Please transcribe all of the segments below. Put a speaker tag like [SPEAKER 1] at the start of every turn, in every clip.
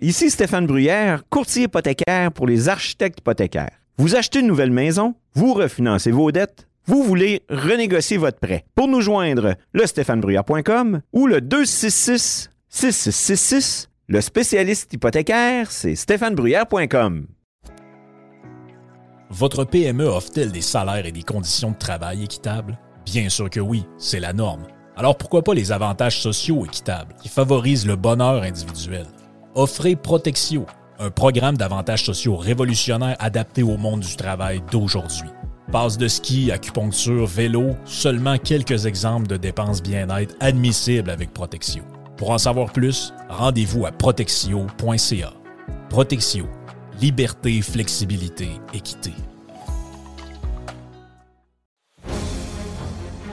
[SPEAKER 1] Ici Stéphane Bruyère, courtier hypothécaire pour les architectes hypothécaires. Vous achetez une nouvelle maison, vous refinancez vos dettes, vous voulez renégocier votre prêt. Pour nous joindre, le stéphanebruyère.com ou le 266 6666. Le spécialiste hypothécaire, c'est stéphanebruyère.com.
[SPEAKER 2] Votre PME offre-t-elle des salaires et des conditions de travail équitables? Bien sûr que oui, c'est la norme. Alors pourquoi pas les avantages sociaux équitables qui favorisent le bonheur individuel? Offrez Protexio, un programme d'avantages sociaux révolutionnaire adapté au monde du travail d'aujourd'hui. Passe de ski, acupuncture, vélo, seulement quelques exemples de dépenses bien-être admissibles avec Protexio. Pour en savoir plus, rendez-vous à protexio.ca. Protexio, liberté, flexibilité, équité.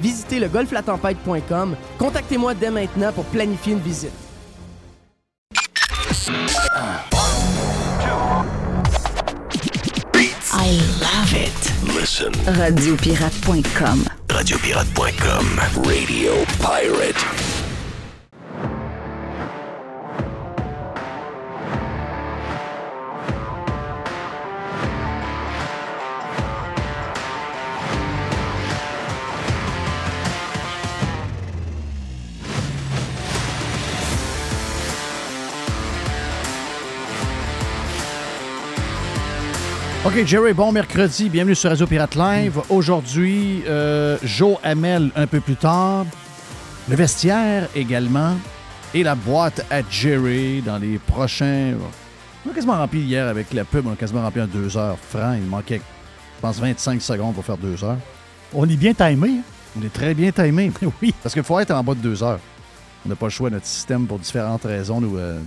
[SPEAKER 3] Visitez le golflatempête.com. Contactez-moi dès maintenant pour planifier une visite.
[SPEAKER 4] I love it.
[SPEAKER 5] Listen.
[SPEAKER 4] Radiopirate.com.
[SPEAKER 5] Radiopirate.com. Radio Pirate.
[SPEAKER 6] OK, Jerry, bon mercredi. Bienvenue sur Radio Pirate Live. Aujourd'hui, euh, Joe Hamel un peu plus tard. Le vestiaire également. Et la boîte à Jerry dans les prochains. On a quasiment rempli hier avec la pub. On a quasiment rempli en deux heures franc. Il manquait, je pense, 25 secondes pour faire deux heures.
[SPEAKER 7] On est bien timé. hein?
[SPEAKER 6] On est très bien timé.
[SPEAKER 7] oui.
[SPEAKER 6] Parce qu'il faut être en bas de deux heures. On n'a pas le choix. Notre système, pour différentes raisons, nous, euh,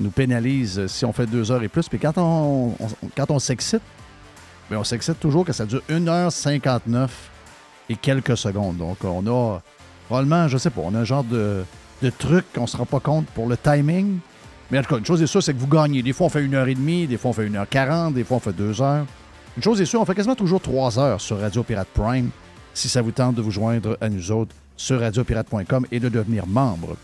[SPEAKER 6] nous pénalise si on fait deux heures et plus. Puis quand on, s'excite, ben, on s'excite toujours que ça dure 1h59 et quelques secondes. Donc, on a probablement, je sais pas, on a un genre de, truc qu'on ne se rend pas compte pour le timing. Mais en tout cas, une chose est sûre, c'est que vous gagnez. Des fois, on fait une heure et demie, des fois, on fait 1h40, des fois, on fait deux heures. Une chose est sûre, on fait quasiment toujours trois heures sur Radio Pirate Prime si ça vous tente de vous joindre à nous autres sur radiopirate.com et de devenir membre.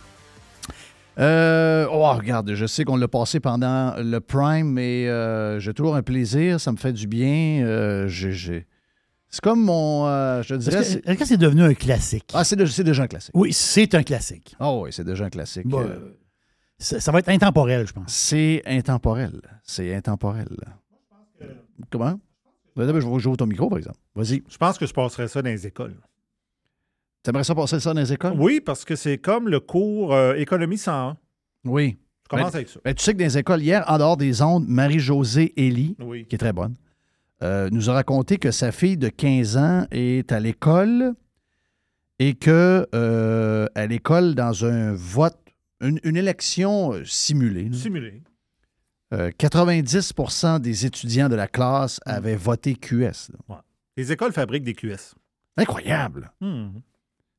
[SPEAKER 6] Euh, oh, regarde, je sais qu'on l'a passé pendant le Prime, mais euh, j'ai toujours un plaisir, ça me fait du bien. euh, j'ai- C'est comme mon. euh, je dirais.
[SPEAKER 7] Est-ce
[SPEAKER 6] c'est-
[SPEAKER 7] que c'est devenu un classique?
[SPEAKER 6] Ah, c'est de- c'est déjà un classique.
[SPEAKER 7] Oui, c'est un classique.
[SPEAKER 6] Ah oui, c'est déjà un classique.
[SPEAKER 7] Bon, ça, ça va être intemporel, je pense.
[SPEAKER 6] c'est intemporel. C'est intemporel. Comment? Ben, d'abord, Je vais jouer ton micro, par exemple. Vas-y.
[SPEAKER 8] Je pense que je passerais ça dans les écoles.
[SPEAKER 6] T'aimerais ça passer ça dans les écoles?
[SPEAKER 8] Oui, parce que c'est comme le cours euh, Économie 101.
[SPEAKER 6] Oui.
[SPEAKER 8] Je commence
[SPEAKER 6] Ben,
[SPEAKER 8] avec ça.
[SPEAKER 6] Ben, tu sais que dans les écoles, hier, en dehors des ondes, Marie-Josée Elie,
[SPEAKER 8] Oui.
[SPEAKER 6] qui est très bonne, euh, nous a raconté que sa fille de 15 ans est à l'école et que euh, à l'école, dans un vote, une, une élection simulée, là,
[SPEAKER 8] Simulé.
[SPEAKER 6] euh, 90% des étudiants de la classe avaient voté QS.
[SPEAKER 8] Les écoles fabriquent des QS.
[SPEAKER 6] Incroyable!
[SPEAKER 8] Hmm.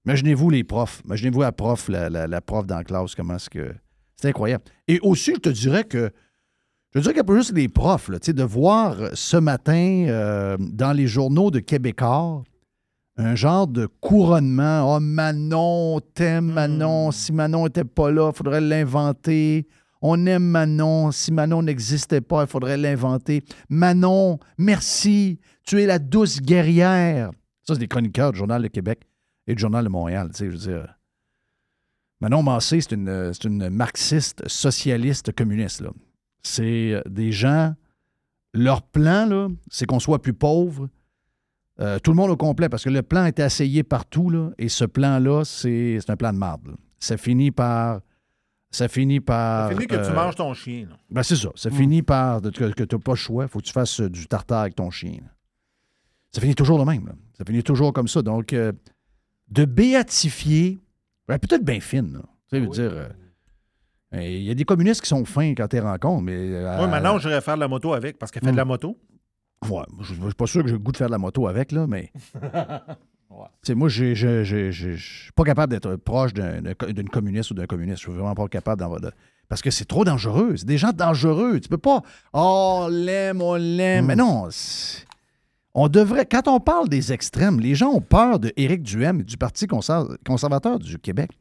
[SPEAKER 6] Imaginez-vous les profs. Imaginez-vous la prof, la, la- la prof dans la classe, comment est-ce que. C'est incroyable. Et aussi, je te dirais que. Je dirais qu'il y a pas juste les profs, là, de voir ce matin euh, dans les journaux de Québécois un genre de couronnement. Oh, Manon, t'aimes Manon. Si Manon n'était pas là, il faudrait l'inventer. On aime Manon. Si Manon n'existait pas, il faudrait l'inventer. Manon, merci. Tu es la douce guerrière. Ça, c'est des chroniqueurs du Journal de Québec et du Journal de Montréal. Tu sais, je veux dire. Manon Massé, c'est une, c'est une marxiste socialiste communiste. Là. C'est euh, des gens, leur plan, là, c'est qu'on soit plus pauvre. Euh, tout le monde au complet, parce que le plan était essayé partout, là, et ce plan-là, c'est un plan de marde. Ça finit par. Ça finit par.
[SPEAKER 8] Ça finit que tu
[SPEAKER 6] euh,
[SPEAKER 8] manges ton chien.
[SPEAKER 6] ben, c'est ça. Ça finit par de- que, tu n'as pas le choix. Il faut que tu fasses du tartare avec ton chien. là. Ça finit toujours de même. là. Ça finit toujours comme ça. Donc, euh, de béatifier, ben, peut-être bien fine. là. Tu sais, je veux dire, euh, euh, il y a des communistes qui sont fins quand tu les rencontres, mais. euh,
[SPEAKER 8] Moi, maintenant, j'irais faire de la moto avec parce qu'elle fait de la moto.
[SPEAKER 6] Ouais, je ne suis pas sûr que j'ai le goût de faire de la moto avec, là, mais. Tu sais, moi, je suis pas capable d'être proche d'une communiste ou d'un communiste. Je suis vraiment pas capable d'en de- Parce que c'est trop dangereux. C'est des gens dangereux. Tu peux pas. Oh, on l'aime, on l'aime. Mais non. c'est- On devrait. Quand on parle des extrêmes, les gens ont peur de Éric Duhem et du Parti conser- conservateur du Québec.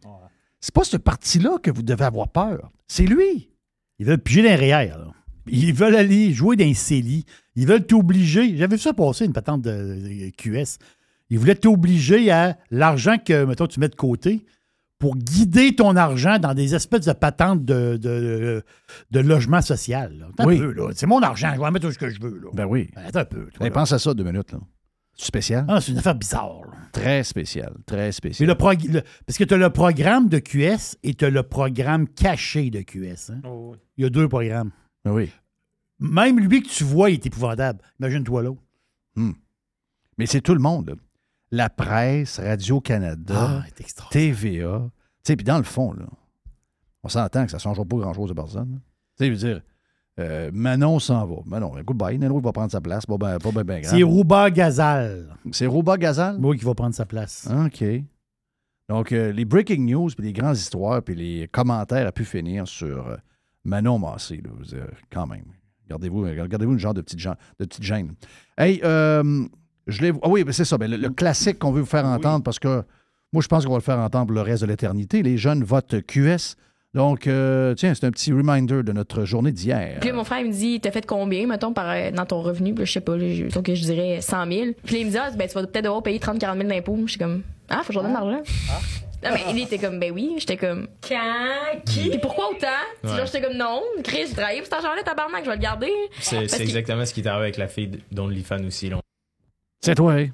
[SPEAKER 6] C'est pas ce parti-là que vous devez avoir peur. C'est lui.
[SPEAKER 7] Ils veulent piger REER, là. Ils veulent aller jouer dans les CELI. Ils veulent t'obliger. J'avais vu ça passer, une patente de, de QS. Ils voulaient t'obliger à l'argent que, mettons, tu mets de côté pour guider ton argent dans des espèces de patentes de, de, de logement social. là. Attends
[SPEAKER 6] Oui.
[SPEAKER 7] un peu, là. C'est mon argent. Je vais en mettre où ce que je veux. Là.
[SPEAKER 6] Ben oui.
[SPEAKER 7] Ben, Attends un peu. toi, là.
[SPEAKER 6] pense à ça deux minutes. là. C'est spécial.
[SPEAKER 7] Ah, c'est une affaire bizarre. là.
[SPEAKER 6] Très spécial. Très spécial.
[SPEAKER 7] le prog- le- parce que tu as le programme de QS et tu as le programme caché de QS. hein.
[SPEAKER 8] Oh, oui.
[SPEAKER 7] Il y a deux programmes.
[SPEAKER 6] Ben oui.
[SPEAKER 7] Même lui que tu vois, il est épouvantable. Imagine-toi l'autre.
[SPEAKER 6] Mais c'est tout le monde. La presse, Radio-Canada,
[SPEAKER 7] Ah.
[SPEAKER 6] TVA. Tu sais, puis dans le fond, là, on s'entend que ça ne changera pas grand-chose de personne. là. Tu sais, je veux dire, euh, Manon s'en va. Manon, goodbye. Nano va prendre sa place. Pas ben, pas ben, ben grave.
[SPEAKER 7] C'est Rouba Gazal.
[SPEAKER 6] C'est Rouba Gazal?
[SPEAKER 7] Moi qui va prendre sa place.
[SPEAKER 6] OK. Donc, euh, les breaking news, puis les grandes histoires, puis les commentaires a pu finir sur euh, Manon Massé. Là, quand même. Regardez-vous regardez-vous une genre de petite, de petite gêne. Hey, je l'ai... Ah oui, ben c'est ça. ben, le, le classique qu'on veut vous faire entendre, parce que moi, je pense qu'on va le faire entendre pour le reste de l'éternité. Les jeunes votent QS. Donc, euh, tiens, c'est un petit reminder de notre journée d'hier.
[SPEAKER 9] Puis là, mon frère, il me dit, t'as fait combien, mettons, par, euh, dans ton revenu? Puis là, je sais pas, là, je, donc, je dirais 100 000. Puis là, il me dit, ah, ben, tu vas peut-être devoir payer 30-40 000 d'impôts. Je suis comme, ah, faut que je leur donne l'argent. Non, mais il était comme, ben oui. J'étais comme, quand? Qui? Puis pourquoi autant?
[SPEAKER 10] Ouais.
[SPEAKER 9] j'étais comme, non, Chris, j'ai travaillé pour cet argent-là, tabarnak, je vais le garder.
[SPEAKER 10] C'est exactement ce qui est arrivé avec la fille d'OnlyFans aussi. Là.
[SPEAKER 6] C'est toi, hein?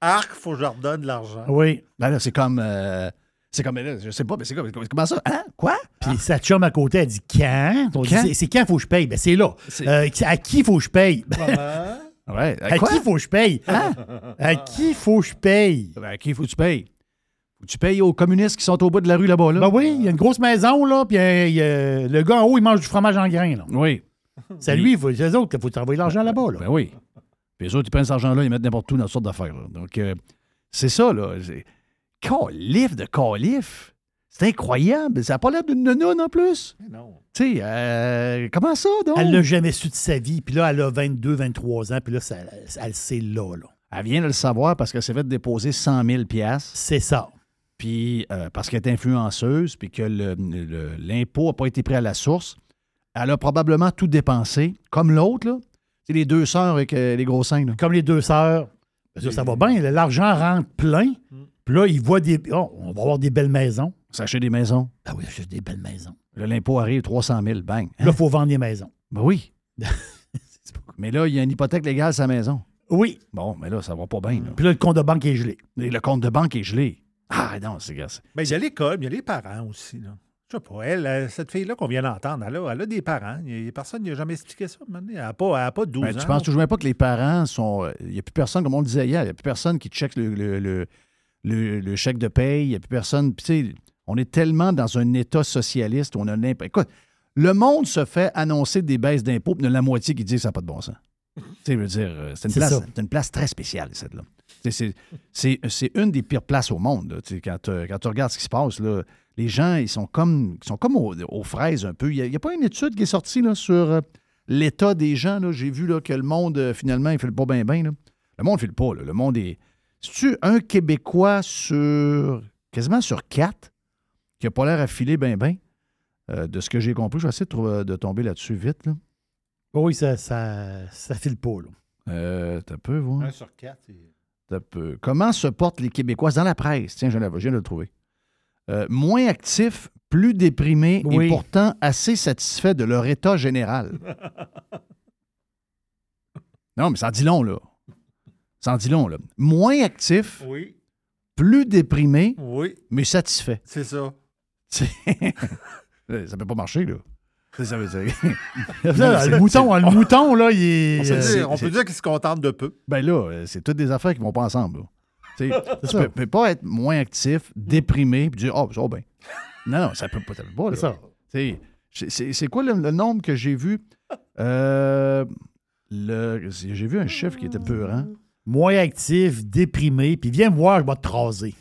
[SPEAKER 8] Arc, faut que je leur donne de l'argent.
[SPEAKER 7] Oui.
[SPEAKER 6] Ben là, c'est comme... euh, c'est comme... là, Je sais pas, mais c'est comme... Comment ça? Hein? Quoi?
[SPEAKER 7] Puis sa chum à côté, elle dit quand? C'est- quand faut que je paye? Ben c'est là.
[SPEAKER 6] C'est-
[SPEAKER 7] Euh, à qui faut que je paye?
[SPEAKER 6] Ouais.
[SPEAKER 7] à
[SPEAKER 6] Quoi?
[SPEAKER 7] qui faut que je paye? À qui faut que je paye?
[SPEAKER 6] Ben, à qui faut que tu payes? Faut que tu payes aux communistes qui sont au bout de la rue là-bas, là?
[SPEAKER 7] Ben oui, il y a une grosse maison, là, puis il y a- le gars en haut, il mange du fromage en grains, là.
[SPEAKER 6] Oui.
[SPEAKER 7] C'est lui, il faut- c'est eux autres qu'il faut t'envoyer l'argent là-bas, là.
[SPEAKER 6] Ben oui. Puis les autres, ils prennent cet argent-là, ils mettent n'importe où dans toutes sortes d'affaires. là. Donc, euh, c'est ça, là. Calif de calif. C'est incroyable. Ça n'a pas l'air d'une nounoune en plus.
[SPEAKER 8] Non.
[SPEAKER 6] Tu sais, euh, comment ça, donc?
[SPEAKER 7] Elle l'a jamais su de sa vie, puis là, elle a 22, 23 ans, puis là, ça, elle sait là, là.
[SPEAKER 6] Elle vient de le savoir parce qu'elle s'est fait déposer 100 000
[SPEAKER 7] C'est ça.
[SPEAKER 6] puis euh, parce qu'elle est influenceuse, puis que le- le- l'impôt n'a pas été pris à la source. Elle a probablement tout dépensé, comme l'autre, là. C'est les deux sœurs avec euh, les gros seins, là.
[SPEAKER 7] Comme les deux sœurs. Ben, ça, ça va bien, l'argent rentre plein, puis là, ils voient des... oh, on va avoir des belles maisons.
[SPEAKER 6] S'acheter des maisons.
[SPEAKER 7] Ah oui, j'ai des belles maisons.
[SPEAKER 6] Là, l'impôt arrive 300 000, bang.
[SPEAKER 7] Là, il faut vendre des maisons.
[SPEAKER 6] Ben oui. mais là, il y a une hypothèque légale sur sa maison.
[SPEAKER 7] Oui.
[SPEAKER 6] Bon, mais là, ça va pas bien. là.
[SPEAKER 7] Puis là, le compte de banque est gelé.
[SPEAKER 6] Et le compte de banque est gelé. Ah non, c'est gars. c'est-
[SPEAKER 8] Ben, il y a l'école, mais il y a les parents aussi. Là. Je sais pas, elle, euh, cette fille-là qu'on vient d'entendre, elle a, elle a des parents. Il y a personne qui n'a jamais expliqué ça. Elle n'a pas, elle a pas 12
[SPEAKER 6] Ben,
[SPEAKER 8] ans.
[SPEAKER 6] tu penses toujours même pas que les parents sont. euh, Il n'y a plus personne, comme on le disait hier, il n'y a plus personne qui check le, le, le- le- le chèque de paye. Il n'y a plus personne. Puis, tu sais, on est tellement dans un État socialiste où on a n'importe. Écoute, le monde se fait annoncer des baisses d'impôts, puis il y en a la moitié qui dit que ça n'a pas de bon sens. tu sais, je veux dire, euh, c'est une, place- une place très spéciale, celle-là. C'est c'est- c'est une des pires places au monde. là. Tu sais, Quand, quand tu regardes ce qui se passe, là, les gens, ils sont comme, ils sont comme aux, aux fraises un peu. Il n'y a, pas une étude qui est sortie là, sur euh, l'état des gens. là. J'ai vu là, que le monde, euh, finalement, il ne file pas bien, bien. Le monde ne file pas. là. Le monde est. C'est-tu un Québécois sur. quasiment sur quatre qui n'a pas l'air à filer bien, bien? Euh, de ce que j'ai compris, je vais essayer de, tomber là-dessus vite. Là.
[SPEAKER 7] Oui, ça, ça, ça file pas, là.
[SPEAKER 6] Euh, t'as peu, voir.
[SPEAKER 8] Un sur quatre. c'est-
[SPEAKER 6] T'as peu. Comment se portent les Québécois dans la presse? Tiens, je viens de le trouver. Euh, moins actifs, plus déprimés
[SPEAKER 7] Oui.
[SPEAKER 6] et pourtant assez satisfaits de leur état général. non, mais ça en dit long, là. Ça en dit long, là. Moins actifs,
[SPEAKER 8] Oui,
[SPEAKER 6] plus déprimés,
[SPEAKER 8] oui,
[SPEAKER 6] mais satisfaits.
[SPEAKER 8] c'est ça.
[SPEAKER 6] C'est- ça peut pas marcher, là. Ça, ça veut dire-
[SPEAKER 7] Là, le mouton, le mouton, là, il est.
[SPEAKER 8] On peut
[SPEAKER 7] euh,
[SPEAKER 8] dire, on peut dire qu'ils se contentent de peu.
[SPEAKER 6] Ben là, euh, c'est toutes des affaires qui vont pas ensemble. là. Tu
[SPEAKER 7] ça.
[SPEAKER 6] peux, peux pas être moins actif, déprimé, puis dire, oh, ça va bien. Non, non, ça peut pas. Ça peut pas là.
[SPEAKER 7] C'est
[SPEAKER 6] c'est- quoi le, le nombre que j'ai vu? Euh, j'ai vu un chiffre qui était peurant.
[SPEAKER 7] Moins actif, déprimé, puis viens me voir, je vais te traser.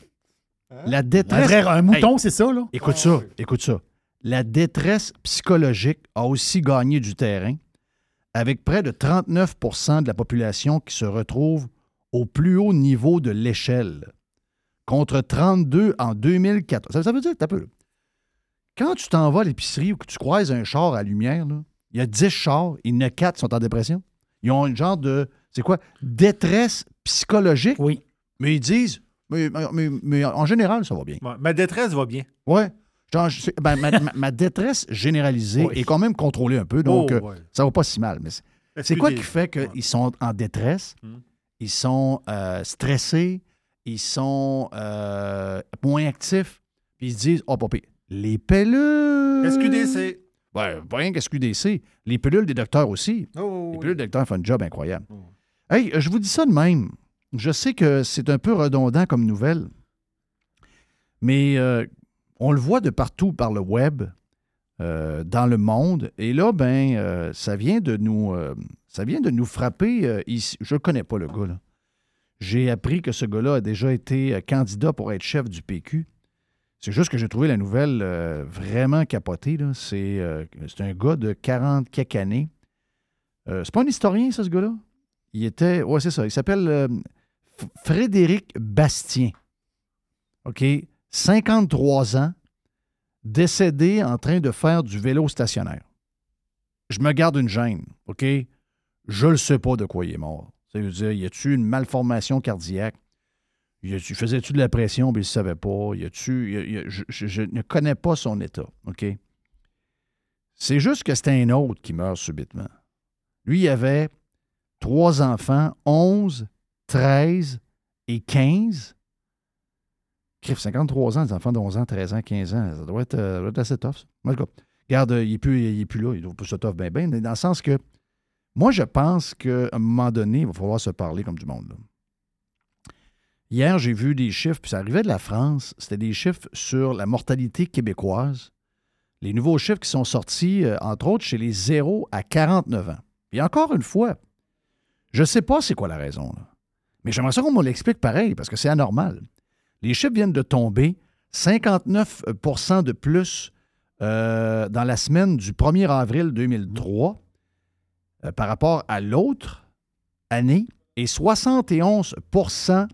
[SPEAKER 6] La
[SPEAKER 7] Un,
[SPEAKER 6] détresse.
[SPEAKER 7] vrai, un mouton,
[SPEAKER 6] Hey,
[SPEAKER 7] c'est ça, là?
[SPEAKER 6] écoute ça, écoute ça. La détresse psychologique a aussi gagné du terrain, avec près de 39% de la population qui se retrouve au plus haut niveau de l'échelle, contre 32 en 2014. Ça, ça veut dire que t'as peu. Quand tu t'en vas à l'épicerie ou que tu croises un char à lumière, il y a 10 chars, il y en a 4 qui sont en dépression. Ils ont une genre de, c'est quoi, détresse psychologique?
[SPEAKER 7] Oui.
[SPEAKER 6] Mais ils disent, mais, mais- mais en général, ça va bien.
[SPEAKER 8] Ouais, ma détresse va bien.
[SPEAKER 6] Sais- ben, ma, détresse généralisée
[SPEAKER 7] Oui.
[SPEAKER 6] est quand même contrôlée un peu, donc
[SPEAKER 8] Oh,
[SPEAKER 6] euh,
[SPEAKER 8] ouais.
[SPEAKER 6] ça va pas si mal. Mais c'est- quoi qui fait qu'ils sont en détresse,
[SPEAKER 8] Hmm.
[SPEAKER 6] Ils sont euh, stressés, ils sont euh, moins actifs, puis ils se disent, oh, papy, les pilules.
[SPEAKER 8] SQDC.
[SPEAKER 6] Pas rien qu'SQDC. Les pilules des docteurs aussi.
[SPEAKER 8] Oh,
[SPEAKER 6] Les
[SPEAKER 8] oui.
[SPEAKER 6] pilules des docteurs font un job incroyable.
[SPEAKER 8] Oh.
[SPEAKER 6] Hey, je vous dis ça de même. Je sais que c'est un peu redondant comme nouvelle, mais euh, on le voit de partout par le web, euh, dans le monde. Et là, ben, euh, ça vient de nous, ça vient de nous frapper euh, ici. Je ne connais pas le gars, là. J'ai appris que ce gars-là a déjà été euh, candidat pour être chef du PQ. C'est juste que j'ai trouvé la nouvelle euh, vraiment capotée. C'est un gars de 40 quelques années. C'est pas un historien, ça, ce gars-là? Il était. Ouais, c'est ça. Il s'appelle Frédéric Bastien. OK? 53 ans, décédé en train de faire du vélo stationnaire. Je me garde une gêne, OK? Je ne sais pas de quoi il est mort. Ça veut dire, y a-tu une malformation cardiaque? Y a-tu, faisais-tu de la pression, mais il ne savait pas? Y a-tu, je, ne connais pas son état, OK? C'est juste que c'était un autre qui meurt subitement. Lui, il avait trois enfants, 11, 13 et 15. Crif, 53 ans, des enfants de 11 ans, 13 ans, 15 ans, ça doit être, euh, ça doit être assez tough. ça. En tout cas, regarde, euh, il n'est plus, plus là, il doit pas se tough bien, bien, dans le sens que moi, je pense qu'à un moment donné, il va falloir se parler comme du monde. Hier, j'ai vu des chiffres, puis ça arrivait de la France, c'était des chiffres sur la mortalité québécoise. Les nouveaux chiffres qui sont sortis, euh, entre autres, chez les 0 à 49 ans. Et encore une fois, je ne sais pas c'est quoi la raison, mais j'aimerais ça qu'on me l'explique pareil, parce que c'est anormal. Les chiffres viennent de tomber, 59% de plus euh, dans la semaine du 1er avril 2003 euh, par rapport à l'autre année et 71%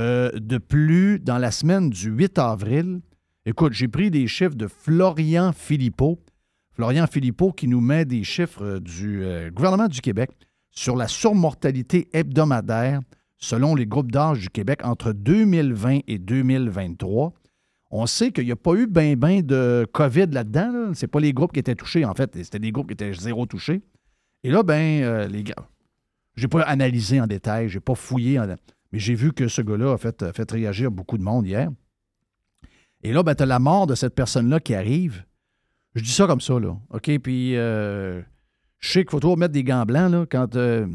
[SPEAKER 6] euh, de plus dans la semaine du 8 avril. Écoute, j'ai pris des chiffres de Florian Philippot. Florian Philippot qui nous met des chiffres euh, du euh, gouvernement du Québec sur la surmortalité hebdomadaire selon les groupes d'âge du Québec entre 2020 et 2023. On sait qu'il n'y a pas eu ben ben de COVID là-dedans. Là. Ce pas les groupes qui étaient touchés, en fait. C'était des groupes qui étaient zéro touchés. Et là, ben, euh, les gars, j'ai pas analysé en détail, j'ai pas fouillé, mais j'ai vu que ce gars-là a fait, réagir beaucoup de monde hier. Et là, ben, tu as la mort de cette personne-là qui arrive. Je dis ça comme ça, là. OK? Puis, euh, je sais qu'il faut toujours mettre des gants blancs, là, quand. euh,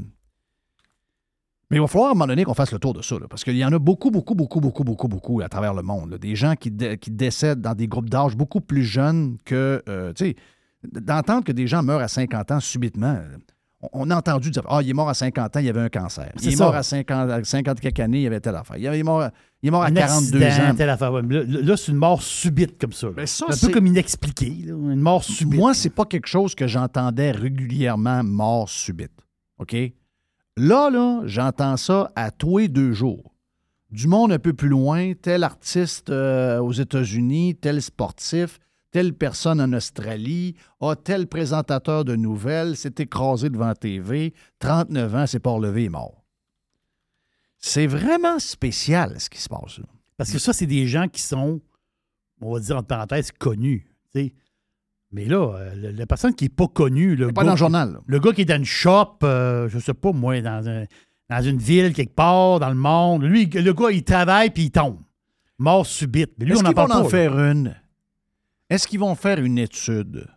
[SPEAKER 6] mais il va falloir à un moment donné qu'on fasse le tour de ça, là, parce qu'il y en a beaucoup, beaucoup, beaucoup, beaucoup, beaucoup, beaucoup à travers le monde. Des gens qui, dé- qui décèdent dans des groupes d'âge beaucoup plus jeunes que. tu sais, d'entendre que des gens meurent à 50 ans subitement. on- a entendu dire Ah, il est mort à 50 ans, il avait un cancer. Il est
[SPEAKER 7] ça.
[SPEAKER 6] mort à 50, à 50 quelques années, il avait telle affaire. Il est mort, il est mort à
[SPEAKER 7] Un
[SPEAKER 6] 42
[SPEAKER 7] accident,
[SPEAKER 6] ans.
[SPEAKER 7] telle affaire. Ouais, Là, là, c'est une mort subite comme ça.
[SPEAKER 6] Ben, ça,
[SPEAKER 7] C'est un peu comme inexpliqué. là, Une mort subite.
[SPEAKER 6] Moi, c'est pas quelque chose que j'entendais régulièrement mort subite. OK? Là, là, j'entends ça à tous les deux jours. Du monde un peu plus loin, tel artiste euh, aux États-Unis, tel sportif, telle personne en Australie, ah, tel présentateur de nouvelles s'est écrasé devant TV, 39 ans, s'est pas relevé, est mort. C'est vraiment spécial ce qui se passe.
[SPEAKER 7] Parce que ça, c'est des gens qui sont on va dire entre parenthèses, connu. tu sais. Mais là, euh, le- la personne qui n'est pas connue, le
[SPEAKER 6] Pas
[SPEAKER 7] gars
[SPEAKER 6] dans le
[SPEAKER 7] qui-
[SPEAKER 6] journal. là.
[SPEAKER 7] le gars qui est dans une shop, euh, je sais pas moi, dans, un- dans une ville quelque part, dans le monde, lui, le gars, il travaille puis il tombe. Mort subite. Mais lui, on en parle
[SPEAKER 6] en
[SPEAKER 7] pas.
[SPEAKER 6] faire une? Est-ce qu'ils vont faire une étude?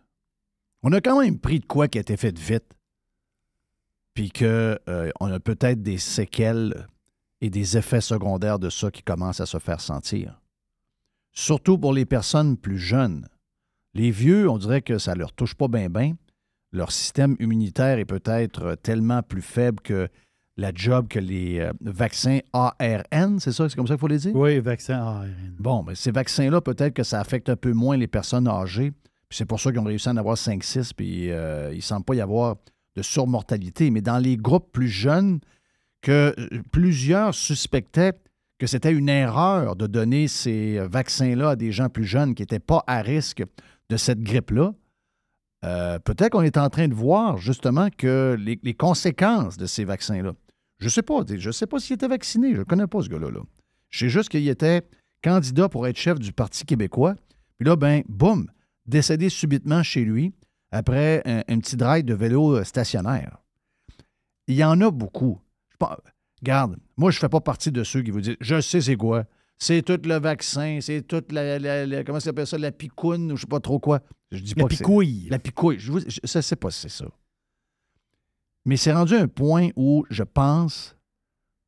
[SPEAKER 6] On a quand même pris de quoi qui a été fait vite, puis qu'on a peut-être des séquelles et des effets secondaires de ça qui commencent à se faire sentir. Surtout pour les personnes plus jeunes. Les vieux, on dirait que ça leur touche pas bien bien. Leur système immunitaire est peut-être tellement plus faible que la job que les euh, vaccins ARN, c'est ça? C'est comme ça qu'il faut les dire?
[SPEAKER 7] Oui, vaccin ARN.
[SPEAKER 6] Bon, mais ces vaccins-là, peut-être que ça affecte un peu moins les personnes âgées. Puis c'est pour ça qu'ils ont réussi à en avoir 5-6, puis euh, il ne semble pas y avoir de surmortalité. Mais dans les groupes plus jeunes, que euh, plusieurs suspectaient que c'était une erreur de donner ces vaccins-là à des gens plus jeunes qui n'étaient pas à risque de cette grippe-là. Euh, peut-être qu'on est en train de voir justement que les, les conséquences de ces vaccins-là. Je ne sais pas. Je sais pas s'il était vacciné. Je ne connais pas ce gars-là. là. Je sais juste qu'il était candidat pour être chef du Parti québécois. Puis là, ben, boum, décédé subitement chez lui après un, un petit drive de vélo euh, stationnaire. Il y en a beaucoup. Je pense- Regarde, moi, je ne fais pas partie de ceux qui vous disent Je sais c'est quoi. C'est tout le vaccin, c'est toute la, la- la- Comment ça s'appelle ça La picoune ou je ne sais pas trop quoi. Je dis
[SPEAKER 7] La
[SPEAKER 6] pas c'est-
[SPEAKER 7] picouille.
[SPEAKER 6] La picouille. Je ne sais pas si c'est ça. Mais c'est rendu un point où je pense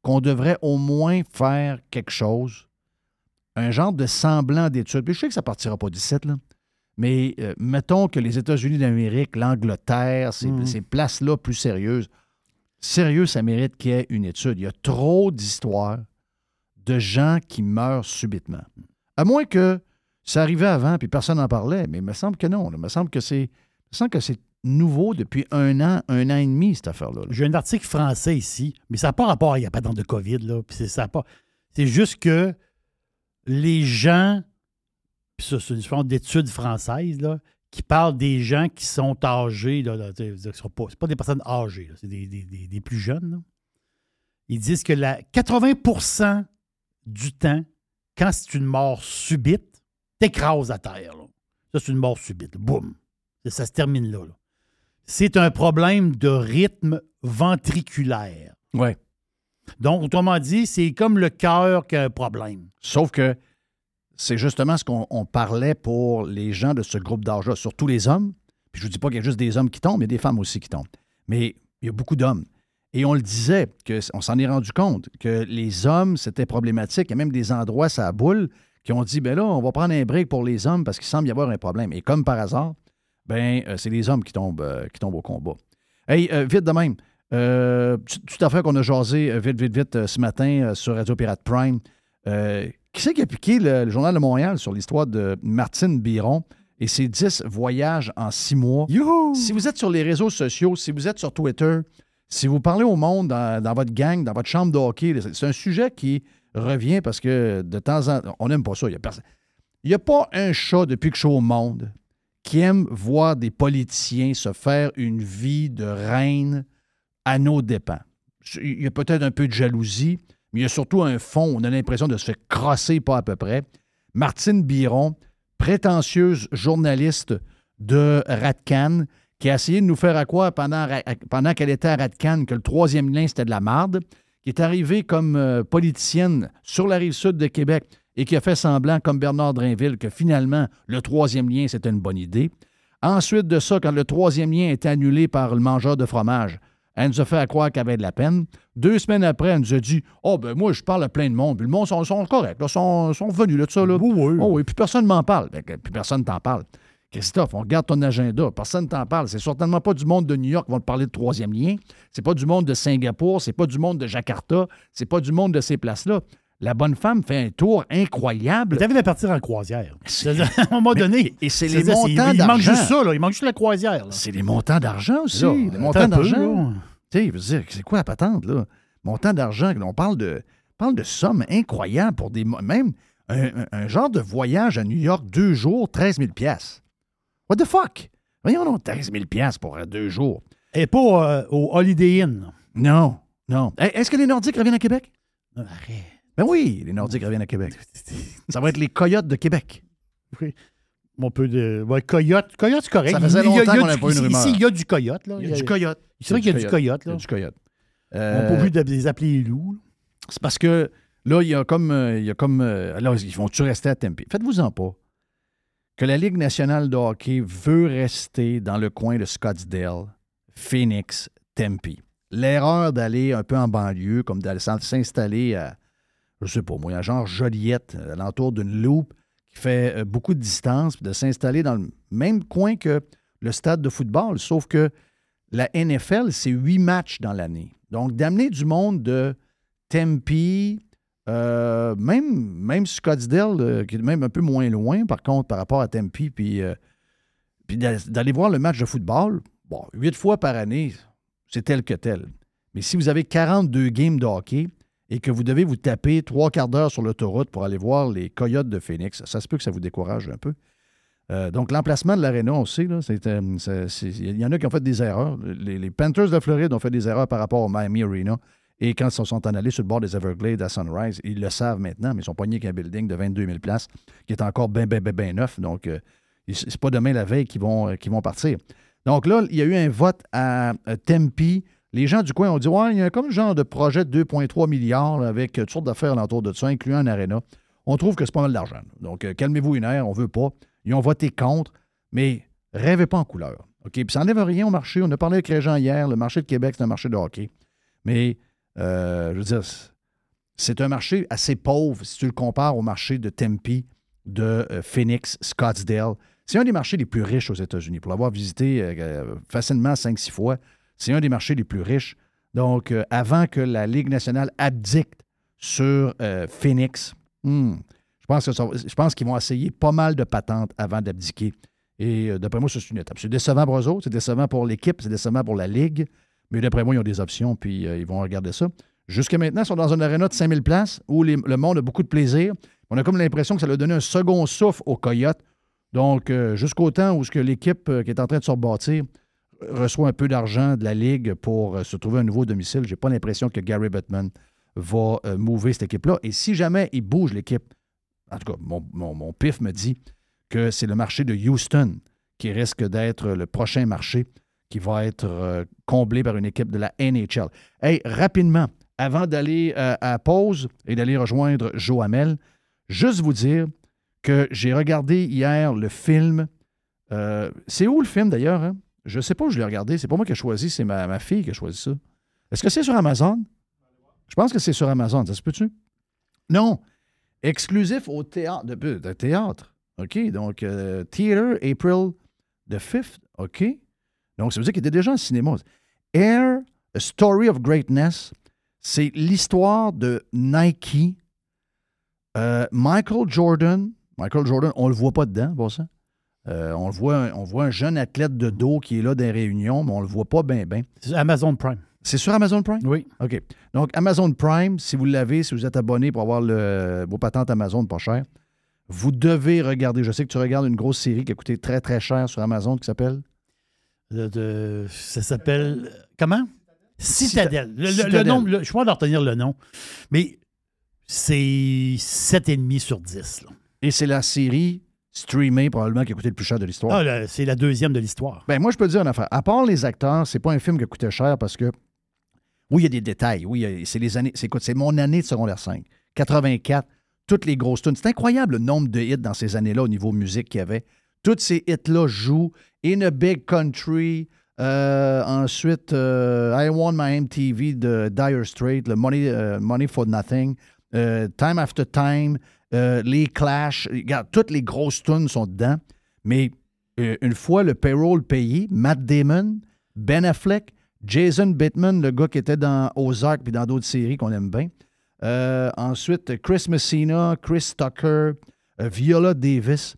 [SPEAKER 6] qu'on devrait au moins faire quelque chose, un genre de semblant d'étude. Puis je sais que ça partira pas d'ici, là. Mais euh, mettons que les États-Unis d'Amérique, l'Angleterre, ces,
[SPEAKER 7] Mhm.
[SPEAKER 6] ces places-là plus sérieuses, sérieux, ça mérite qu'il y ait une étude. Il y a trop d'histoires de gens qui meurent subitement. À moins que ça arrivait avant puis personne n'en parlait, mais il me semble que non. là. Il me semble que c'est il me semble que c'est nouveau depuis un an, un an et demi, cette affaire-là. là.
[SPEAKER 7] J'ai un article français ici, mais ça n'a pas rapport, il n'y a pas de COVID, là. c'est- ça pas. C'est juste que les gens, puis ça, c'est une forme d'étude française, là, qui parle des gens qui sont âgés, là, là, sont pas, pas des personnes âgées, c'est des, plus jeunes. Ils disent que la 80% du temps, quand c'est une mort subite, t'écrases à terre. Ça, c'est une mort subite. Boum. Ça, ça se termine là. C'est un problème de rythme ventriculaire.
[SPEAKER 6] Ouais.
[SPEAKER 7] Donc, autrement dit, c'est comme le cœur qui a un problème.
[SPEAKER 6] Sauf que c'est justement ce qu'on on parlait pour les gens de ce groupe d'âge-là, surtout les hommes. Puis je ne vous dis pas qu'il y a juste des hommes qui tombent, il y a des femmes aussi qui tombent. Mais il y a beaucoup d'hommes. Et on le disait, que, on s'en est rendu compte, que les hommes, c'était problématique. Il y a même des endroits, ça boule, qui ont dit, ben là, on va prendre un break pour les hommes parce qu'il semble y avoir un problème. Et comme par hasard, ben, euh, c'est les hommes qui tombent, euh, qui tombent au combat. Hey, euh, vite de même, euh, tout à fait qu'on a jasé vite, vite, vite ce matin sur Radio Pirate Prime. Euh, qui c'est qui a piqué le, le Journal de Montréal sur l'histoire de Martine Biron et ses 10 voyages en six mois? Si vous êtes sur les réseaux sociaux, si vous êtes sur Twitter, si vous parlez au monde dans, dans votre gang, dans votre chambre de hockey, c'est- c'est un sujet qui revient parce que de temps en temps, on n'aime pas ça. Il n'y a, personne- il y a pas un chat depuis que je suis au monde qui aime voir des politiciens se faire une vie de reine à nos dépens. Il y a peut-être un peu de jalousie, mais il y a surtout un fond. On a l'impression de se faire pas à peu près. Martine Biron, prétentieuse journaliste de Ratcan, qui a essayé de nous faire à quoi pendant, qu'elle était à Ratcan que le troisième lien, c'était de la marde, qui est arrivée comme euh, politicienne sur la rive sud de Québec et qui a fait semblant, comme Bernard Drainville, que finalement, le troisième lien, c'était une bonne idée. Ensuite de ça, quand le troisième lien était annulé par le mangeur de fromage, elle nous a fait à croire qu'elle avait de la peine. Deux semaines après, elle nous a dit Oh, ben moi, je parle à plein de monde. Puis le monde sont, sont corrects. Ils sont, sont venus là, de ça. Là. Oh, oui, puis personne ne m'en parle. Que- Puis personne t'en parle. Christophe, on regarde ton agenda. Personne t'en parle. C'est certainement pas du monde de New York qui va te parler de troisième lien. C'est pas du monde de Singapour. C'est pas du monde de Jakarta. C'est pas du monde de ces places-là. La bonne femme fait un tour incroyable.
[SPEAKER 7] Avez de partir en croisière. À un moment donné.
[SPEAKER 6] Et c'est les
[SPEAKER 7] c'est-à-dire,
[SPEAKER 6] montants
[SPEAKER 7] Il manque juste ça, là. Il manque juste la croisière.
[SPEAKER 6] C'est les montants d'argent aussi.
[SPEAKER 7] Là,
[SPEAKER 6] les montants d'argent. Tu sais, c'est quoi la patente, là? Montant d'argent, on parle de, parle de sommes incroyables pour des. Même un, genre de voyage à New York, deux jours, 13 000 What the fuck? Voyons donc, 13 000 pour deux jours.
[SPEAKER 7] Et pas euh, au Holiday Inn.
[SPEAKER 6] Non, non. Hey, Est-ce que les Nordiques reviennent à Québec?
[SPEAKER 7] Arrête.
[SPEAKER 6] Ben oui, les Nordiques reviennent à Québec. Ça va être les Coyotes de Québec.
[SPEAKER 7] On peut de. Ouais, coyote. Coyote, c'est correct.
[SPEAKER 6] Ça faisait
[SPEAKER 7] Il y a-
[SPEAKER 6] longtemps qu'on n'avait pas une
[SPEAKER 7] ici-
[SPEAKER 6] rumeur.
[SPEAKER 7] Ici, il y a du coyote. Là.
[SPEAKER 6] Il y a du coyote.
[SPEAKER 7] C'est vrai qu'il y a du coyote.
[SPEAKER 6] Il y a du coyote.
[SPEAKER 7] On
[SPEAKER 6] Euh,
[SPEAKER 7] n'a pas obligé de les appeler les loups.
[SPEAKER 6] C'est parce que là, il y a comme. euh, Il y a comme euh, là, ils vont-tu rester à Tempe? Faites-vous-en pas. Que la Ligue nationale de hockey veut rester dans le coin de Scottsdale, Phoenix, Tempe. L'erreur d'aller un peu en banlieue, comme d'aller s'in- s'installer à, je sais pas moi, à genre Joliette, à l'entour d'une loupe qui fait euh, beaucoup de distance, de s'installer dans le même coin que le stade de football, sauf que la NFL, c'est huit matchs dans l'année. Donc, d'amener du monde de Tempe, euh, même, même Scottsdale, euh, qui est même un peu moins loin, par contre, par rapport à Tempe, puis, euh, puis d'a- d'aller voir le match de football, bon, huit fois par année, c'est tel que tel. Mais si vous avez 42 games de hockey et que vous devez vous taper trois quarts d'heure sur l'autoroute pour aller voir les Coyotes de Phoenix, ça se peut que ça vous décourage un peu. Euh, donc, l'emplacement de l'aréna, on sait, euh, il y en a qui ont fait des erreurs. Les, Panthers de Floride ont fait des erreurs par rapport au Miami Arena. Et quand ils sont en allés sur le bord des Everglades à Sunrise, ils le savent maintenant, mais ils sont poignés qu'un building de 22 000 places qui est encore bien, bien, bien, bien neuf. Donc, euh, c'est pas demain la veille qu'ils vont, euh, vont partir. Donc là, il y a eu un vote à Tempe. Les gens du coin ont dit Ouais, il y a comme genre de projet de 2,3 milliards avec euh, toutes sortes d'affaires autour de ça, incluant un aréna. On trouve que c'est pas mal d'argent. Donc, euh, calmez-vous une heure, on veut pas. Ils ont voté contre, mais rêvez pas en couleur. OK? Puis ça n'enlève rien au marché. On a parlé avec Régent hier. Le marché de Québec, c'est un marché de hockey. Mais, euh, je veux dire, c'est- un marché assez pauvre si tu le compares au marché de Tempe, de Phoenix, Scottsdale. C'est un des marchés les plus riches aux États-Unis. Pour l'avoir visité facilement 5-6 fois, c'est un des marchés les plus riches. Donc, euh, avant que la Ligue nationale abdique sur euh, Phoenix, hmm, je pense, qu'ils vont essayer pas mal de patentes avant d'abdiquer. Et euh, d'après moi, c'est une étape. C'est décevant pour eux autres, c'est décevant pour l'équipe, c'est décevant pour la Ligue. Mais d'après moi, ils ont des options, puis ils vont regarder ça. Jusqu'à maintenant, ils sont dans une aréna de 5000 places où le monde a beaucoup de plaisir. On a comme l'impression que ça leur a donné un second souffle aux Coyotes. Donc, jusqu'au temps où l'équipe qui est en train de se rebâtir reçoit un peu d'argent de la Ligue pour euh, se trouver un nouveau domicile, j'ai pas l'impression que Gary Bettman va euh, mouver cette équipe-là. Et si jamais il bouge l'équipe, en tout cas, mon, pif me dit que c'est le marché de Houston qui risque d'être le prochain marché qui va être euh, comblé par une équipe de la NHL. Hey, rapidement, avant d'aller à pause et d'aller rejoindre Joe Hamel, juste vous dire que j'ai regardé hier le film. c'est où le film d'ailleurs? hein? Je sais pas où je l'ai regardé. C'est pas moi qui ai choisi, c'est ma, ma fille qui a choisi ça. Est-ce que c'est sur Amazon? Je pense que c'est sur Amazon. Ça se peut-tu? Non. Exclusif au théâtre. De, de théâtre. OK? Donc, euh, Theater, April the 5th. OK? Donc, ça veut dire qu'il était déjà en cinéma. Air, A Story of Greatness, c'est l'histoire de Nike. Euh, Michael Jordan. Michael Jordan, on le voit pas dedans, pour ça. Euh, on, le voit, on voit un jeune athlète de dos qui est là dans les réunions, mais on le voit pas bien, bien.
[SPEAKER 7] C'est Amazon Prime.
[SPEAKER 6] C'est sur Amazon Prime?
[SPEAKER 7] Oui.
[SPEAKER 6] OK. Donc, Amazon Prime, si vous l'avez, si vous êtes abonné pour avoir le, vos patentes Amazon pas cher, vous devez regarder. Je sais que tu regardes une grosse série qui a coûté très, très cher sur Amazon qui s'appelle?
[SPEAKER 7] Ça s'appelle. Comment? Citadelle. Le,
[SPEAKER 6] Citadelle.
[SPEAKER 7] nom, le- je suis pas d'en retenir le nom, mais c'est 7,5 sur 10. là.
[SPEAKER 6] Et c'est la série streamée probablement qui a coûté le plus cher de l'histoire.
[SPEAKER 7] Ah, c'est la deuxième de l'histoire.
[SPEAKER 6] Ben, moi, je peux te dire une affaire. À part les acteurs, c'est pas un film qui a coûté cher parce que, oui, il y a des détails. Oui, a- c'est les années. C'est, écoute, c'est mon année de secondaire 5. 84, toutes les grosses tunes. C'est incroyable le nombre de hits dans ces années-là au niveau musique qu'il y avait. Tous ces hits-là jouent. In a Big Country. euh, ensuite, euh, I Want My MTV de Dire Straits, le Money, euh, Money for Nothing, euh, Time After Time, euh, les Clash. Regarde, toutes les grosses tunes sont dedans. Mais euh, une fois le payroll payé, Matt Damon, Ben Affleck, Jason Bateman, le gars qui était dans Ozark puis dans d'autres séries qu'on aime bien. Euh, ensuite, Chris Messina, Chris Tucker, Viola Davis.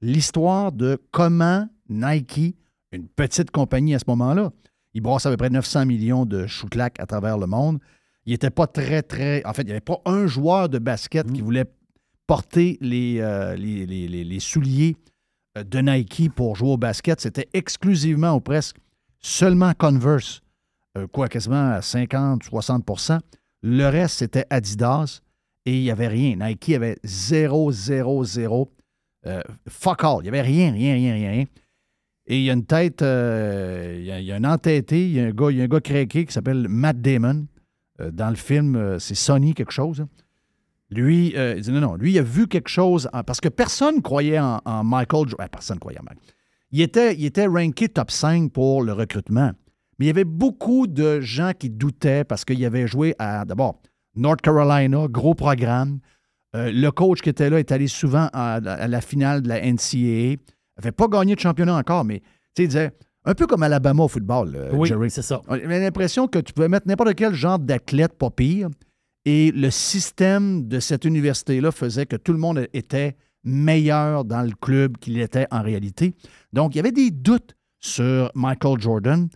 [SPEAKER 6] L'histoire de comment Nike, une petite compagnie à ce moment-là, il brasse à peu près 900 millions de chouclac à travers le monde. Il n'était pas très, très. En fait, il n'y avait pas un joueur de basket qui voulait porter les, euh, les, les- les- les souliers euh, de Nike pour jouer au basket. C'était exclusivement ou presque seulement Converse, euh, quoi, quasiment à 50-60% Le reste, c'était Adidas et il n'y avait rien. Nike avait 0, 0, 0 Euh, fuck all. Il n'y avait rien, rien, rien, rien. Et il y a une tête, il, y a, un entêté, il y a un gars, craqué qui s'appelle Matt Damon. Dans le film, c'est Sonny quelque chose. hein. Lui, euh, il dit non, non, lui, il a vu quelque chose, en- parce que personne croyait en, en Michael. Jo- ouais, personne croyait en Michael. Il était, il était ranké top 5 pour le recrutement. Mais il y avait beaucoup de gens qui doutaient parce qu'il avait joué à, d'abord, North Carolina, gros programme. Euh, le coach qui était là est allé souvent à, à la finale de la NCAA. Il n'avait pas gagné de championnat encore, mais tu sais, il disait, un peu comme Alabama au football, euh,
[SPEAKER 7] Oui,
[SPEAKER 6] Jerry.
[SPEAKER 7] c'est ça.
[SPEAKER 6] On avait l'impression que tu pouvais mettre n'importe quel genre d'athlète pas pire. Et le système de cette université-là faisait que tout le monde était meilleur dans le club qu'il était en réalité. Donc, il y avait des doutes sur Michael Jordan.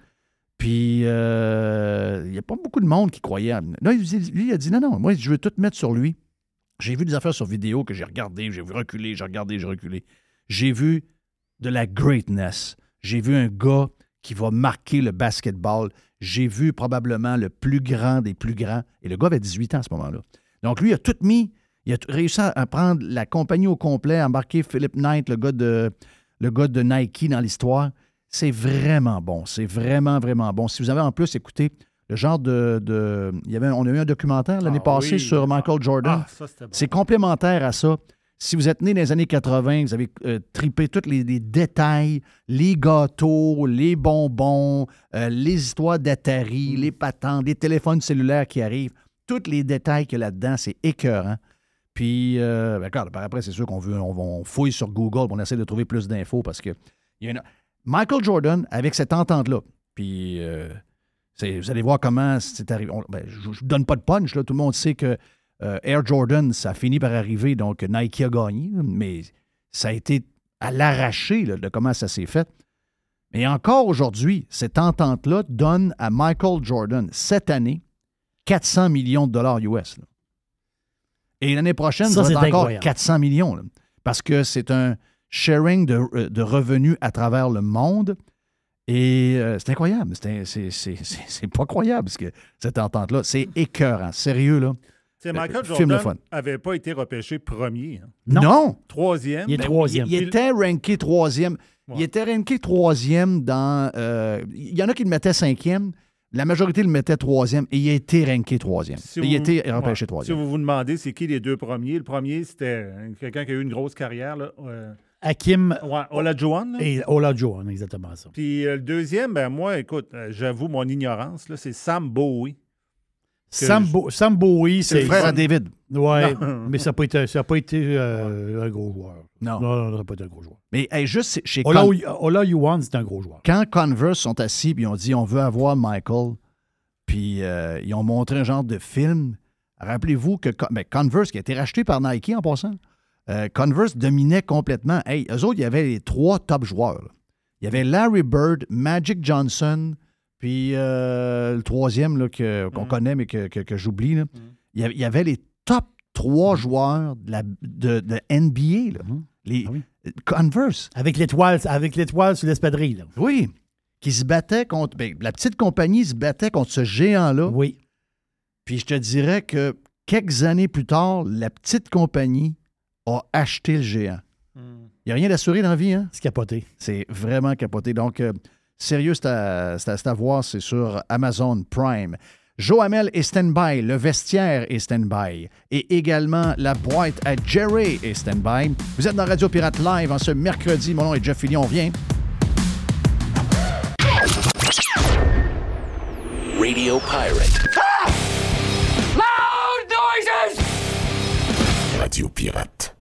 [SPEAKER 6] Puis, euh, il n'y a pas beaucoup de monde qui croyait. en- Là, lui, il a dit non, non, moi, je veux tout mettre sur lui. J'ai vu des affaires sur vidéo que j'ai regardées, j'ai vu reculer, j'ai regardé, j'ai reculé. J'ai vu de la greatness. J'ai vu un gars qui va marquer le basketball. J'ai vu probablement le plus grand des plus grands. Et le gars avait 18 ans à ce moment-là. Donc, lui, il a tout mis. Il a réussi à prendre la compagnie au complet, à embarquer Philip Knight, le gars de, le gars de Nike dans l'histoire. C'est vraiment bon. C'est vraiment, vraiment bon. Si vous avez en plus écouté le genre de. de- il y avait, on a eu un documentaire l'année
[SPEAKER 8] Ah
[SPEAKER 6] passée
[SPEAKER 8] oui.
[SPEAKER 6] sur Michael Jordan.
[SPEAKER 8] Ah, ça, c'était bon.
[SPEAKER 6] C'est complémentaire à ça. Si vous êtes né dans les années 80, vous avez euh, tripé tous les, les détails, les gâteaux, les bonbons, euh, les histoires d'Atari, les patentes, les téléphones cellulaires qui arrivent, tous les détails qu'il y a là-dedans, c'est écœurant. Puis, euh, ben, par après, c'est sûr qu'on veut, on, on fouille sur Google, on essaie de trouver plus d'infos parce que y a une- Michael Jordan, avec cette entente-là, puis vous allez voir comment c'est arrivé. On- ben, je ne donne pas de punch, là. tout le monde sait que euh, Air Jordan, ça a fini par arriver, donc Nike a gagné, mais ça a été à l'arraché de comment ça s'est fait. Mais encore aujourd'hui, cette entente-là donne à Michael Jordan, cette année, 400 millions de dollars US. là. Et l'année prochaine,
[SPEAKER 7] Ça,
[SPEAKER 6] va
[SPEAKER 7] c'est
[SPEAKER 6] être encore
[SPEAKER 7] incroyable.
[SPEAKER 6] 400 millions. là. parce que c'est un sharing de, euh, de revenus à travers le monde. Et euh, c'est incroyable. C'est pas croyable, ce que, cette entente-là. C'est écœurant. Sérieux, là.
[SPEAKER 8] Tu sais, Michael
[SPEAKER 6] Euh, film le
[SPEAKER 8] Jordan
[SPEAKER 6] fun.
[SPEAKER 8] n'avait pas été repêché premier. hein.
[SPEAKER 6] Non.
[SPEAKER 8] Troisième.
[SPEAKER 7] Il est
[SPEAKER 8] Ben,
[SPEAKER 7] troisième.
[SPEAKER 6] Il, il était ranké troisième.
[SPEAKER 8] Ouais.
[SPEAKER 6] Il était ranké troisième dans. euh, il y en a qui le mettaient cinquième. La majorité le mettait troisième et il a été ranké troisième.
[SPEAKER 8] Si
[SPEAKER 6] il a
[SPEAKER 8] vous-
[SPEAKER 6] été repêché
[SPEAKER 8] ouais.
[SPEAKER 6] troisième.
[SPEAKER 8] Si vous vous demandez c'est qui les deux premiers, le premier, c'était euh, quelqu'un qui a eu une grosse carrière. Là, euh,
[SPEAKER 7] Hakim
[SPEAKER 8] ouais, Olajuwon. là.
[SPEAKER 7] et Olajuwon, exactement ça.
[SPEAKER 8] Puis euh, le deuxième, ben moi, écoute, j'avoue mon ignorance, là, c'est Sam Bowie.
[SPEAKER 7] Sam,
[SPEAKER 8] je-
[SPEAKER 7] Bo- Sam Bowie,
[SPEAKER 6] C'est le frère à David.
[SPEAKER 7] Ouais,
[SPEAKER 8] Non.
[SPEAKER 7] mais ça n'a pas été, ça a pas été euh, un gros joueur.
[SPEAKER 6] Non.
[SPEAKER 7] Non, non, ça n'a pas été un gros joueur.
[SPEAKER 6] Mais hey, juste chez
[SPEAKER 7] Ola,
[SPEAKER 6] Con-
[SPEAKER 7] Ola Yuan, c'est un gros joueur.
[SPEAKER 6] quand Converse sont assis et ils ont dit on veut avoir Michael, puis euh, ils ont montré un genre de film. Rappelez-vous que Con- ben, Converse, qui a été racheté par Nike en passant, euh, Converse dominait complètement. Hey, eux autres, il y avait les trois top joueurs. là. Il y avait Larry Bird, Magic Johnson, puis euh, le troisième là, que- qu'on connaît mais que, que- que j'oublie. là. Il, y avait, il y avait les top trois joueurs de, la, de, de NBA. là. Les,
[SPEAKER 7] Ah oui.
[SPEAKER 6] Converse.
[SPEAKER 7] Avec l'étoile, avec l'étoile sur l'espadrille. là.
[SPEAKER 6] Oui, qui se battait contre. ben, la petite compagnie se battait contre ce géant-là.
[SPEAKER 7] Oui.
[SPEAKER 6] Puis je te dirais que quelques années plus tard, la petite compagnie a acheté le géant. Il n'y a rien d'assuré dans la vie, hein?
[SPEAKER 7] C'est capoté.
[SPEAKER 6] C'est vraiment capoté. Donc, euh, sérieux, c'est à, c'est à- voir, c'est sur Amazon Prime. Joamel est stand-by, le vestiaire est stand-by et également la boîte à Jerry est stand-by. Vous êtes dans Radio Pirate Live en ce mercredi. Mon nom est Jeff Fillion, on vient.
[SPEAKER 5] Radio Pirate. Radio Pirate.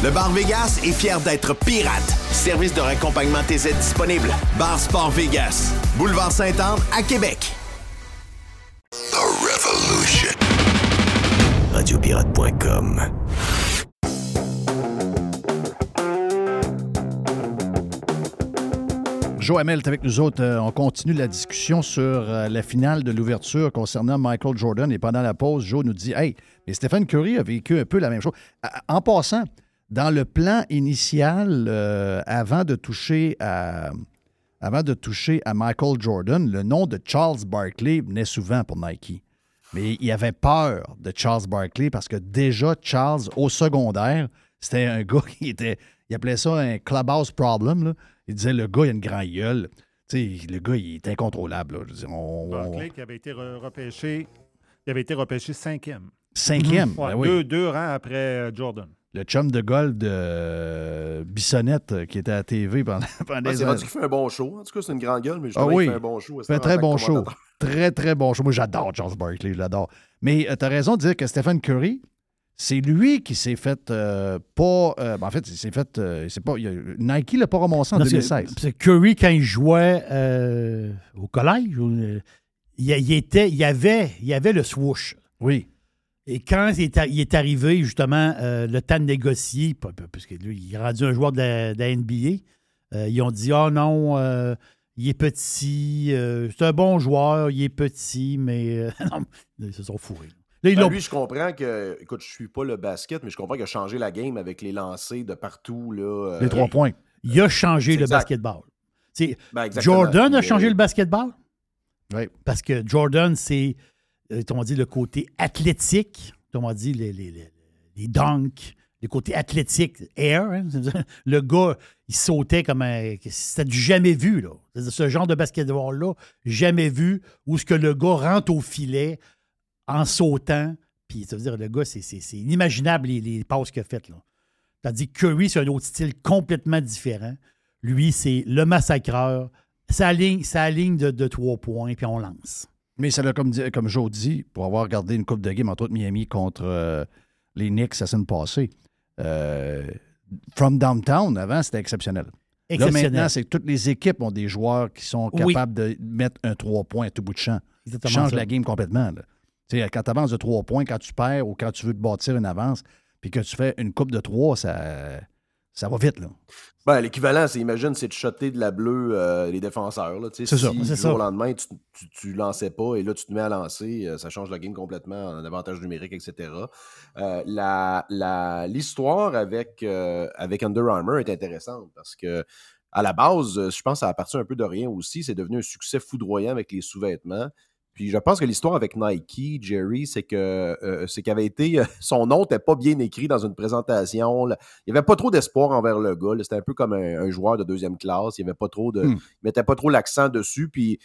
[SPEAKER 11] Le Bar Vegas est fier d'être pirate. Service de raccompagnement TZ disponible. Bar Sport Vegas. Boulevard Saint-Anne à Québec.
[SPEAKER 5] The Revolution.
[SPEAKER 11] Radiopirate.com
[SPEAKER 6] Joe Hamel est avec nous autres. Euh, on continue la discussion sur euh, la finale de l'ouverture concernant Michael Jordan. Et pendant la pause, Joe nous dit Hey, mais Stephen Curry a vécu un peu la même chose. En passant, dans le plan initial, euh, avant de toucher à. Avant de toucher à Michael Jordan, le nom de Charles Barkley venait souvent pour Nike. Mais il avait peur de Charles Barkley parce que déjà, Charles, au secondaire, c'était un gars qui était. Il appelait ça un clubhouse problem. là. Il disait le gars, il a une grande gueule. Le gars, il est incontrôlable. là. Je veux dire, on- on-
[SPEAKER 8] Barclay qui avait été re- repêché, il avait été repêché cinquième.
[SPEAKER 6] Cinquième,
[SPEAKER 8] Ouais,
[SPEAKER 6] ben oui.
[SPEAKER 8] deux, deux rangs après euh, Jordan.
[SPEAKER 6] Le chum de golf de euh, Bissonnette euh, qui était à la TV pendant, pendant des
[SPEAKER 12] c'est
[SPEAKER 6] années.
[SPEAKER 12] rendu qu'il fait un bon show. En tout cas, c'est une grande gueule, mais je
[SPEAKER 6] Ah
[SPEAKER 12] trouve
[SPEAKER 6] oui,
[SPEAKER 12] qu'il fait un bon show.
[SPEAKER 6] Il fait un très bon show. Très, très bon show. Moi, j'adore Charles Barkley, je l'adore. Mais tu as raison de dire que Stephen Curry, c'est lui qui s'est fait euh, pas. euh, ben, en fait, il s'est fait. euh, il pas, il a- Nike l'a pas ramassé en
[SPEAKER 7] Non, c'est-
[SPEAKER 6] 2016.
[SPEAKER 7] c'est Curry, quand il jouait euh, au collège, euh, il, il était, il, y avait, il y avait le swoosh.
[SPEAKER 6] Oui.
[SPEAKER 7] Et quand il est, a- il est arrivé, justement, euh, le temps de négocier, pa- pa- parce que lui, il est rendu un joueur de la, de la NBA, euh, ils ont dit Ah non, euh, il est petit, euh, c'est un bon joueur, il est petit, mais. euh, non, ils se sont fourrés. Là,
[SPEAKER 12] Ben, lui, je comprends que, écoute, je suis pas le basket, mais je comprends qu'il a changé la game avec les lancers de partout. Là, euh,
[SPEAKER 6] Les trois points.
[SPEAKER 7] Il a changé le
[SPEAKER 12] exact.
[SPEAKER 7] basketball.
[SPEAKER 12] Ben.
[SPEAKER 7] Jordan a changé le basketball?
[SPEAKER 6] Oui.
[SPEAKER 7] Parce que Jordan, c'est, euh, comment dire, le côté athlétique, comment dit, les, les, les, dunks, le côté athlétique, air. hein, le gars, il sautait comme un. C'était du jamais vu, là. Ce genre de basketball-là, jamais vu, où ce que le gars rentre au filet en sautant. Puis, ça veut dire, le gars, c'est inimaginable les, les passes qu'il a faites, là. Tandis que Curry, c'est un autre style complètement différent. Lui, c'est le massacreur. Sa ligne, sa ligne de, de trois points, puis on lance.
[SPEAKER 6] Mais ça l'a, comme, Joe dit, pour avoir regardé une coupe de game entre autres Miami contre euh, les Knicks la semaine passée, euh, From Downtown, avant, c'était exceptionnel.
[SPEAKER 7] Exceptionnel.
[SPEAKER 6] Là, maintenant, c'est que toutes les équipes ont des joueurs qui sont
[SPEAKER 7] Oui.
[SPEAKER 6] capables de mettre un trois points à tout bout de champ.
[SPEAKER 7] Exactement
[SPEAKER 6] Change
[SPEAKER 7] ça.
[SPEAKER 6] la game complètement. là. Quand tu avances de trois points, quand tu perds ou quand tu veux te bâtir une avance, puis que tu fais une coupe de trois, ça, ça va vite. Là.
[SPEAKER 12] Ben, l'équivalent, c'est, imagine, c'est de shotter de la bleue euh, les défenseurs. Là,
[SPEAKER 6] C'est ça.
[SPEAKER 12] si,
[SPEAKER 6] C'est ça.
[SPEAKER 12] jour au lendemain, tu, tu, tu lançais pas et là, tu te mets à lancer, euh, ça change la game complètement en avantage numérique, etc. Euh, la, la, l'histoire avec, avec Under Armour est intéressante parce que à la base, je pense que ça a parti un peu de rien aussi. C'est devenu un succès foudroyant avec les sous-vêtements. Puis je pense que l'histoire avec Nike, Jerry, c'est que euh, c'est qu'il avait été. son nom n'était pas bien écrit dans une présentation. là. Il n'y avait pas trop d'espoir envers le gars. C'était un peu comme un, un joueur de deuxième classe. Il n'y avait pas trop de.
[SPEAKER 6] Hmm.
[SPEAKER 12] Il mettait pas trop l'accent dessus. Puis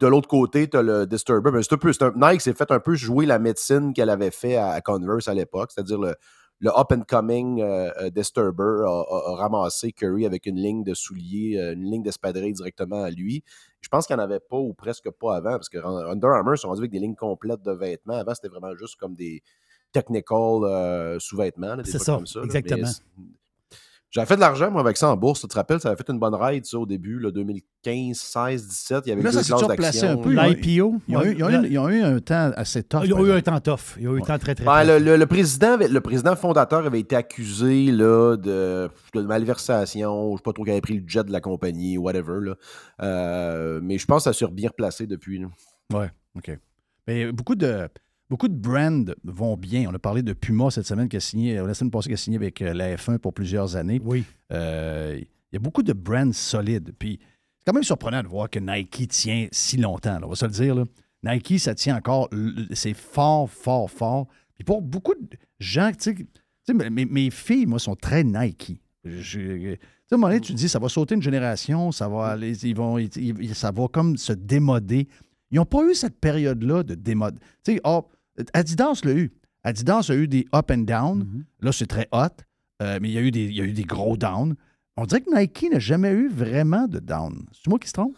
[SPEAKER 12] de l'autre côté, tu as le Disturber. Mais c'est un peu, un- Nike s'est fait un peu jouer la médecine qu'elle avait fait à, à Converse à l'époque, c'est-à-dire le, le up-and-coming euh, euh, Disturber a, a- a ramassé Curry avec une ligne de souliers, euh, une ligne d'espadrilles directement à lui. Je pense qu'il n'y en avait pas ou presque pas avant, parce que Under Armour sont rendus avec des lignes complètes de vêtements. Avant, c'était vraiment juste comme des technical euh, sous-vêtements, des
[SPEAKER 7] C'est
[SPEAKER 12] trucs
[SPEAKER 7] ça,
[SPEAKER 12] comme ça.
[SPEAKER 7] exactement.
[SPEAKER 12] J'avais fait de l'argent, moi, avec ça en bourse. Tu te rappelles, ça avait fait une bonne ride, ça, au début, là, 2015, 16, 17. Il y avait
[SPEAKER 6] Là,
[SPEAKER 12] deux
[SPEAKER 6] ça s'est
[SPEAKER 12] classes
[SPEAKER 6] replacé un peu. Ils ont eu-
[SPEAKER 7] L'IPO.
[SPEAKER 6] Ils ont, eu, ils ont eu- ils ont eu un temps assez tough.
[SPEAKER 7] Ils ont eu un temps tough. Ils ont eu un temps très, très
[SPEAKER 12] Ben,
[SPEAKER 7] tough.
[SPEAKER 12] le, le- le président, le président fondateur avait été accusé là, de, de malversation. Je ne sais pas trop qu'il avait pris le jet de la compagnie, whatever. Là. Euh, mais je pense que ça s'est bien replacé depuis. là.
[SPEAKER 6] Ouais, OK. Mais beaucoup de, beaucoup de brands vont bien. On a parlé de Puma cette semaine qui a signé, la semaine passée, qui a signé avec euh, la F1 pour plusieurs années.
[SPEAKER 7] Oui.
[SPEAKER 6] Euh, Il y a beaucoup de brands solides. Puis c'est quand même surprenant de voir que Nike tient si longtemps. là, on va se le dire. là. Nike, ça tient encore. C'est fort, fort, fort. Puis pour beaucoup de gens, tu sais, mes, mes filles, moi, sont très Nike. Je- tu sais, à un moment donné, tu te dis, ça va sauter une génération, ça va aller, ils vont, ils- ça va comme se démoder. Ils n'ont pas eu cette période-là de démode. Tu sais, oh, Adidas l'a eu. Adidas a eu des up and down. Là, c'est très hot, euh, mais il y, a eu des, il y a eu des gros downs. On dirait que Nike n'a jamais eu vraiment de down. C'est moi qui se trompe?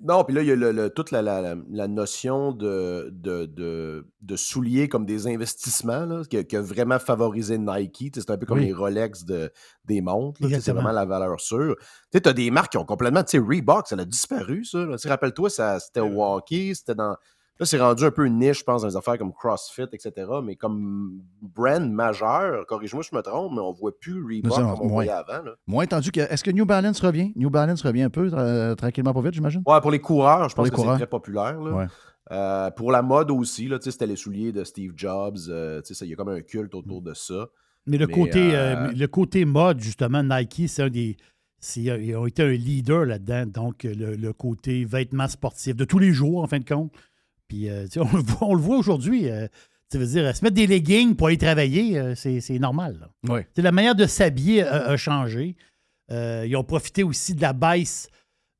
[SPEAKER 12] Non, puis là, il y a le- le- toute la, la- la- la notion de, de, de- de souliers comme des investissements là, qui, a, qui a vraiment favorisé Nike. C'est un peu comme
[SPEAKER 6] Oui.
[SPEAKER 12] les Rolex de, des montres. C'est vraiment la valeur sûre. Tu as des marques qui ont complètement. Tu sais, Reebok, ça a disparu, ça. Rappelle-toi, c'était Walkie, c'était dans. Là, c'est rendu un peu une niche, je pense, dans les affaires comme CrossFit, etc. Mais comme brand majeur, corrige-moi si je me trompe, mais on ne voit plus Reebok comme on
[SPEAKER 6] moins.
[SPEAKER 12] voyait avant. là.
[SPEAKER 6] Moins entendu que. Est-ce que New Balance revient? New Balance revient un peu, tra- tranquillement, pas vite, j'imagine?
[SPEAKER 12] Ouais, pour les coureurs, je
[SPEAKER 6] Pour
[SPEAKER 12] pense
[SPEAKER 6] les
[SPEAKER 12] que
[SPEAKER 6] coureurs.
[SPEAKER 12] c'est très populaire. là.
[SPEAKER 6] Ouais.
[SPEAKER 12] Euh, pour la mode aussi, là, tu sais, c'était les souliers de Steve Jobs. euh, tu sais, ça, il y a comme un culte autour de ça.
[SPEAKER 7] Mais le,
[SPEAKER 12] Mais,
[SPEAKER 7] côté,
[SPEAKER 12] euh,
[SPEAKER 7] euh, le côté mode, justement, Nike, c'est un des. c'est- Ils ont été un leader là-dedans. Donc, le, le côté vêtements sportifs de tous les jours, en fin de compte. Puis, euh, on, le voit- on le voit aujourd'hui. euh, tu veux dire, se mettre des leggings pour aller travailler, euh, c'est c'est normal. là.
[SPEAKER 6] Oui.
[SPEAKER 7] Tu sais, La manière de s'habiller a, a changé. Euh, ils ont profité aussi de la baisse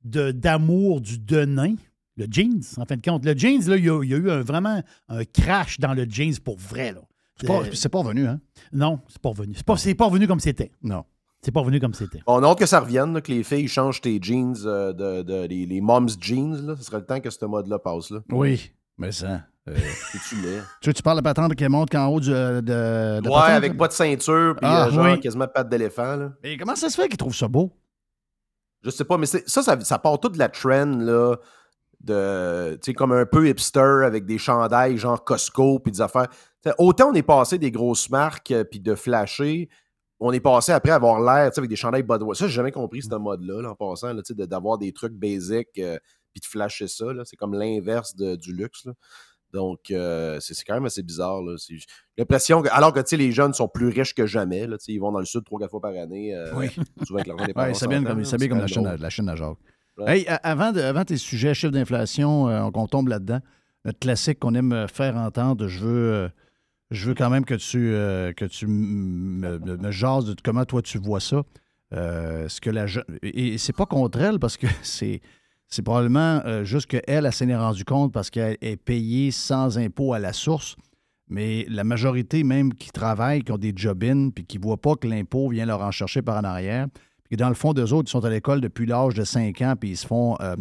[SPEAKER 7] de- d'amour du denain, le jeans, en fin de compte. Le jeans, là, il y a, il y a eu un- vraiment un crash dans le jeans pour vrai. là.
[SPEAKER 6] C'est pas, c'est pas revenu, hein?
[SPEAKER 7] non, c'est pas revenu. C'est pas, c'est pas revenu comme c'était.
[SPEAKER 6] Non.
[SPEAKER 7] C'est pas revenu comme c'était.
[SPEAKER 12] On a hâte que ça revienne, là, que les filles changent tes jeans, euh, de, de- les, les mom's jeans. Là. Ce serait le temps que ce mode-là passe. Là.
[SPEAKER 6] Oui. Mais ça. euh, tu, veux, tu parles de patente qui monte qu'en haut du, euh, de, de
[SPEAKER 12] Ouais,
[SPEAKER 6] patente,
[SPEAKER 12] avec
[SPEAKER 6] là?
[SPEAKER 12] pas de ceinture, puis
[SPEAKER 6] Ah,
[SPEAKER 12] euh, genre
[SPEAKER 6] oui.
[SPEAKER 12] quasiment patte d'éléphant. là.
[SPEAKER 6] Mais comment ça se fait qu'ils trouvent ça beau?
[SPEAKER 12] Je sais pas, mais ça, ça, ça part toute de la trend, là, de, tu sais, comme un peu hipster avec des chandails genre Costco, puis des affaires. T'sais, autant on est passé des grosses marques, euh, puis de flasher, on est passé après avoir l'air, tu sais, avec des chandails Budweiser. Ça, j'ai jamais compris ce mode-là, là, en passant, tu d'avoir des trucs basiques, euh, puis de flasher ça. C'est comme l'inverse du luxe, là. Donc, euh, c'est quand même assez bizarre. l'impression que, alors que les jeunes sont plus riches que jamais, là, ils vont dans le sud trois, quatre fois par année. euh,
[SPEAKER 6] Oui.
[SPEAKER 12] Souvent avec l'argent des parents. S'entend,
[SPEAKER 6] comme, comme la, chaîne, à- la chaîne à Jacques.
[SPEAKER 12] Ouais.
[SPEAKER 6] Hey, avant, de- avant tes sujets, chiffres d'inflation, euh, qu'on tombe là-dedans, notre classique qu'on aime faire entendre, je veux, euh, je veux quand même que tu, que tu me, me- me jases de comment toi tu vois ça. Ce que la je- et, et c'est pas contre elle parce que c'est c'est probablement euh, juste qu'elle, elle s'en est rendue compte parce qu'elle est payée sans impôt à la source. Mais la majorité, même qui travaillent, qui ont des job-in, puis qui ne voient pas que l'impôt vient leur en chercher par en arrière, puis dans le fond, d'eux autres, ils sont à l'école depuis l'âge de 5 ans, puis ils se font euh,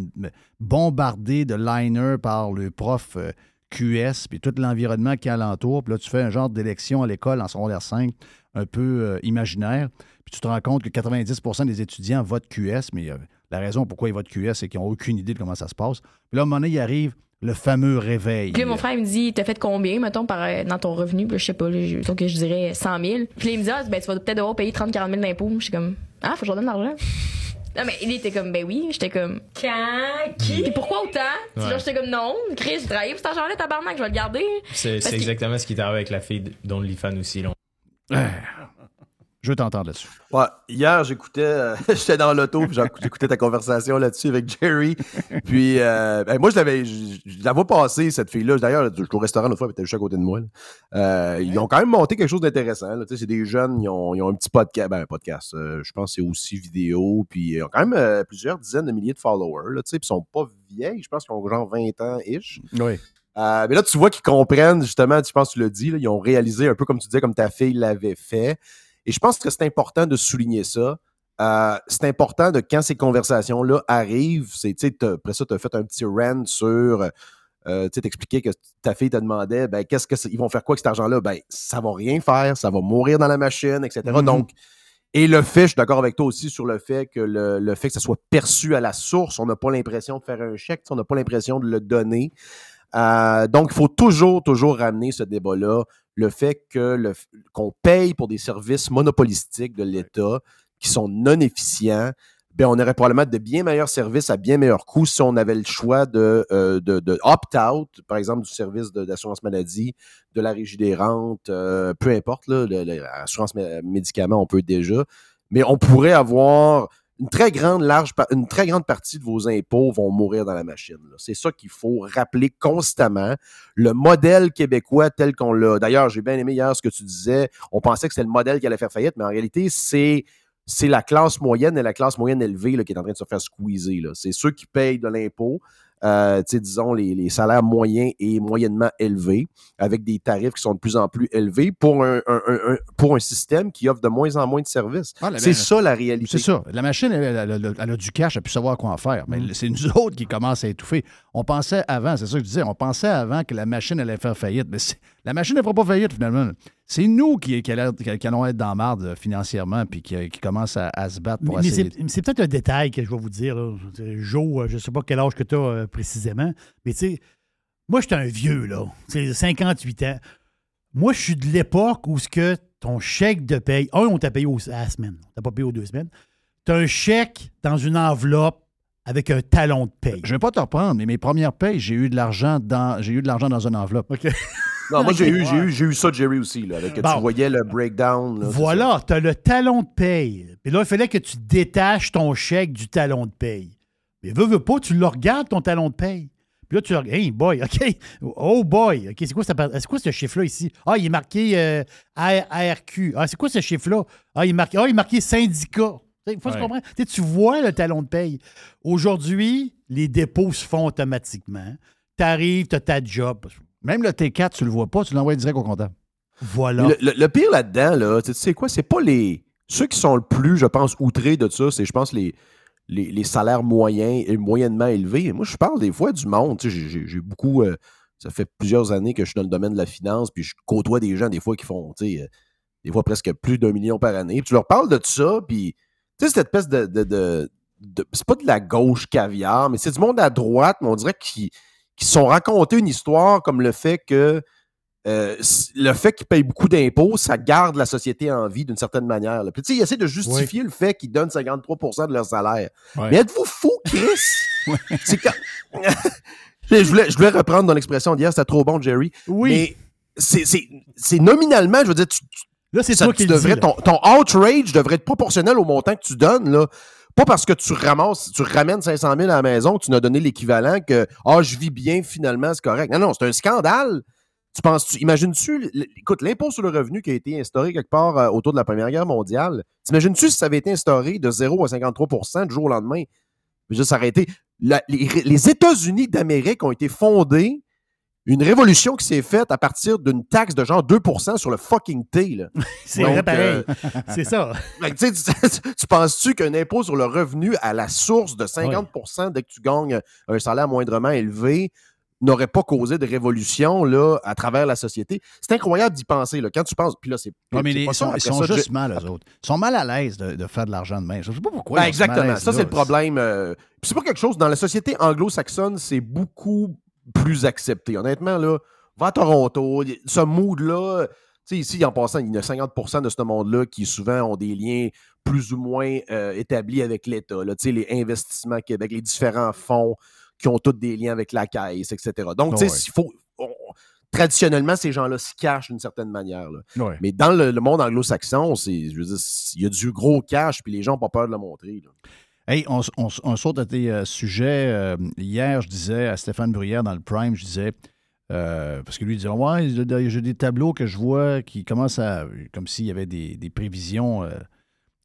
[SPEAKER 6] bombarder de liners par le prof euh, QS, puis tout l'environnement qui est alentour. Puis là, tu fais un genre d'élection à l'école en secondaire 5, un peu imaginaire. Puis tu te rends compte que 90% des étudiants votent QS, mais la raison pourquoi ils votent QS, c'est qu'ils n'ont aucune idée de comment ça se passe. Puis là, à un moment donné, il arrive le fameux réveil.
[SPEAKER 9] Puis là, mon frère, il me dit, t'as fait combien, mettons, par, euh, dans ton revenu? Puis là, je sais pas, là, je, donc, je dirais 100 000. Puis là, il me dit, ah, ben, tu vas peut-être devoir payer 30-40 000 d'impôts. Je suis comme, ah, faut que je redonne l'argent. Non, mais il était comme, ben oui. J'étais comme, quand? Qui? Puis pourquoi autant?
[SPEAKER 10] Ouais.
[SPEAKER 9] j'étais comme, non, Chris, j'ai travaillé pour cet argent-là, tabarnak, je vais le garder.
[SPEAKER 10] C'est exactement ce qui est arrivé avec la fille d'OnlyFans aussi. Là.
[SPEAKER 6] Je veux t'entendre là-dessus.
[SPEAKER 12] Ouais, hier, j'écoutais, euh, j'étais dans l'auto, puis j'écoutais ta conversation là-dessus avec Jerry. Puis, euh, ben, moi, je l'avais, je, je la vois passer, cette fille-là. D'ailleurs, je suis au restaurant l'autre fois, elle était juste à côté de moi. Euh, Ils ont quand même monté quelque chose d'intéressant. C'est des jeunes, ils ont, ils ont un petit podcast, ben, un podcast, je pense que c'est aussi vidéo, puis ils ont quand même plusieurs dizaines de milliers de followers, là, puis ils sont pas vieilles, je pense qu'ils ont genre 20 ans-ish.
[SPEAKER 6] Oui.
[SPEAKER 12] Euh, mais là, tu vois qu'ils comprennent, justement, tu penses que tu l'as dit, là, ils ont réalisé un peu comme tu disais, comme ta fille l'avait fait. Et je pense que c'est important de souligner ça. Euh, c'est important de quand ces conversations-là arrivent, c'est, après ça, tu as fait un petit rant sur, euh, tu sais, t'expliquais que ta fille te demandait, ben, qu'est-ce que ils vont faire quoi avec cet argent-là? Ben, ça va rien faire, ça va mourir dans la machine, etc.
[SPEAKER 6] Mhm.
[SPEAKER 12] Donc, Et le fait, je suis d'accord avec toi aussi sur le fait que le, le fait que ça soit perçu à la source, on n'a pas l'impression de faire un chèque, on n'a pas l'impression de le donner. Euh, donc, il faut toujours, toujours ramener ce débat-là, le fait que le- qu'on paye pour des services monopolistiques de l'État qui sont non efficients. Ben, on aurait probablement de bien meilleurs services à bien meilleur coût si on avait le choix de, euh, de, de opt-out, par exemple, du service d'assurance maladie, de la régie des rentes, euh, peu importe, l'assurance mé- médicaments, on peut déjà. Mais on pourrait avoir une très grande, large, une très grande partie de vos impôts vont mourir dans la machine. C'est ça qu'il faut rappeler constamment. Le modèle québécois tel qu'on l'a. D'ailleurs, j'ai bien aimé hier ce que tu disais. On pensait que c'était le modèle qui allait faire faillite, mais en réalité, c'est c'est la classe moyenne et la classe moyenne élevée qui est en train de se faire squeezer. C'est ceux qui payent de l'impôt, euh, disons, les, les salaires moyens et moyennement élevés, avec des tarifs qui sont de plus en plus élevés pour un, un- un- un- pour un système qui offre de moins en moins de services.
[SPEAKER 6] Ah,
[SPEAKER 12] c'est ça la réalité.
[SPEAKER 6] C'est ça. La machine, elle, elle- elle- elle a du cash, elle a pu savoir quoi en faire.
[SPEAKER 12] Mm.
[SPEAKER 6] Mais c'est nous autres qui commencent à étouffer. On pensait avant, c'est ça que je disais, on pensait avant que la machine allait faire faillite. Mais la machine ne fera pas faillite finalement. C'est nous qui, qui, allons- qui allons être dans la marde euh, financièrement puis qui, qui commencent à, à se battre pour
[SPEAKER 7] Mais, mais
[SPEAKER 6] essayer.
[SPEAKER 7] c'est mais c'est peut-être un détail que je vais vous dire. Là. Joe, euh, je ne sais pas quel âge que tu as précisément, mais tu sais, moi, je suis un vieux, là. C'est 58 ans. Moi, je suis de l'époque où ce que ton chèque de paye, un, on t'a payé au- à la semaine. On t'a pas payé aux deux semaines. Tu as un chèque dans une enveloppe avec un talon de paye.
[SPEAKER 6] Je vais pas te reprendre, mais mes premières payes, j'ai eu de l'argent dans j'ai eu de l'argent dans une enveloppe.
[SPEAKER 12] Non, moi, j'ai
[SPEAKER 7] Ok.
[SPEAKER 12] eu, j'ai eu, j'ai eu ça de Jerry aussi, là, avec,
[SPEAKER 7] Bon.
[SPEAKER 12] tu voyais le breakdown. là,
[SPEAKER 7] Voilà, tu as le talon de paye. Puis là, il fallait que tu détaches ton chèque du talon de paye. Mais veux, veux pas, tu le regardes, ton talon de paye. Puis là, tu le regardes. Hey, boy, OK. Oh, boy. OK, c'est quoi, ça- c'est quoi ce chiffre-là ici? Ah, il est marqué euh, ARQ. Ah, c'est quoi ce chiffre-là? Ah, il est marqué, ah, il est marqué syndicat. Il faut se comprendre. Tu sais, tu vois le talon de paye. Aujourd'hui, les dépôts se font automatiquement. Tu arrives, tu as ta job.
[SPEAKER 6] Même le T4, tu le vois pas, tu l'envoies direct au comptable.
[SPEAKER 7] Voilà.
[SPEAKER 12] Le, le- le pire là-dedans, là, tu sais quoi, c'est pas les. Ceux qui sont le plus, je pense, outrés de ça, c'est, je pense, les, les, salaires moyens et moyennement élevés. Moi, je parle des fois du monde. J'ai, beaucoup. euh, ça fait plusieurs années que je suis dans le domaine de la finance, puis je côtoie des gens, des fois, qui font, tu sais, euh, des fois presque plus d'un million par année. Puis tu leur parles de ça, puis, tu sais, cette espèce de. de- c'est pas de la gauche caviar, mais c'est du monde à droite, mais on dirait qu'ils qui se sont racontés une histoire comme le fait que euh, le fait qu'ils payent beaucoup d'impôts, ça garde la société en vie d'une certaine manière. là. Puis tu sais, ils essaient de justifier le fait qu'ils donnent 53% de leur salaire.
[SPEAKER 2] Ouais.
[SPEAKER 12] Mais êtes-vous fou, Chris? C'est quand... je, voulais, je voulais reprendre dans l'expression d'hier, c'était trop bon, Jerry.
[SPEAKER 7] Oui.
[SPEAKER 12] Mais c'est- nominalement, je veux dire, tu, tu-
[SPEAKER 7] Là, c'est
[SPEAKER 12] ça-
[SPEAKER 7] toi qui
[SPEAKER 12] devrais, ton, ton outrage devrait être proportionnel au montant que tu donnes, là. Pas parce que tu ramasses, tu ramènes 500 000 à la maison tu n'as donné l'équivalent que « Ah, je vis bien, finalement, c'est correct. » Non, non, c'est un scandale. Tu penses, tu imagines-tu, écoute, l'impôt sur le revenu qui a été instauré quelque part euh, autour de la Première Guerre mondiale, t'imagines-tu si ça avait été instauré de 0 à 53% du jour au lendemain? Je aurait été... la- les, les États-Unis d'Amérique ont été fondés une révolution qui s'est faite à partir d'une taxe de genre 2% sur le fucking thé.
[SPEAKER 7] C'est vrai pareil.
[SPEAKER 12] euh,
[SPEAKER 7] c'est ça.
[SPEAKER 12] que, tu, penses-tu qu'un impôt sur le revenu à la source de 50% dès que tu gagnes un salaire moindrement élevé n'aurait pas causé de révolution là, à travers la société? C'est incroyable d'y penser. Là. Quand tu penses, puis là, c'est
[SPEAKER 6] Ouais, mais
[SPEAKER 12] c'est
[SPEAKER 6] les-
[SPEAKER 12] pas
[SPEAKER 6] ils sont,
[SPEAKER 12] Après
[SPEAKER 6] ils sont
[SPEAKER 12] ça,
[SPEAKER 6] juste mal, eux autres. Ils sont mal à l'aise de, de faire de l'argent de main. Je ne sais pas pourquoi.
[SPEAKER 12] Ben,
[SPEAKER 6] ils
[SPEAKER 12] exactement. Ça, c'est le problème. euh, puis c'est pas quelque chose. Dans la société anglo-saxonne, c'est beaucoup plus accepté. Honnêtement, là, va à Toronto, ce mood-là. Tu sais, ici, en passant, il y a 50% de ce monde-là qui souvent ont des liens plus ou moins euh, établis avec l'État. Tu sais, les investissements Québec, les différents fonds qui ont tous des liens avec la caisse, etc. Donc, tu sais,
[SPEAKER 6] Ouais.
[SPEAKER 12] il faut. on- traditionnellement, ces gens-là se cachent d'une certaine manière. là.
[SPEAKER 6] Ouais.
[SPEAKER 12] Mais dans le, le monde anglo-saxon, c'est, je veux dire, il y a du gros cash, puis les gens n'ont pas peur de le montrer. là.
[SPEAKER 6] Hey, on, saute à tes euh, sujets. Euh, hier, je disais à Stéphane Bruyère dans le Prime, je disais, euh, parce que lui il disait, ouais, j'ai des tableaux que je vois qui commencent à, comme s'il y avait des, des prévisions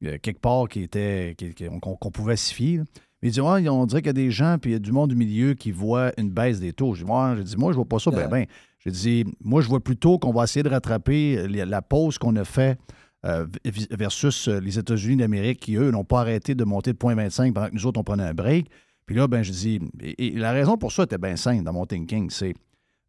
[SPEAKER 6] quelque part qui étaient, qu'on pouvait s'y fier. Mais il dit, ouais, on dirait qu'il y a des gens, puis il y a du monde du milieu qui voit une baisse des taux. Je dis, moi, j'ai dit, moi, je vois pas ça, ben, ben. J'ai dit, moi, je vois plutôt qu'on va essayer de rattraper la pause qu'on a fait euh, versus euh, les États-Unis d'Amérique qui, eux, n'ont pas arrêté de monter de 0.25 pendant que nous autres, on prenait un break. Puis là, ben, je dis, et, et la raison pour ça était bien simple dans mon thinking, c'est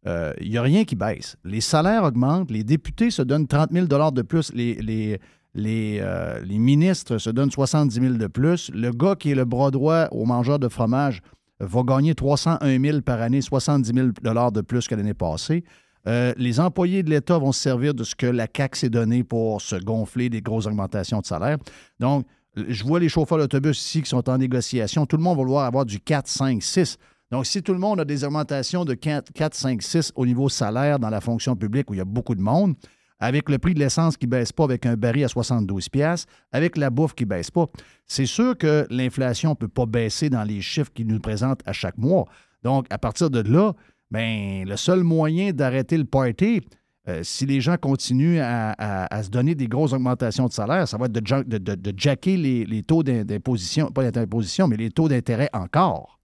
[SPEAKER 6] euh, il n'y a rien qui baisse. Les salaires augmentent, les députés se donnent 30 000 de plus, les, les, Les, euh, les ministres se donnent 70 000 de plus. Le gars qui est le bras droit au mangeur de fromage va gagner 301 000 par année, 70 000 de plus que l'année passée. Euh, les employés de l'État vont se servir de ce que la CAQ s'est donné pour se gonfler des grosses augmentations de salaire. Donc, je vois les chauffeurs d'autobus ici qui sont en négociation. Tout le monde va vouloir avoir du 4, 5, 6. Donc, si tout le monde a des augmentations de 4, 4 5, 6 au niveau salaire dans la fonction publique où il y a beaucoup de monde, avec le prix de l'essence qui ne baisse pas avec un baril à 72 pièces, avec la bouffe qui ne baisse pas, c'est sûr que l'inflation ne peut pas baisser dans les chiffres qu'ils nous présentent à chaque mois. Donc, à partir de là, ben, le seul moyen d'arrêter le party, euh, si les gens continuent à, se donner des grosses augmentations de salaire, ça va être de, de, jacker les, taux d'imposition, pas d'imposition, mais les taux d'intérêt encore.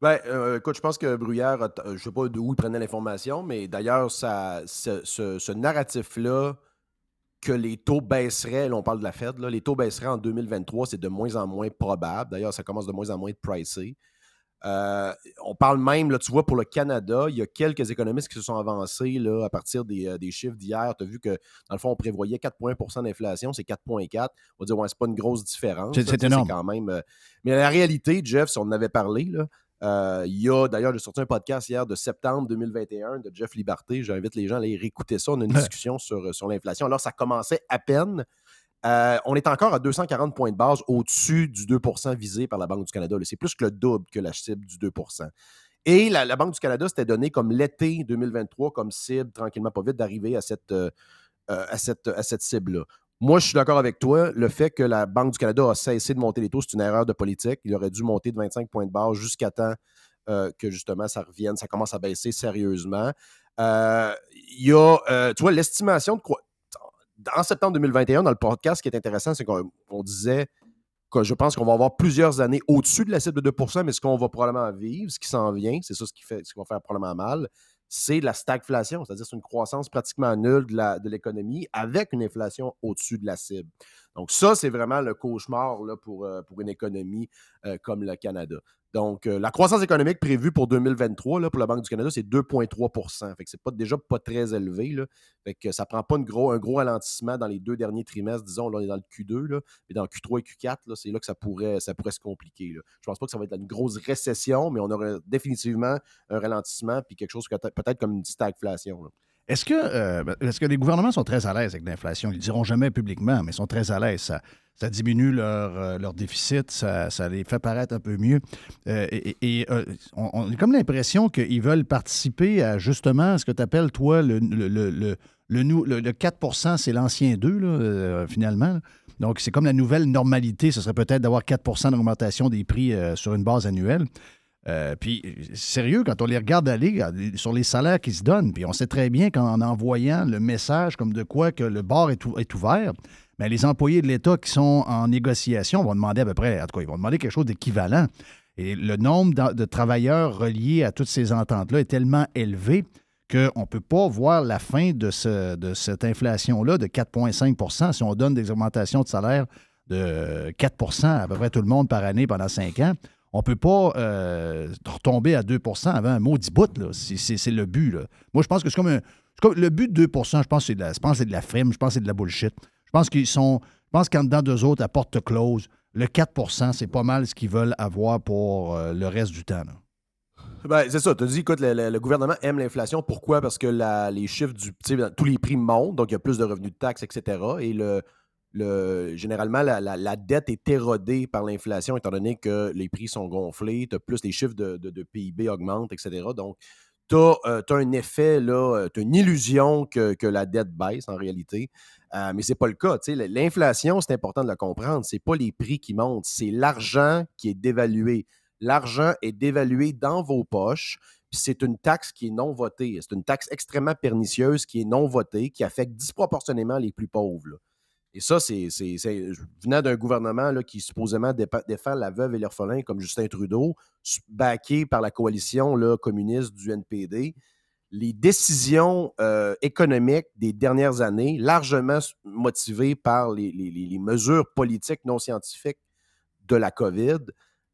[SPEAKER 12] Ben, euh, écoute, je pense que Bruyère, euh, je ne sais pas d'où il prenait l'information, mais d'ailleurs, ce, ce, narratif-là, que les taux baisseraient, là, on parle de la Fed, là, les taux baisseraient en 2023, c'est de moins en moins probable. D'ailleurs, ça commence de moins en moins de pricé. Euh, on parle même, là, tu vois, pour le Canada, il y a quelques économistes qui se sont avancés là, à partir des, chiffres d'hier. Tu as vu que, dans le fond, on prévoyait 4 points d'inflation, c'est 4,4. On va dire, ouais, c'est pas une grosse différence.
[SPEAKER 6] C'est énorme.
[SPEAKER 12] Quand même, euh, mais la réalité, Jeff, si on en avait parlé, là, il y a d'ailleurs, j'ai sorti un podcast hier de septembre 2021 de Jeff Liberté. J'invite les gens à aller réécouter ça. On a une discussion sur, sur l'inflation. Alors, ça commençait à peine. Euh, on est encore à 240 points de base au-dessus du 2% visé par la Banque du Canada. C'est plus que le double que la cible du 2% Et la, Banque du Canada s'était donné comme l'été 2023 comme cible, tranquillement pas vite, d'arriver à cette, euh, euh, à cette, à cette cible-là. Moi, je suis d'accord avec toi. Le fait que la Banque du Canada a cessé de monter les taux, c'est une erreur de politique. Il aurait dû monter de 25 points de base jusqu'à temps que justement ça revienne, ça commence à baisser sérieusement. Il y a, tu vois, l'estimation de quoi en septembre 2021, dans le podcast, ce qui est intéressant, c'est qu'on disait que je pense qu'on va avoir plusieurs années au-dessus de la cible de 2% mais ce qu'on va probablement vivre, ce qui s'en vient, c'est ça ce qui, fait, ce qui va faire probablement mal, c'est la stagflation, c'est-à-dire c'est une croissance pratiquement nulle de l'économie avec une inflation au-dessus de la cible. Donc ça, c'est vraiment le cauchemar là, pour, euh, pour une économie euh, comme le Canada. Donc, euh, la croissance économique prévue pour 2023 là, pour la Banque du Canada, c'est 2,3% Fait que c'est pas, déjà pas très élevé. Là. Fait que ça prend pas une gros, un gros ralentissement dans les deux derniers trimestres. Disons, là, on est dans le Q2, là, mais dans Q3 et Q4, là, c'est là que ça pourrait, ça pourrait se compliquer. Là. Je pense pas que ça va être une grosse récession, mais on aurait définitivement un ralentissement puis quelque chose peut-être comme une stagflation.
[SPEAKER 6] Est-ce que, euh, ben, que les gouvernements sont très à l'aise avec l'inflation? Ils ne diront jamais publiquement, mais ils sont très à l'aise. Ça, ça diminue leur, euh, déficit, ça, les fait paraître un peu mieux. Euh, et, on, a comme l'impression qu'ils veulent participer à justement ce que tu appelles, toi, le, le, le, le 4% c'est l'ancien 2, finalement. Donc, c'est comme la nouvelle normalité. Ce serait peut-être d'avoir 4% d'augmentation des prix sur une base annuelle. Euh, puis, sérieux, quand on les regarde aller sur les salaires qui se donnent, puis on sait très bien qu'en envoyant le message comme de quoi que le bar est, ouvert, bien, les employés de l'État qui sont en négociation vont demander à peu près, en tout cas, ils vont demander quelque chose d'équivalent. Et le nombre de travailleurs reliés à toutes ces ententes-là est tellement élevé qu'on ne peut pas voir la fin de, ce, de cette inflation-là de 4,5% si on donne des augmentations de salaire de 4% à peu près tout le monde par année pendant cinq ans on ne peut pas euh, retomber à 2% avant un maudit bout. C'est le but. Moi, je pense que c'est comme, un, le but de 2% je pense que c'est de la frime, je pense que c'est de la bullshit. Je pense qu'ils sont. Je pense qu'en dedans d'eux autres, à porte close, le 4% c'est pas mal ce qu'ils veulent avoir pour euh, le reste du temps.
[SPEAKER 12] Ben, c'est ça. Tu as dit, écoute, le, gouvernement aime l'inflation. Pourquoi? Parce que les chiffres du. Tous les prix montent, donc il y a plus de revenus de taxes, etc. Et le, généralement, la, dette est érodée par l'inflation, étant donné que les prix sont gonflés, plus les chiffres de, PIB augmentent, etc. Donc, tu as, euh, un effet, tu as une illusion que, la dette baisse en réalité. Euh, mais ce n'est pas le cas. L'inflation, c'est important de la comprendre. Ce n'est pas les prix qui montent, c'est l'argent qui est dévalué. L'argent est dévalué dans vos poches, puis c'est une taxe qui est non votée. C'est une taxe extrêmement pernicieuse qui est non votée, qui affecte disproportionnellement les plus pauvres. Et ça, c'est venant d'un gouvernement là, qui supposément défend la veuve et l'orphelin comme Justin Trudeau, backé par la coalition là, communiste du NPD. Les décisions euh, économiques des dernières années, largement motivées par les, mesures politiques non scientifiques de la COVID,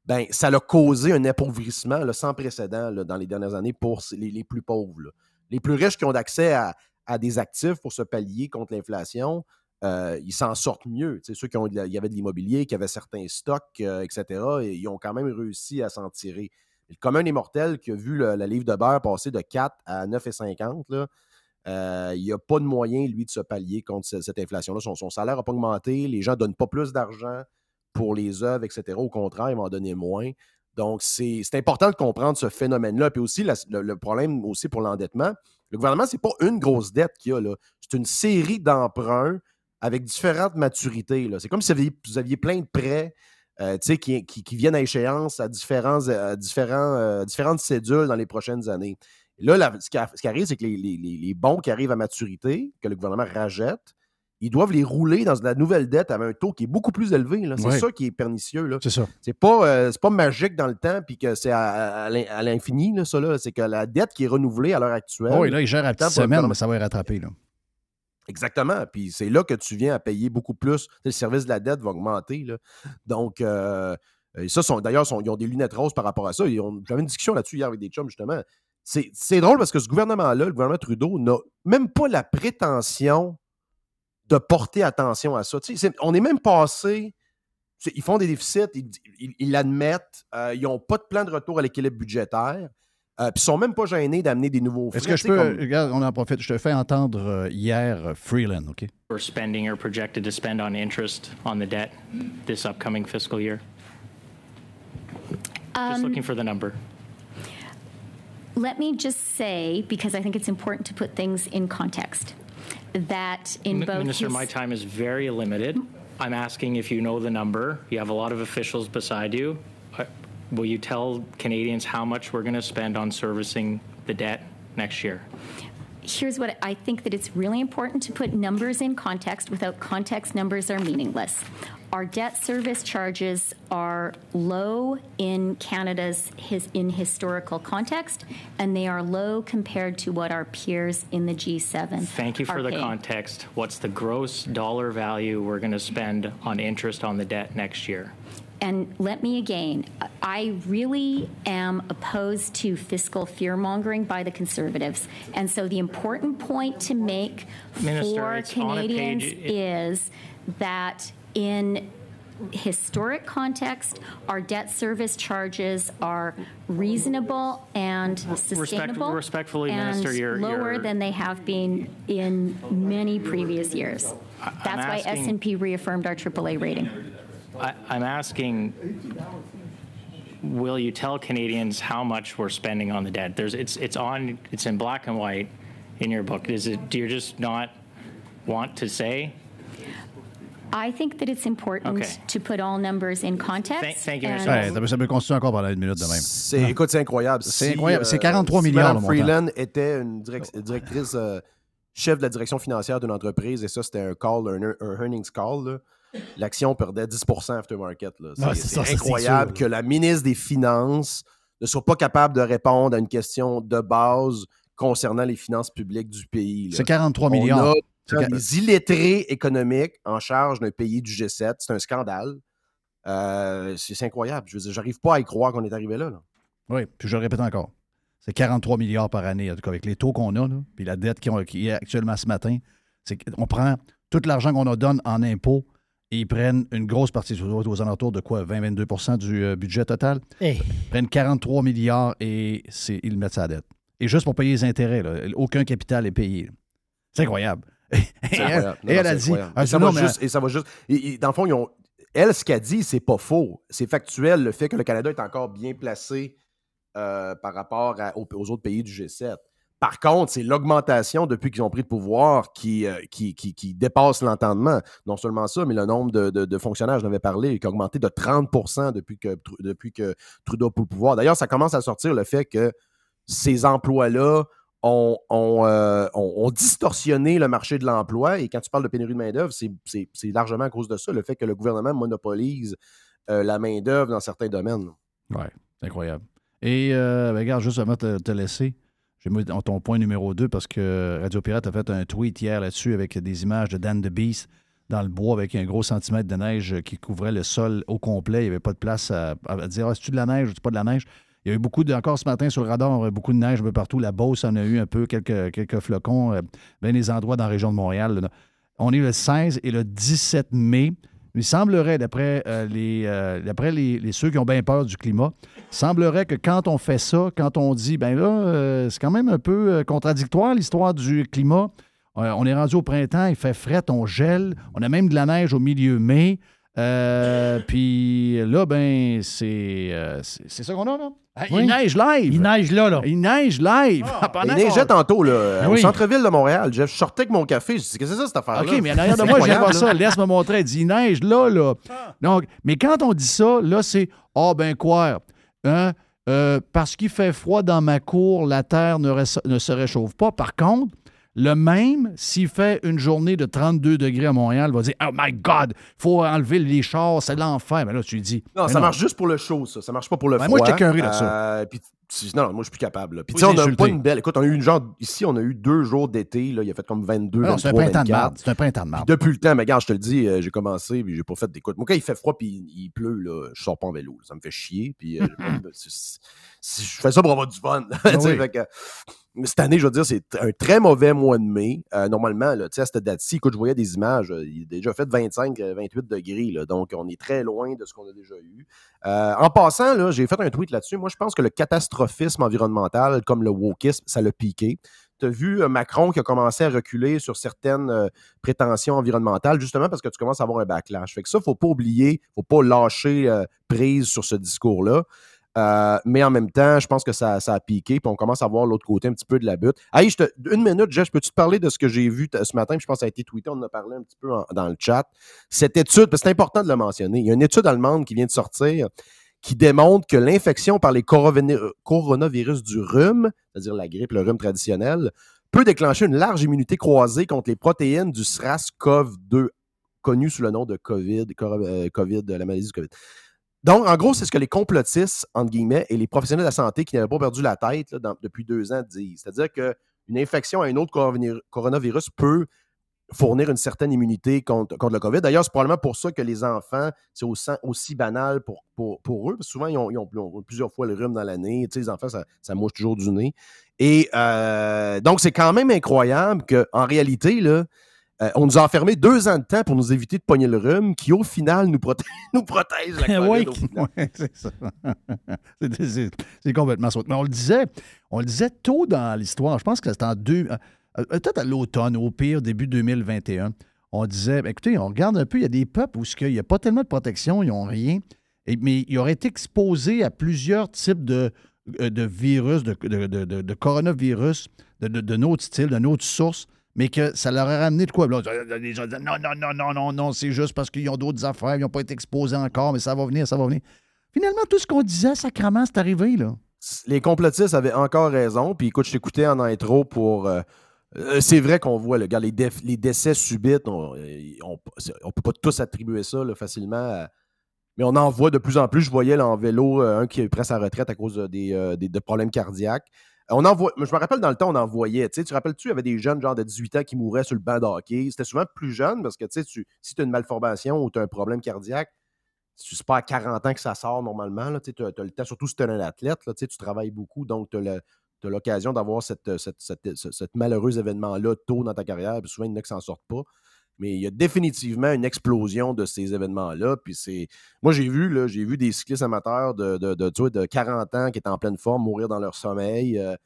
[SPEAKER 12] ben, ça a causé un appauvrissement sans précédent dans les dernières années pour les, plus pauvres. Les plus riches qui ont accès à, des actifs pour se pallier contre l'inflation, euh, ils s'en sortent mieux. Tu sais, ceux qui ont, il y avait de l'immobilier, qui avaient certains stocks, euh, etc., et ils ont quand même réussi à s'en tirer. Le commun des mortels qui a vu la livre de beurre passer de 4 à 9,50, là, euh, il n'y a pas de moyen, lui, de se pallier contre ce- cette inflation-là. Son, salaire n'a pas augmenté, les gens ne donnent pas plus d'argent pour les œuvres, etc. Au contraire, ils vont en donner moins. Donc, c'est important de comprendre ce phénomène-là. Puis aussi, le, le problème aussi pour l'endettement, le gouvernement, c'est pas une grosse dette qu'il y a. C'est une série d'emprunts avec différentes maturités. C'est comme si vous aviez, vous aviez plein de prêts euh, qui, qui- qui viennent à échéance à, différents, à différents, euh, différentes cédules dans les prochaines années. Et là, la- ce, qui, a- ce qui arrive, c'est que les, les- les- les bons qui arrivent à maturité, que le gouvernement rajette, ils doivent les rouler dans la nouvelle dette avec un taux qui est beaucoup plus élevé. C'est
[SPEAKER 6] Ouais.
[SPEAKER 12] ça qui est pernicieux.
[SPEAKER 6] C'est ça.
[SPEAKER 12] C'est pas, euh, c'est pas magique dans le temps puis que c'est à, à l'in- à l'infini, ça. C'est que la dette qui est renouvelée à l'heure actuelle.
[SPEAKER 6] Oh, et là, il gère à petite semaine, mais ça va y rattraper. Là.
[SPEAKER 12] Exactement. Puis c'est là que tu viens à payer beaucoup plus. Le service de la dette va augmenter. là. Donc, euh, ça, d'ailleurs, ils ont des lunettes roses par rapport à ça. J'avais une discussion là-dessus hier avec des chums, justement. C'est drôle parce que ce gouvernement-là, le gouvernement Trudeau, n'a même pas la prétention de porter attention à ça. On est même passé. Ils font des déficits, ils l'admettent, euh, ils n'ont pas de plan de retour à l'équilibre budgétaire, euh, puis ils sont même pas gênés d'amener des nouveaux
[SPEAKER 6] Est-ce que je peux.
[SPEAKER 12] comme-
[SPEAKER 6] Regarde, on en profite. Je te fais entendre euh, hier euh, Freeland, OK?
[SPEAKER 13] We're spending or projected to spend on interest on the debt this upcoming fiscal year? Just
[SPEAKER 14] Um,
[SPEAKER 13] looking for the number.
[SPEAKER 14] Let me just say, because I think it's important to put things in context, that in
[SPEAKER 13] M-
[SPEAKER 14] both
[SPEAKER 13] Minister,
[SPEAKER 14] his-
[SPEAKER 13] my time is very limited. I'm asking if you know the number. You have a lot of officials beside you. Will you tell Canadians how much we're going to spend on servicing the debt next year?
[SPEAKER 14] here's what I think that it's really important to put numbers in context. Without context, numbers are meaningless. Our debt service charges are low in Canada's his, in historical context, and they are low compared to what our peers in the G7
[SPEAKER 13] Thank you for the
[SPEAKER 14] paying.
[SPEAKER 13] context. What's the gross dollar value we're going to spend on interest on the debt next year?
[SPEAKER 14] And let me again, I really am opposed to fiscal fear mongering by the Conservatives. And so the important point to make
[SPEAKER 13] Minister,
[SPEAKER 14] for
[SPEAKER 13] it's on a
[SPEAKER 14] Canadians
[SPEAKER 13] it-
[SPEAKER 14] is that in historic context, our debt service charges are reasonable and sustainable
[SPEAKER 13] respectfully,
[SPEAKER 14] and
[SPEAKER 13] Minister, you're-
[SPEAKER 14] lower
[SPEAKER 13] you're-
[SPEAKER 14] than they have been in many previous years. That's why S&P reaffirmed our AAA rating.
[SPEAKER 13] I, I'm asking, will you tell Canadians how much we're spending on the debt? There's, it's, it's on, it's in black and white in your book. Is it, do you just not want to say?
[SPEAKER 14] I think that it's important
[SPEAKER 13] Okay.
[SPEAKER 14] to put all numbers in context.
[SPEAKER 13] Thank- thank you,
[SPEAKER 14] and-
[SPEAKER 13] Mr.
[SPEAKER 6] Ouais, ça, peut, ça continuer encore pendant une minute de même.
[SPEAKER 12] C'est, écoute, c'est incroyable.
[SPEAKER 6] C'est
[SPEAKER 12] Si,
[SPEAKER 6] incroyable. C'est
[SPEAKER 12] euh,
[SPEAKER 6] 43
[SPEAKER 12] si
[SPEAKER 6] milliards,
[SPEAKER 12] Mme
[SPEAKER 6] montant.
[SPEAKER 12] Freeland était une direc- directrice, euh, chef de la direction financière d'une entreprise, et ça, c'était un call, un, un earnings call, là, l'action perdait 10 aftermarket. C'est, incroyable que la ministre des Finances ne soit pas capable de répondre à une question de base concernant les finances publiques du pays.
[SPEAKER 6] C'est 43
[SPEAKER 12] On
[SPEAKER 6] milliards.
[SPEAKER 12] a
[SPEAKER 6] C'est ca-
[SPEAKER 12] des illettrés économiques en charge d'un pays du G7. C'est un scandale. Euh, c'est, incroyable. Je veux dire, j'arrive pas à y croire qu'on est arrivé là. là.
[SPEAKER 6] Oui, puis je le répète encore. C'est 43 milliards par année, en tout cas, avec les taux qu'on a, là, puis la dette qui, est actuellement ce matin. C'est qu'on prend tout l'argent qu'on en donne en impôts ils prennent une grosse partie, aux, alentours de quoi, 20-22% du euh, budget total?
[SPEAKER 7] Hey.
[SPEAKER 6] Ils prennent 43 milliards et ils le mettent sa dette. Et juste pour payer les intérêts, là, aucun capital est payé. C'est incroyable. Et elle,
[SPEAKER 12] incroyable. Non,
[SPEAKER 6] et
[SPEAKER 12] non,
[SPEAKER 6] elle a dit,
[SPEAKER 12] Et
[SPEAKER 6] dit,
[SPEAKER 12] ça
[SPEAKER 6] non,
[SPEAKER 12] va
[SPEAKER 6] mais-
[SPEAKER 12] juste, et ça va juste. et- et dans le fond, ils ont- elle, ce qu'elle dit, c'est pas faux. C'est factuel, le fait que le Canada est encore bien placé euh, par rapport à- aux, aux autres pays du G7. Par contre, c'est l'augmentation depuis qu'ils ont pris le pouvoir qui, euh, dépasse l'entendement. Non seulement ça, mais le nombre de, fonctionnaires, je l'avais parlé, qui a augmenté de 30 depuis que, depuis que Trudeau a pris le pouvoir. D'ailleurs, ça commence à sortir le fait que ces emplois-là euh, ont- ont distorsionné le marché de l'emploi. Et quand tu parles de pénurie de main-d'œuvre, c'est- largement à cause de ça, le fait que le gouvernement monopolise euh, la main-d'œuvre dans certains domaines.
[SPEAKER 6] Oui, incroyable. Et ben, regarde, juste avant de te laisser, j'ai mis dans ton point numéro 2 parce que Radio Pirate a fait un tweet hier là-dessus avec des images de Dan the Beast dans le bois avec un gros centimètre de neige qui couvrait le sol au complet. Il n'y avait pas de place à, à dire ah, c'est-tu de la neige ou pas de la neige? Il y a eu beaucoup de, encore ce matin sur le radar, beaucoup de neige un peu partout. La Beauce en a eu un peu, quelques, quelques flocons, euh, bien des endroits dans la région de Montréal. On est le 16 et le 17 mai. Il semblerait, d'après euh, les, euh, d'après ceux qui ont bien peur du climat, semblerait que quand on fait ça, quand on dit, ben là, euh, c'est quand même un peu contradictoire l'histoire du climat. On est rendu au printemps, il fait fret, on gèle, on a même de la neige au milieu mai. Puis là, ben, c'est, c'est, c'est ça qu'on a, là. Ah,
[SPEAKER 7] Oui.
[SPEAKER 6] Il neige live.
[SPEAKER 7] Il neige là, là.
[SPEAKER 6] Il neige live. Pendant
[SPEAKER 12] Il neigeait tantôt, là, au
[SPEAKER 6] oui.
[SPEAKER 12] centre-ville de Montréal. Jeff, je sortais avec mon café. Je dis, qu'est-ce que c'est ça, cette affaire-là?
[SPEAKER 6] OK, mais en arrière de moi, je viens voir ça.
[SPEAKER 12] là.
[SPEAKER 6] Laisse me montrer. Il dit, il neige là, là. Donc, mais quand on dit ça, là, c'est Ah, ben quoi? Hein? Euh, parce qu'il fait froid dans ma cour, la terre ne, ré- ne se réchauffe pas. Par contre, le même, s'il fait une journée de 32 degrés à Montréal, va dire Oh my God, faut enlever les chars, c'est l'enfer. Mais là, tu lui dis
[SPEAKER 12] Non, ça marche juste pour le show, ça. Ça marche pas pour le
[SPEAKER 6] Ben,
[SPEAKER 12] froid.
[SPEAKER 6] moi, j'étais de ça.
[SPEAKER 12] Euh, non, non, moi, je suis plus capable. Puis, sais, on a pas une belle. Écoute, on a eu une genre. Ici, on a eu deux jours d'été. Il a fait comme 22,
[SPEAKER 6] Ah non, c'est un
[SPEAKER 12] 23,
[SPEAKER 6] printemps de
[SPEAKER 12] 24.
[SPEAKER 6] marde. C'est un printemps de marde.
[SPEAKER 12] Puis depuis le temps, mais regarde, je te le dis, euh, j'ai commencé, puis j'ai pas fait d'écoute. Moi, quand il fait froid, puis il pleut, là, je sors pas en vélo. là. Ça me fait chier. Puis euh, je fais ça pour avoir du fun.
[SPEAKER 6] Ah oui.
[SPEAKER 12] fait que, cette année, je veux dire, c'est un très mauvais mois de mai. Euh, normalement, là, à cette date-ci, écoute, je voyais des images, euh, il a déjà fait 25, euh, 28 degrés, donc on est très loin de ce qu'on a déjà eu. En passant, j'ai fait un tweet là-dessus. Moi, je pense que le catastrophisme environnemental, comme le wokisme, ça l'a piqué. Tu as vu Macron qui a commencé à reculer sur certaines prétentions environnementales, justement parce que tu commences à avoir un backlash. Fait que ça, il ne faut pas oublier, il ne faut pas lâcher prise sur ce discours-là. Euh, mais en même temps, je pense que ça, a piqué, puis on commence à voir l'autre côté un petit peu de la butte. Une minute, Jeff, peux-tu te parler de ce que j'ai vu ce matin? Puis je pense que ça a été tweeté, on en a parlé un petit peu dans le chat. Cette étude, parce c'est important de le mentionner, il y a une étude allemande qui vient de sortir qui démontre que l'infection par les coroveni- coronavirus du rhume, c'est-à-dire la grippe, le rhume traditionnel, peut déclencher une large immunité croisée contre les protéines du SRAS-CoV-2, connu sous le nom de COVID, euh, COVID, la maladie du COVID. Donc, en gros, c'est ce que les complotistes, entre guillemets, et les professionnels de la santé qui n'avaient pas perdu la tête depuis deux ans disent. C'est-à-dire qu'une infection à un autre coronavir- coronavirus peut fournir une certaine immunité contre, contre le COVID. D'ailleurs, c'est probablement pour ça que les enfants, c'est aussi, banal pour, eux, parce souvent, ils ont plusieurs fois le rhume dans l'année. Tu sais, les enfants, ça, ça mouche toujours du nez. Et euh, donc, c'est quand même incroyable qu'en réalité, là, euh, on nous a enfermés deux ans de temps pour nous éviter de pogner le rhume, qui au final nous, protège la COVID.
[SPEAKER 6] Oui, ouais, c'est ça. C'est- complètement ça. Mais on le disait, on le disait tôt dans l'histoire. Je pense que c'était en deux. euh, euh, Peut-être à l'automne, au pire, début 2021. On disait, ben, écoutez, on regarde un peu, il y a des peuples où il n'y a pas tellement de protection, ils n'ont rien. Et- mais ils auraient été exposés à plusieurs types de, de virus, de, de- de- coronavirus, de, de, de notre style, de notre source, mais que ça leur a ramené de quoi? Là, les gens non, non, non, non, non, non, c'est juste parce qu'ils ont d'autres affaires, ils n'ont pas été exposés encore, mais ça va venir, ça va venir. Finalement, tout ce qu'on disait, sacrement, c'est arrivé, là.
[SPEAKER 12] les complotistes avaient encore raison. Puis écoute, je t'écoutais en intro pour. euh, euh, c'est vrai qu'on voit, le gars, les, les décès subites, on ne peut pas tous attribuer ça là, facilement. à- mais on en voit de plus en plus. Je voyais là, en vélo euh, un qui est prêt à sa retraite à cause de, des, euh, des- de problèmes cardiaques. Je me rappelle dans le temps, on en voyait. Tu sais, tu te rappelles-tu, il y avait des jeunes genre de 18 ans qui mouraient sur le banc de hockey. C'était souvent plus jeune parce que tu sais, tu- si tu as une malformation ou tu as un problème cardiaque, c'est pas à 40 ans que ça sort normalement. Tu le temps, surtout si tu es un athlète, là, tu sais, tu travailles beaucoup, donc tu as l'occasion d'avoir cette, cette, événement-là tôt dans ta carrière. Puis souvent, il y en a qui s'en sortent pas. Mais il y a définitivement une explosion de ces événements-là. Puis c'est. Moi, j'ai vu, là, j'ai vu des cyclistes amateurs de, de, de, tu vois, de 40 ans qui étaient en pleine forme mourir dans leur sommeil. Euh,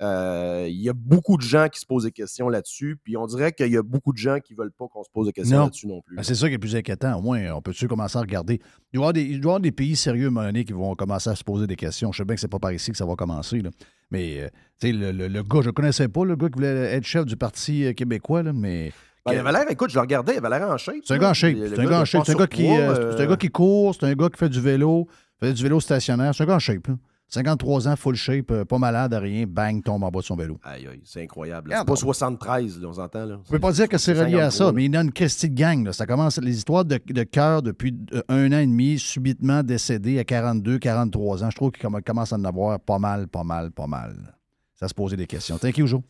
[SPEAKER 12] euh, Il y a beaucoup de gens qui se posent des questions là-dessus. Puis on dirait qu'il y a beaucoup de gens qui ne veulent pas qu'on se pose des questions là-dessus non plus.
[SPEAKER 6] Ben, c'est ça qui est plus inquiétant. Au moins, on peut-tu commencer à regarder? Il doit y avoir des, il doit y avoir des pays sérieux, à qui vont commencer à se poser des questions. Je sais bien que c'est pas par ici que ça va commencer. là. Mais, euh, tu sais, le, le- le gars, je ne connaissais pas, le gars qui voulait être chef du Parti québécois, là, mais.
[SPEAKER 12] Ben, il avait l'air, écoute, je le regardais, il avait l'air en shape.
[SPEAKER 6] C'est un gars en shape. C'est un gars en
[SPEAKER 12] de
[SPEAKER 6] shape. C'est un gars qui, euh,
[SPEAKER 12] euh,
[SPEAKER 6] gars qui court, c'est un gars qui fait du vélo, fait du vélo stationnaire. C'est un gars en shape. là. 53 ans, full shape, euh, pas malade, rien, bang, tombe en bas de son vélo.
[SPEAKER 12] Aïe, aïe, c'est incroyable. C'est pas 73, là, on s'entend. Là.
[SPEAKER 6] Je ne peux pas dire que c'est relié à ça,
[SPEAKER 12] 53,
[SPEAKER 6] mais il a une Christie de gang. là. Ça commence, les histoires de, de cœur depuis euh, un an et demi, subitement décédé à 42, 43 ans. Je trouve qu'il comm- commence à en avoir pas mal, pas mal, pas mal. Ça se poser des questions. Thank you, Joe.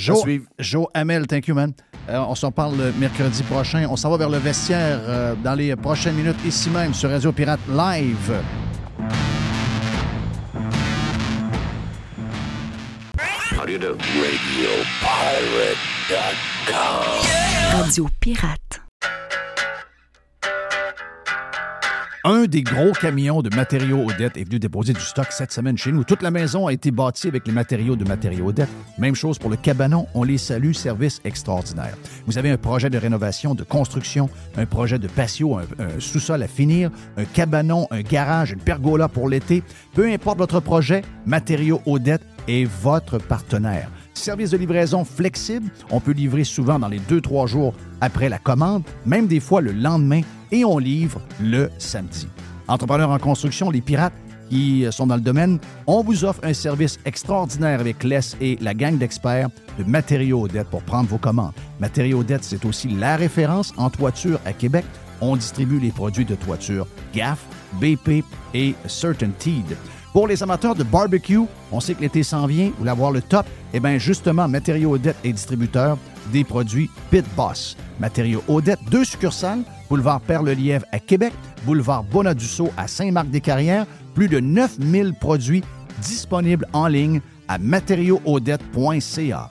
[SPEAKER 6] Joe. Joe Hamel, thank you, man. Euh, on s'en parle le mercredi prochain. On s'en va vers le vestiaire euh, dans les prochaines minutes, ici même, sur Radio Pirate Live.
[SPEAKER 5] How do you do? RadioPirate.com.
[SPEAKER 4] Radio Pirate.
[SPEAKER 6] Un des gros camions de matériaux Odette est venu déposer du stock cette semaine chez nous. Toute la maison a été bâtie avec les matériaux de matériaux Odette. Même chose pour le cabanon. On les salue. Service extraordinaire. Vous avez un projet de rénovation, de construction, un projet de patio, un, sous-sol à finir, un cabanon, un garage, une pergola pour l'été. Peu importe votre projet, Matériaux Odette est votre partenaire. Service de livraison flexible. On peut livrer souvent dans les 2-3 jours après la commande, même des fois le lendemain, et on livre le samedi. Entrepreneurs en construction, les pirates qui sont dans le domaine, on vous offre un service extraordinaire avec Les et la gang d'experts de Matériaux Odette pour prendre vos commandes. Matériaux Odette, c'est aussi la référence en toiture à Québec. On distribue les produits de toiture GAF, BP et Certainteed. Pour les amateurs de barbecue, on sait que l'été s'en vient, vous voulez avoir le top, eh bien justement, Matériaux Odette est distributeur des produits Pit Boss. Matériaux Odette, deux succursales, boulevard Perle-Lièvre à Québec, boulevard Bonadusseau à Saint-Marc-des-Carrières, plus de 9000 produits disponibles en ligne à matériauxaudette.ca.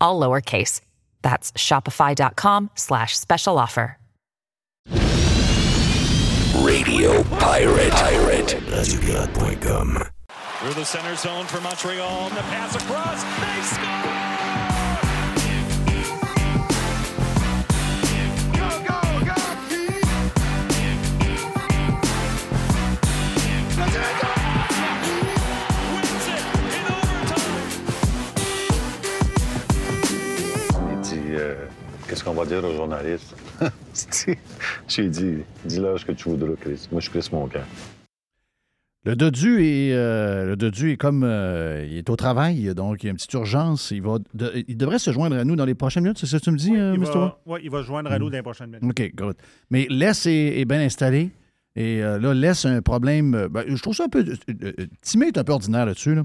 [SPEAKER 15] all lowercase. That's shopify.com slash special offer.
[SPEAKER 5] Radio Pirate. Pirate. RadioPirate.com.
[SPEAKER 16] Through the center zone for Montreal. And the pass across. They score!
[SPEAKER 17] Dit euh, Qu'est-ce qu'on va dire aux journalistes? J'ai dit Dis-leur ce que tu voudras, Chris. Moi, je Chris mon camp.
[SPEAKER 6] Le Dodu est, euh, le Dodu est comme euh, il est au travail, donc il y a une petite urgence. Il, va de- il devrait se joindre à nous dans les prochaines minutes, c'est ça que tu me dis, euh,
[SPEAKER 8] Il
[SPEAKER 6] Mr.
[SPEAKER 8] va,
[SPEAKER 6] Wa?
[SPEAKER 8] ouais, il va se joindre à nous dans les prochaines minutes.
[SPEAKER 6] OK, good. Mais Les est, est bien installé. Et euh, là, Les a un problème. ben, je trouve ça un peu. Timé est un peu ordinaire là-dessus. Là.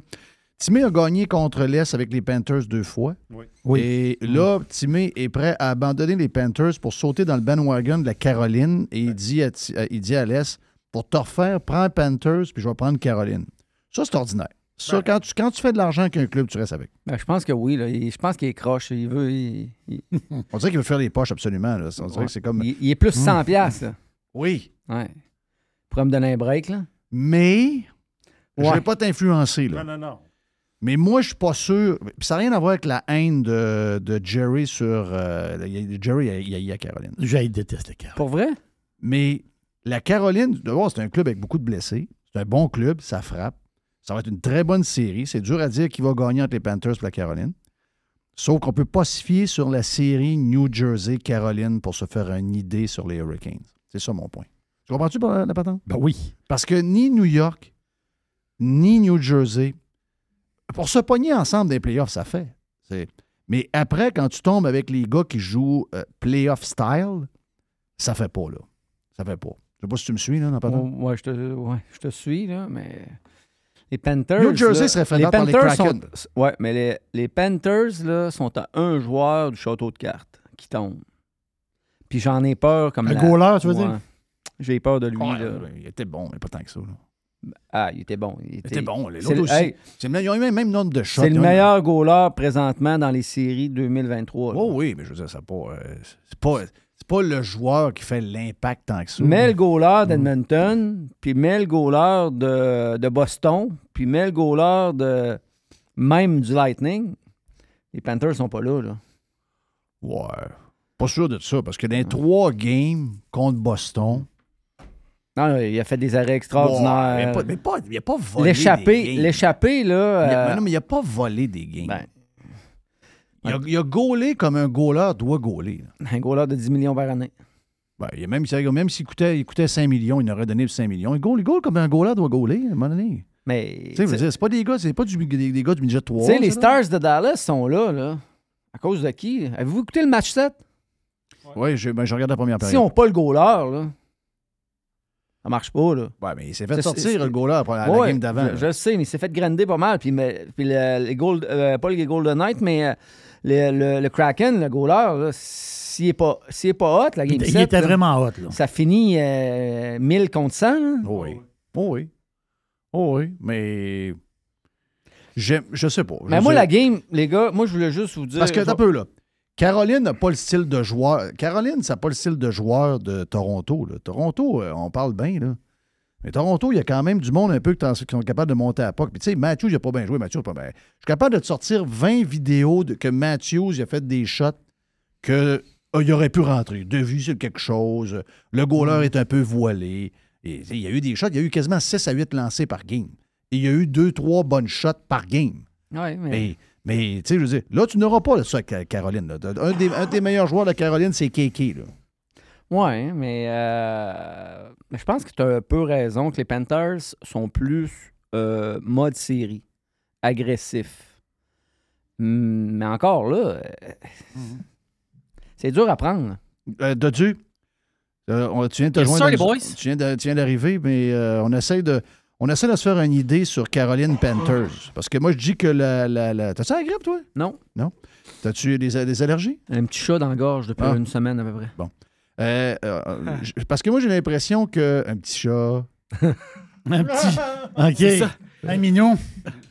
[SPEAKER 6] Timé a gagné contre Les avec les Panthers deux fois.
[SPEAKER 8] Oui.
[SPEAKER 7] Oui.
[SPEAKER 6] Et là, Timé est prêt à abandonner les Panthers pour sauter dans le bandwagon de la Caroline. Et il dit à, Ti- euh, il dit à Les pour te refaire, prends Panthers, puis je vais prendre Caroline. Ça, c'est ordinaire. Ça, quand, tu, quand tu fais de l'argent avec un club, tu restes avec.
[SPEAKER 18] Ben, je pense que oui. Là. Il- Je pense qu'il est croche. Il veut. Il, il-
[SPEAKER 6] On dirait qu'il veut faire les poches absolument. Là. On dirait que c'est comme.
[SPEAKER 18] il- il est plus
[SPEAKER 6] Hmm.
[SPEAKER 18] 100 piastres, là.
[SPEAKER 6] Oui.
[SPEAKER 18] Ouais. Pourrait me donner un break, là?
[SPEAKER 6] Mais je
[SPEAKER 18] Ouais.
[SPEAKER 6] vais pas t'influencer. là.
[SPEAKER 8] Non, non, non.
[SPEAKER 6] Mais moi, je suis pas sûr. Puis ça n'a rien à voir avec la haine de, de Jerry sur. euh, a- Jerry, il y a, y a Caroline.
[SPEAKER 7] J'ai détesté Caroline.
[SPEAKER 18] Pour vrai?
[SPEAKER 6] Mais la Caroline, d'abord, c'est un club avec beaucoup de blessés. C'est un bon club, ça frappe. Ça va être une très bonne série. C'est dur à dire qui va gagner entre les Panthers et la Caroline. Sauf qu'on peut pas se fier sur la série New Jersey-Caroline pour se faire une idée sur les Hurricanes. C'est ça mon point. Tu comprends-tu la, la patente?
[SPEAKER 7] Ben oui.
[SPEAKER 6] Parce que ni New York, ni New Jersey, pour se pogner ensemble des playoffs, ça fait. Mais après, quand tu tombes avec les gars qui jouent euh, playoff style, ça fait pas, là. Ça fait pas. Je sais pas si tu me suis, là, patente.
[SPEAKER 18] Oh, ouais, je te, ouais, je te suis, là, mais. Les Panthers.
[SPEAKER 6] New Jersey
[SPEAKER 18] là,
[SPEAKER 6] serait fait
[SPEAKER 18] les
[SPEAKER 6] par les
[SPEAKER 18] Panthers
[SPEAKER 6] Kraken.
[SPEAKER 18] sont- Ouais, mais les, les Panthers, là, sont à un joueur du château de cartes qui tombe. Puis j'en ai peur comme
[SPEAKER 7] Un
[SPEAKER 18] la-
[SPEAKER 7] goaler, tu veux
[SPEAKER 18] Ouais.
[SPEAKER 7] dire?
[SPEAKER 18] J'ai peur de lui,
[SPEAKER 6] Ouais,
[SPEAKER 18] là.
[SPEAKER 6] il était bon, mais pas tant que ça. là.
[SPEAKER 18] Ah, il était bon. Il
[SPEAKER 6] Il
[SPEAKER 18] était,
[SPEAKER 6] était bon. L'autre aussi.
[SPEAKER 18] hey,
[SPEAKER 6] ils ont eu le même nombre de shots.
[SPEAKER 18] c'est le
[SPEAKER 6] ont eu-
[SPEAKER 18] meilleur goaler présentement dans les séries 2023. là.
[SPEAKER 6] Oh oui, mais je veux dire, c'est pas, euh, c'est pas, c'est pas le joueur qui fait l'impact tant que ça.
[SPEAKER 18] Mets le goaler d'Edmonton, puis mets le goaler de, de Boston, puis mets le goaler de même du Lightning, les Panthers sont pas là. là.
[SPEAKER 6] Ouais. Pas sûr de ça, parce que dans les trois games contre Boston.
[SPEAKER 18] Non, il a fait des arrêts extraordinaires.
[SPEAKER 6] Ouais, mais pas- mais pas- il a pas volé. Des games.
[SPEAKER 18] là.
[SPEAKER 6] Il a-
[SPEAKER 18] euh,
[SPEAKER 6] mais non, mais il a pas volé des games.
[SPEAKER 18] Ben.
[SPEAKER 6] il, a, il a gaulé comme un goaler doit gauler.
[SPEAKER 18] Un goaler de 10 millions par année.
[SPEAKER 6] Ben, il a même même s'il coûtait, il coûtait 5 millions, il aurait donné 5 millions. Il goal, il goal comme un goaler doit gauler, à un moment donné.
[SPEAKER 18] Mais.
[SPEAKER 6] Tu sais, c'est pas des gars, c'est pas du, des, des gars du budget 3.
[SPEAKER 18] Tu sais, les
[SPEAKER 6] là.
[SPEAKER 18] Stars de Dallas sont là, là. À cause de qui? Avez-vous écouté le match 7?
[SPEAKER 6] Oui, je, ben, je regarde la première période.
[SPEAKER 18] n'ont pas le goaler, là, ça marche pas, là.
[SPEAKER 6] Ouais, mais il s'est fait
[SPEAKER 18] C'est-
[SPEAKER 6] sortir
[SPEAKER 18] c'est-
[SPEAKER 6] le goaler pour la,
[SPEAKER 18] Ouais,
[SPEAKER 6] la game d'avant.
[SPEAKER 18] Je, je le sais, mais il s'est fait grander pas mal. Puis, mais- puis le- les Gold, euh, pas les Golden Knights, mais euh, le, le- le Kraken, le goaler, là, s'il n'est pas, s'il est pas hot, la game
[SPEAKER 7] Il- il
[SPEAKER 18] 7,
[SPEAKER 7] était
[SPEAKER 18] là,
[SPEAKER 7] vraiment hot, là.
[SPEAKER 18] Ça finit euh, 1000 contre 100. là.
[SPEAKER 6] Oui. Oh oui. Oh oui, mais. j'aime- Je sais pas.
[SPEAKER 18] Mais
[SPEAKER 6] Je
[SPEAKER 18] moi,
[SPEAKER 6] sais-
[SPEAKER 18] la game, les gars, moi, je voulais juste vous dire.
[SPEAKER 6] Parce que,
[SPEAKER 18] je-
[SPEAKER 6] t'as peu, là. Caroline n'a pas le style de joueur. Caroline, ça n'a pas le style de joueur de Toronto. là. Toronto, euh, on parle bien, là. Mais Toronto, il y a quand même du monde un peu qui sont capables de monter à POC. Puis, tu sais, Matthews, il n'a pas bien joué. Matthews, pas bien. Je suis capable de te sortir 20 vidéos de, que Matthews il a fait des shots que ah, il aurait pu rentrer. De vue sur quelque chose. Le goaler est un peu voilé. Et, il y a eu des shots. Il y a eu quasiment 6 à 8 lancés par game. Et il y a eu 2-3 bonnes shots par game.
[SPEAKER 18] Mais-
[SPEAKER 6] Mais, mais, tu sais, je veux dire, là, tu n'auras pas ça avec Caroline. là. Un, des, un des meilleurs joueurs de Caroline, c'est Keke. Là.
[SPEAKER 18] Ouais, mais, euh, mais je pense que tu as un peu raison que les Panthers sont plus euh, mode série, agressif. Hmm, Mais encore là, euh, c'est dur à prendre.
[SPEAKER 6] Euh, Dodu, euh, tu viens de te
[SPEAKER 18] Yes,
[SPEAKER 6] joindre.
[SPEAKER 18] boys.
[SPEAKER 6] Tu viens de- tu viens d'arriver, mais euh, on essaie de. On essaie de se faire une idée sur Caroline Panthers. Parce que moi, je dis que la. la, la... T'as-tu la grippe, toi?
[SPEAKER 18] Non.
[SPEAKER 6] Non? T'as-tu des, des allergies?
[SPEAKER 18] Un petit chat dans la gorge depuis
[SPEAKER 6] Ah.
[SPEAKER 18] une semaine à peu près.
[SPEAKER 6] Bon. Euh, euh, je- parce que moi, j'ai l'impression que. Un petit chat.
[SPEAKER 7] Un petit. OK.
[SPEAKER 19] C'est ça.
[SPEAKER 7] Un mignon.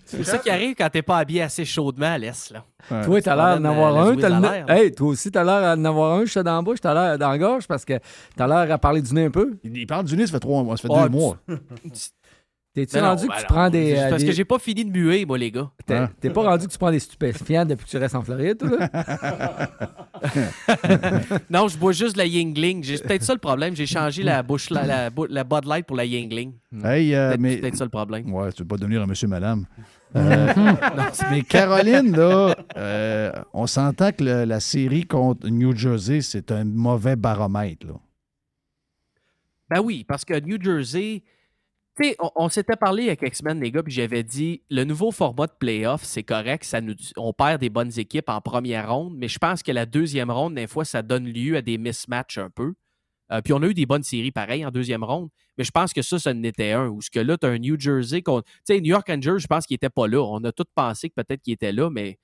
[SPEAKER 19] C'est ça qui arrive quand t'es pas habillé assez chaudement à l'est, là.
[SPEAKER 18] Toi, t'as l'air d'en avoir un. t'as le Hey, toi aussi, t'as l'air d'en avoir un, chat dans la bouche, t'as l'air dans la gorge parce que t'as l'air à parler du nez un peu.
[SPEAKER 6] Il parle du nez, ça fait trois mois, ça fait
[SPEAKER 18] Ah,
[SPEAKER 6] deux
[SPEAKER 18] tu-
[SPEAKER 6] mois.
[SPEAKER 18] T'es-tu
[SPEAKER 19] Ben non,
[SPEAKER 18] rendu
[SPEAKER 19] ben
[SPEAKER 18] que tu
[SPEAKER 19] non.
[SPEAKER 18] prends des. Euh,
[SPEAKER 19] parce
[SPEAKER 18] des-
[SPEAKER 19] que j'ai pas fini de muer, moi, les gars.
[SPEAKER 18] T'es t'es pas rendu que tu prends des stupéfiants depuis que tu restes en Floride, toi, là?
[SPEAKER 19] non, je bois juste la Yingling. J'ai- C'est peut-être ça le problème. J'ai changé la, bouche, la, la, la Bud Light pour la Yingling.
[SPEAKER 6] Hey, euh,
[SPEAKER 19] Peut-être-
[SPEAKER 6] mais-
[SPEAKER 19] C'est peut-être ça le problème.
[SPEAKER 6] Ouais, tu veux pas devenir un monsieur, madame. Euh, mais Caroline, là, euh, on s'entend que le- la série contre New Jersey, c'est un mauvais baromètre. Là.
[SPEAKER 19] Ben oui, parce que New Jersey, tu on, s'était parlé il y a quelques semaines, les gars, puis j'avais dit le nouveau format de playoff, c'est correct, ça nous, on perd des bonnes équipes en première ronde, mais je pense que la deuxième ronde, des fois, ça donne lieu à des mismatchs un peu. Euh, puis on a eu des bonnes séries pareilles en deuxième ronde, mais je pense que ça, ça en était un. Où ce que là, tu as un New Jersey. Tu sais, New York Rangers, je pense qu'il n'était pas là. On a tous pensé que peut-être qu'il était là, mais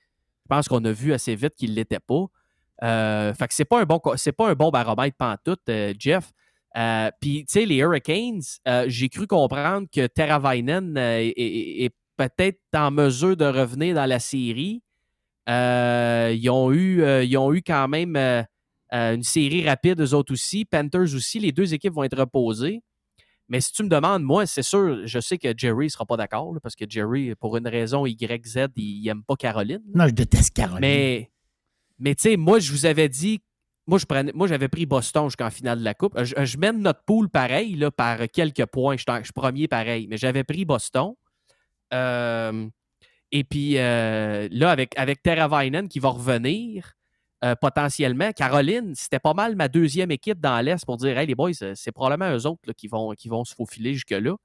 [SPEAKER 19] je pense qu'on a vu assez vite qu'il ne l'était pas. Euh, fait que c'est pas un bon c'est pas un bon baromètre pantoute, euh, Jeff. Euh, Puis, tu sais, les Hurricanes, euh, j'ai cru comprendre que Teravainen euh, est, est- est peut-être en mesure de revenir dans la série. Ils, ont eu, ils ont eu quand même une série rapide, eux autres aussi. Panthers aussi. Les deux équipes vont être reposées. Mais si tu me demandes, moi, c'est sûr, je sais que Jerry ne sera pas d'accord, parce que Jerry, pour une raison YZ, il n'aime pas Caroline.
[SPEAKER 7] Non, je déteste Caroline.
[SPEAKER 19] Mais, mais tu sais, moi, je vous avais dit, moi, je prenais, moi, j'avais pris Boston jusqu'en finale de la Coupe. Je, je mène notre pool pareil, là, par quelques points. Je suis premier pareil, mais j'avais pris Boston. Euh, et puis euh, là, avec, avec Teravainen qui va revenir euh, potentiellement, Caroline, c'était pas mal ma deuxième équipe dans l'Est pour dire Hey les boys, c'est probablement eux autres là, qui, vont, qui vont se faufiler jusque-là.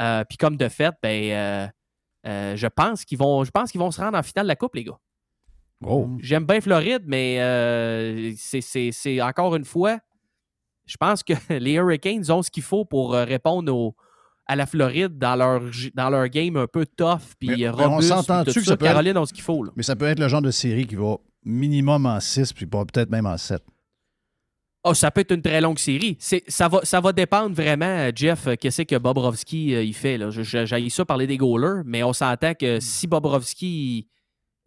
[SPEAKER 19] Euh, puis comme de fait, ben, euh, euh, je pense qu'ils vont, je pense qu'ils vont se rendre en finale de la Coupe, les gars. J'aime bien Floride, mais euh, c'est- encore une fois, je pense que les Hurricanes ont ce qu'il faut pour euh, répondre au- à la Floride dans leur, j- dans leur game un peu tough puis
[SPEAKER 6] Mais- mais on
[SPEAKER 19] robuste.
[SPEAKER 6] s'entend-tu
[SPEAKER 19] tout
[SPEAKER 6] que
[SPEAKER 19] ça. Caroline
[SPEAKER 6] être-
[SPEAKER 19] ont ce qu'il faut. Là.
[SPEAKER 6] Mais ça peut être le genre de série qui va minimum en 6, puis peut-être même en 7.
[SPEAKER 19] Oh, ça peut être une très longue série. Ça va, ça va dépendre vraiment, euh, Jeff, qu'est-ce que Bobrovski euh, il fait. J'haïs ça parler des goalers, mais on s'entend que si Bobrovski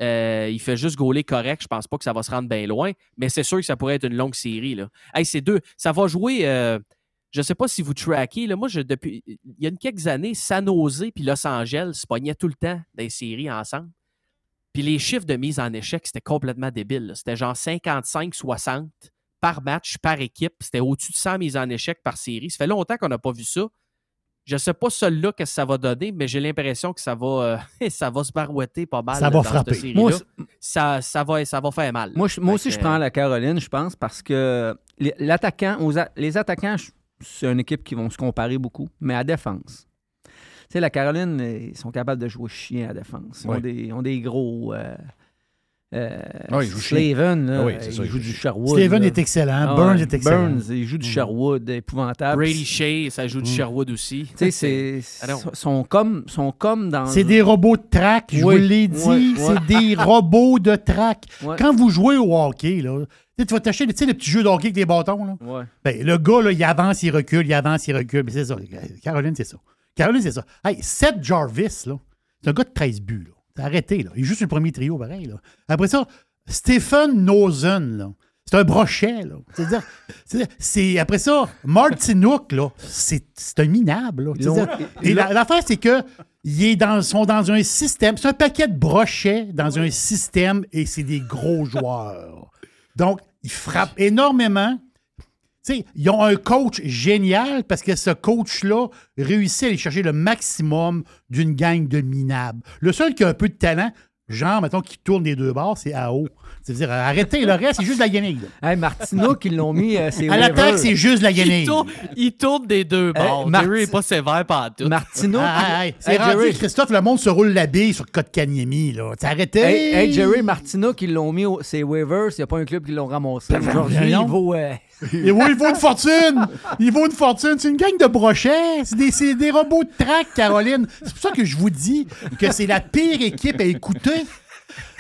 [SPEAKER 19] euh, il fait juste goaler correct, je pense pas que ça va se rendre bien loin. Mais c'est sûr que ça pourrait être une longue série. Là. C'est deux. Ça va jouer. euh, je sais pas si vous traquez. Là, moi, depuis, il y a quelques années, San Jose puis Los Angeles se pognaient tout le temps les séries ensemble. Puis les chiffres de mise en échec, c'était complètement débile. C'était genre 55-60 par match, par équipe. C'était au-dessus de 100 mises en échec par série. Ça fait longtemps qu'on n'a pas vu ça. Je ne sais pas celui-là que ça va donner, mais j'ai l'impression que ça va, euh, ça va se barouetter pas mal.
[SPEAKER 7] Ça va
[SPEAKER 19] dans
[SPEAKER 7] frapper.
[SPEAKER 18] Moi,
[SPEAKER 19] ça, ça, va, ça va faire mal.
[SPEAKER 18] Moi, je- moi
[SPEAKER 19] Fait
[SPEAKER 18] aussi,
[SPEAKER 19] que,
[SPEAKER 18] je prends la Caroline, je pense, parce que les- l'attaquant, aux a- les attaquants, c'est une équipe qui vont se comparer beaucoup, mais à défense. Tu sais, la Caroline, ils sont capables de jouer chien à défense. Ils, ont, des, ils ont des gros. euh, euh,
[SPEAKER 6] Ah jouent chien.
[SPEAKER 18] Slaven, là,
[SPEAKER 6] Ah oui, c'est ça,
[SPEAKER 18] il joue du. Sherwood.
[SPEAKER 7] Slaven
[SPEAKER 18] là.
[SPEAKER 7] est excellent.
[SPEAKER 18] Ah
[SPEAKER 7] Burns est excellent.
[SPEAKER 18] Burns, il joue du
[SPEAKER 7] Mm.
[SPEAKER 18] Sherwood, épouvantable.
[SPEAKER 19] Brady Shea, ça joue du
[SPEAKER 18] Mm.
[SPEAKER 19] Sherwood aussi.
[SPEAKER 18] Tu sais, c'est-
[SPEAKER 19] non.
[SPEAKER 18] sont comme, sont comme dans.
[SPEAKER 7] C'est des robots de track, je
[SPEAKER 18] Oui,
[SPEAKER 7] vous l'ai dit. C'est des robots de track. Quand vous jouez au hockey, là, tu vas t'acheter tu sais, les petits jeux de hockey avec des bâtons. Là. Ben, le gars, là, il avance, il recule, il avance, il recule. C'est ça. Caroline, c'est ça. Caroline, c'est ça. Hey, Seth Jarvis, là, c'est un gars de 13 buts. Là. Arrêté. Là. Il joue sur le premier trio, pareil. Là. Après ça, Stephen Nozen, là. C'est un brochet, là. C'est-à-dire, c'est- après ça, Martinook, là, c'est c'est un minable, là. Et l'affaire, c'est que ils est dans, sont dans un système, c'est un paquet de brochets dans un système et c'est des gros joueurs. Donc, ils frappent énormément. Sais, ils ont un coach génial parce que ce coach-là réussit à aller chercher le maximum d'une gang de minables. Le seul qui a un peu de talent, genre, mettons, qui tourne des deux bords, c'est AO. C'est-à-dire, arrêtez, le reste, c'est juste de la là.
[SPEAKER 18] Hey, Martino, qui l'ont mis. euh, c'est
[SPEAKER 7] À l'attaque, c'est juste de la
[SPEAKER 19] Il tourne, il tourne des deux bords.
[SPEAKER 18] Marti-
[SPEAKER 19] Jerry n'est pas sévère par tout.
[SPEAKER 18] Martino.
[SPEAKER 7] Ah,
[SPEAKER 18] qui-
[SPEAKER 7] hey, c'est
[SPEAKER 18] Hey,
[SPEAKER 7] rendu,
[SPEAKER 18] Jerry.
[SPEAKER 7] Christophe, le monde se roule la bille sur Kotkaniemi, là. T'as arrêté?
[SPEAKER 18] Hey, hey, Jerry Martina qui l'ont mis, au, c'est waivers, il n'y a pas un club qui l'ont ramassé. Aujourd'hui, il vaut. euh,
[SPEAKER 7] Et oui, il vaut une fortune! Il vaut une fortune. C'est une gang de brochets. C'est des, c'est des robots de track, Caroline. C'est pour ça que je vous dis que c'est la pire équipe à écouter.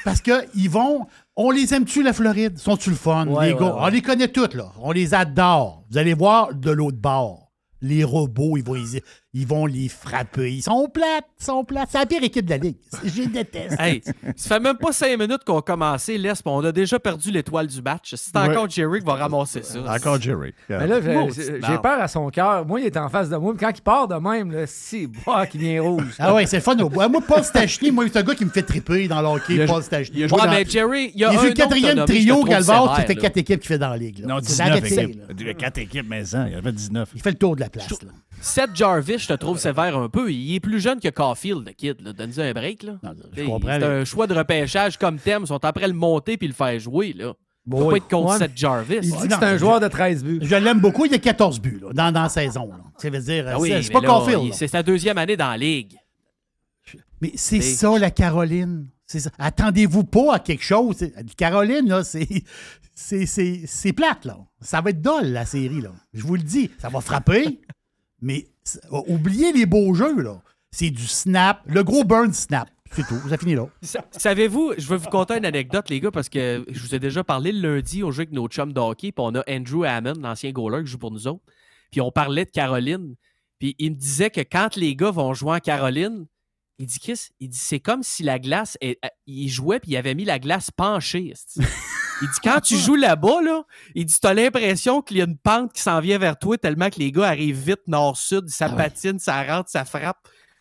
[SPEAKER 7] Parce qu'ils vont. On les aime-tu, la Floride? Sont-tu le fun?
[SPEAKER 18] Ouais,
[SPEAKER 7] les
[SPEAKER 18] ouais,
[SPEAKER 7] gars,
[SPEAKER 18] ouais.
[SPEAKER 7] on les connaît toutes, là. On les adore. Vous allez voir de l'autre bord. Les robots, ils vont, ils, ils vont les frapper. Ils sont plates, ils sont plates. C'est la pire équipe de la Ligue. Je les déteste.
[SPEAKER 19] Hey, ça fait même pas cinq minutes qu'on a commencé, puis on a déjà perdu l'étoile du match. C'est
[SPEAKER 6] Ouais.
[SPEAKER 19] encore Jerry qui va ramasser ça.
[SPEAKER 6] Encore Jerry.
[SPEAKER 18] Mais là, j'ai- peur à son cœur. Moi, il est en face de moi. mais Quand il part de même, là, si, bah, qui vient rouge.
[SPEAKER 7] Ah ouais, c'est le fun. au. Moi, Paul Stachny, moi, c'est un gars qui me fait triper dans le hockey,
[SPEAKER 6] Il a-
[SPEAKER 7] Paul Stachny.
[SPEAKER 6] il a joué
[SPEAKER 19] Ouais,
[SPEAKER 6] dans-
[SPEAKER 19] mais Jerry, il y a
[SPEAKER 7] Il
[SPEAKER 19] un
[SPEAKER 7] fait quatrième trio fait
[SPEAKER 19] là.
[SPEAKER 7] quatre équipes qui fait dans la ligue. là.
[SPEAKER 6] Non,
[SPEAKER 7] C'est
[SPEAKER 6] 19
[SPEAKER 7] arrêté,
[SPEAKER 6] équipes.
[SPEAKER 7] là.
[SPEAKER 6] Il y a 4 équipes maison. Il y avait 19.
[SPEAKER 7] Il fait le tour de la place. là.
[SPEAKER 19] Seth Jarvis, je te trouve sévère un peu. Il est plus jeune que Caulfield, le kid. Donne-lui un break. Là.
[SPEAKER 7] je
[SPEAKER 19] T'sais,
[SPEAKER 7] comprends,
[SPEAKER 19] C'est
[SPEAKER 7] mais-
[SPEAKER 19] un choix de repêchage comme thème. Ils sont après le monter puis le faire jouer. Là.
[SPEAKER 7] Bon,
[SPEAKER 19] Faut
[SPEAKER 7] oui.
[SPEAKER 19] pas être contre
[SPEAKER 18] Ouais,
[SPEAKER 19] Seth Jarvis.
[SPEAKER 18] Il dit que c'est un joueur de 13 buts.
[SPEAKER 7] Je l'aime beaucoup. Il a 14 buts là, dans, dans la saison. là. Ça veut dire,
[SPEAKER 19] Ah oui,
[SPEAKER 7] c'est pas
[SPEAKER 19] là,
[SPEAKER 7] Caulfield.
[SPEAKER 19] il-. C'est sa deuxième année dans la ligue.
[SPEAKER 7] Mais c'est ça, la Caroline. C'est ça. Attendez-vous pas à quelque chose. Caroline, là, c'est. C'est, c'est, c'est plate, là. Ça va être dole, la série, là. Je vous le dis. Ça va frapper, mais oubliez les beaux jeux, là. C'est du snap. Le gros burn snap. C'est tout. Ça finit là.
[SPEAKER 19] Sa- Savez-vous, je vais vous conter une anecdote, les gars, parce que je vous ai déjà parlé le lundi, on joue avec nos chums de hockey, puis on a Andrew Hammond, l'ancien goaler qui joue pour nous autres. Puis on parlait de Caroline. Puis il me disait que quand les gars vont jouer en Caroline, il dit Chris, il dit c'est comme si la glace, est- euh, il jouait puis il avait mis la glace penchée. Il dit quand tu joues là-bas, là, il dit t'as l'impression qu'il y a une pente qui s'en vient vers toi tellement que les gars arrivent vite nord-sud, ça patine, ça rentre, ça frappe.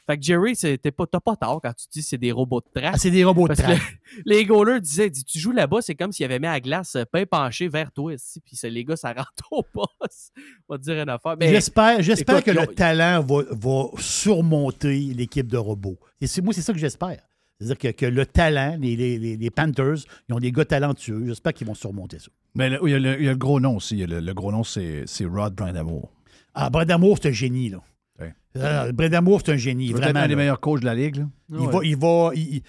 [SPEAKER 19] Fait que Jerry, t'es pas- t'as pas tort quand tu dis que c'est des robots de track.
[SPEAKER 7] Ah, c'est des robots de track.
[SPEAKER 19] le- les goalers disaient, tu joues là-bas, c'est comme s'il avait mis la glace euh, pain penché vers toi ici, puis les gars, ça rentre au poste. On va te dire une affaire.
[SPEAKER 7] J'espère, que le talent va, va surmonter l'équipe de robots. Et moi, c'est ça que j'espère. C'est-à-dire que, que le talent, les, les- les- Panthers, ils ont des gars talentueux. J'espère qu'ils vont surmonter ça.
[SPEAKER 6] Mais le- il, y a le, il y a le gros nom aussi. Le, le gros nom, c'est c'est Rod Brindamour.
[SPEAKER 7] Ah, Brindamour, c'est un génie, là.
[SPEAKER 6] Ouais.
[SPEAKER 7] Euh, Brindamour, c'est un génie,
[SPEAKER 6] Peut-être
[SPEAKER 7] vraiment.
[SPEAKER 6] un des meilleurs coachs de la Ligue. là?
[SPEAKER 7] Il, va, il, va, il,